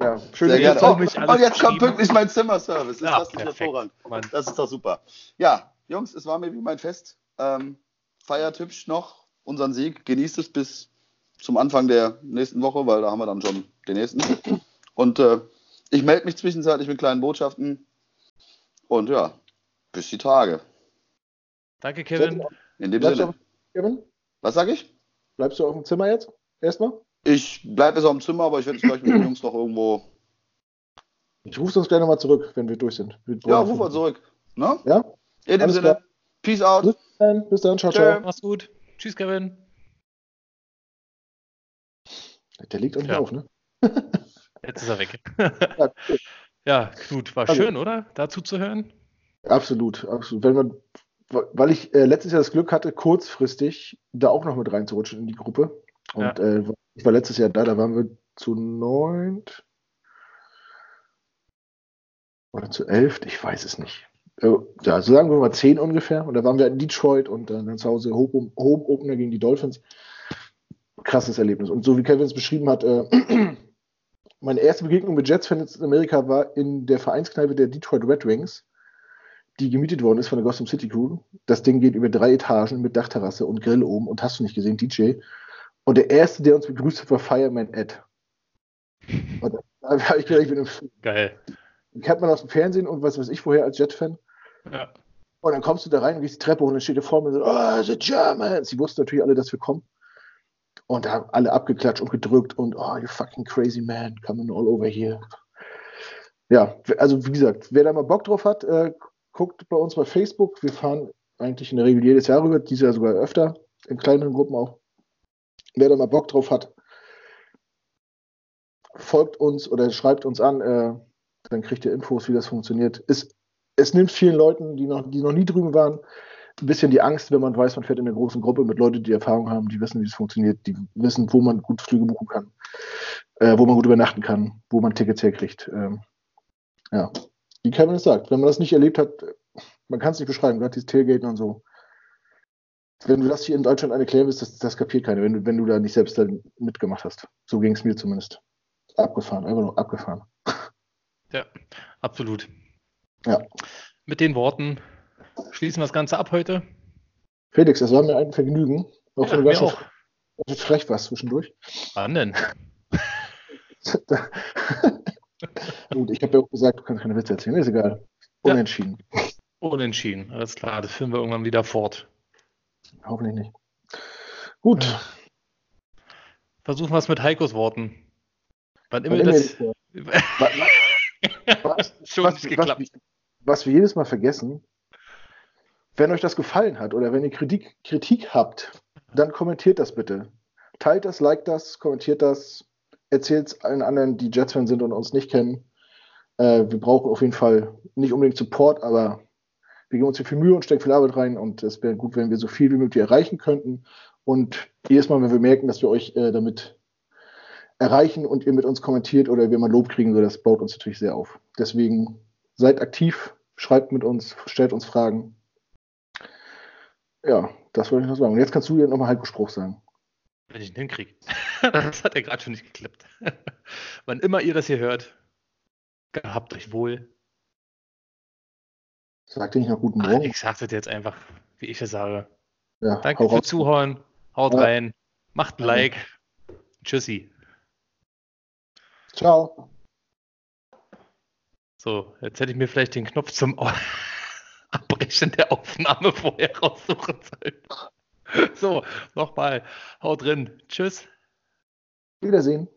[SPEAKER 2] Ja, schön, ihr
[SPEAKER 3] Oh, und
[SPEAKER 1] alles
[SPEAKER 3] jetzt kommt pünktlich mein Zimmerservice. Ist
[SPEAKER 1] Ja,
[SPEAKER 3] das nicht hervorragend?
[SPEAKER 1] Mann.
[SPEAKER 3] Das ist doch super. Ja, Jungs, es war mir wie mein Fest. Ähm, feiert hübsch noch unseren Sieg. Genießt es bis zum Anfang der nächsten Woche, weil da haben wir dann schon den nächsten. Und äh, ich melde mich zwischenzeitlich mit kleinen Botschaften. Und ja, bis die Tage.
[SPEAKER 1] Danke, Kevin.
[SPEAKER 3] In dem Sinne.
[SPEAKER 2] Kevin?
[SPEAKER 3] Was sage ich?
[SPEAKER 2] Bleibst du auf dem Zimmer jetzt? Erstmal?
[SPEAKER 3] Ich bleibe jetzt auf dem Zimmer, aber ich werde jetzt gleich mit den Jungs noch irgendwo.
[SPEAKER 2] Ich rufe uns gleich nochmal zurück, wenn wir durch sind. Wir
[SPEAKER 3] Ja, ruf mal zurück. Ne?
[SPEAKER 2] Ja?
[SPEAKER 3] In dem
[SPEAKER 2] Alles
[SPEAKER 3] Sinne.
[SPEAKER 2] klar.
[SPEAKER 3] Peace out.
[SPEAKER 2] Bis dann, bis dann, ciao, ciao.
[SPEAKER 1] Mach's gut. Tschüss, Kevin.
[SPEAKER 2] Der legt auch nicht
[SPEAKER 1] Ja.
[SPEAKER 2] auf, ne?
[SPEAKER 1] Jetzt ist er weg.
[SPEAKER 2] Ja,
[SPEAKER 1] Knut, war
[SPEAKER 2] Also-
[SPEAKER 1] schön, oder? Dazu zu hören.
[SPEAKER 2] Absolut, absolut. Wenn man, weil ich äh, letztes Jahr das Glück hatte, kurzfristig da auch noch mit reinzurutschen in die Gruppe. Und äh, ich war letztes Jahr da, da waren wir zu neunt oder zu elf, ich weiß es nicht. Äh, Ja, so sagen wir mal zehn ungefähr. Und da waren wir in Detroit und dann, dann zu Hause Home, Home Opener gegen die Dolphins. Krasses Erlebnis. Und so wie Kevin es beschrieben hat, äh, meine erste Begegnung mit Jets-Fans in Amerika war in der Vereinskneipe der Detroit Red Wings, die gemietet worden ist von der Gotham City Crew. Das Ding geht über drei Etagen mit Dachterrasse und Grill oben und hast du nicht gesehen, DJ. Und der erste, der uns begrüßt hat, war Fireman Ed. Und da habe ich gedacht, ich bin im Film.
[SPEAKER 1] Geil.
[SPEAKER 2] Die kennt man aus dem Fernsehen und was weiß ich vorher als Jet-Fan.
[SPEAKER 1] Ja.
[SPEAKER 2] Und dann kommst du da rein und gehst die Treppe hoch und dann steht der vor mir und sagt, oh, the Germans. Sie wussten natürlich alle, dass wir kommen. Und da haben alle abgeklatscht und gedrückt und, oh, you fucking crazy man, coming all over here. Ja, also wie gesagt, wer da mal Bock drauf hat, äh, guckt bei uns bei Facebook. Wir fahren eigentlich in der Regel jedes Jahr rüber, dieses Jahr sogar öfter, in kleineren Gruppen auch. Wer da mal Bock drauf hat, folgt uns oder schreibt uns an, äh, dann kriegt ihr Infos, wie das funktioniert. Es, es nimmt vielen Leuten, die noch, die noch nie drüben waren, ein bisschen die Angst, wenn man weiß, man fährt in einer großen Gruppe mit Leuten, die Erfahrung haben, die wissen, wie es funktioniert, die wissen, wo man gut Flüge buchen kann, äh, wo man gut übernachten kann, wo man Tickets herkriegt. Ähm, ja, wie Kevin es sagt, wenn man das nicht erlebt hat, man kann es nicht beschreiben, gerade dieses Tailgaten und so. Wenn du das hier in Deutschland eine erklären willst, das, das kapiert keiner, wenn du, wenn du da nicht selbst mitgemacht hast. So ging es mir zumindest. Abgefahren, einfach nur abgefahren.
[SPEAKER 1] Ja, absolut.
[SPEAKER 2] Ja.
[SPEAKER 1] Mit den Worten schließen wir das Ganze ab heute.
[SPEAKER 2] Felix, das war mir ein Vergnügen. Auch
[SPEAKER 1] Ja, mir auch.
[SPEAKER 2] frech warst zwischendurch.
[SPEAKER 1] Wann denn?
[SPEAKER 2] Gut, ich habe ja auch gesagt, du kannst keine Witze erzählen. Ist egal.
[SPEAKER 1] Ja.
[SPEAKER 2] Unentschieden.
[SPEAKER 1] Unentschieden. Alles klar, das führen wir irgendwann wieder fort.
[SPEAKER 2] Hoffentlich nicht. Gut.
[SPEAKER 1] Versuchen wir es mit Heikos Worten. Wann immer
[SPEAKER 2] immer
[SPEAKER 1] das.
[SPEAKER 2] Was, was,
[SPEAKER 1] Schon
[SPEAKER 2] was, was, was wir jedes Mal vergessen, wenn euch das gefallen hat oder wenn ihr Kritik, Kritik habt, dann kommentiert das bitte. Teilt das, liked das, kommentiert das, erzählt es allen anderen, die Jets-Fans sind und uns nicht kennen. Äh, wir brauchen auf jeden Fall nicht unbedingt Support, aber wir geben uns hier viel Mühe und stecken viel Arbeit rein und es wäre gut, wenn wir so viel wie möglich erreichen könnten. Und jedes Mal, wenn wir merken, dass wir euch äh, damit erreichen und ihr mit uns kommentiert oder wir mal Lob kriegen, das baut uns natürlich sehr auf. Deswegen seid aktiv, schreibt mit uns, stellt uns Fragen. Ja, das wollte ich noch sagen. Und jetzt kannst du dir nochmal Heiko Spruch sagen.
[SPEAKER 1] Wenn ich ihn hinkriege. Das hat ja gerade schon nicht geklappt. Wann immer ihr das hier hört, gehabt euch wohl.
[SPEAKER 2] Sagt ihr nicht noch guten
[SPEAKER 1] Ach,
[SPEAKER 2] Morgen?
[SPEAKER 1] ich sage das jetzt einfach, wie ich es sage.
[SPEAKER 2] Ja,
[SPEAKER 1] Danke
[SPEAKER 2] hau
[SPEAKER 1] für
[SPEAKER 2] raus.
[SPEAKER 1] Zuhören. Haut
[SPEAKER 2] Ja.
[SPEAKER 1] rein. Macht ein
[SPEAKER 2] Ja.
[SPEAKER 1] Like. Tschüssi.
[SPEAKER 2] Ciao.
[SPEAKER 1] So, jetzt hätte ich mir vielleicht den Knopf zum Abbrechen der Aufnahme vorher raussuchen sollen. So, nochmal. Haut drin. Tschüss.
[SPEAKER 2] Wiedersehen.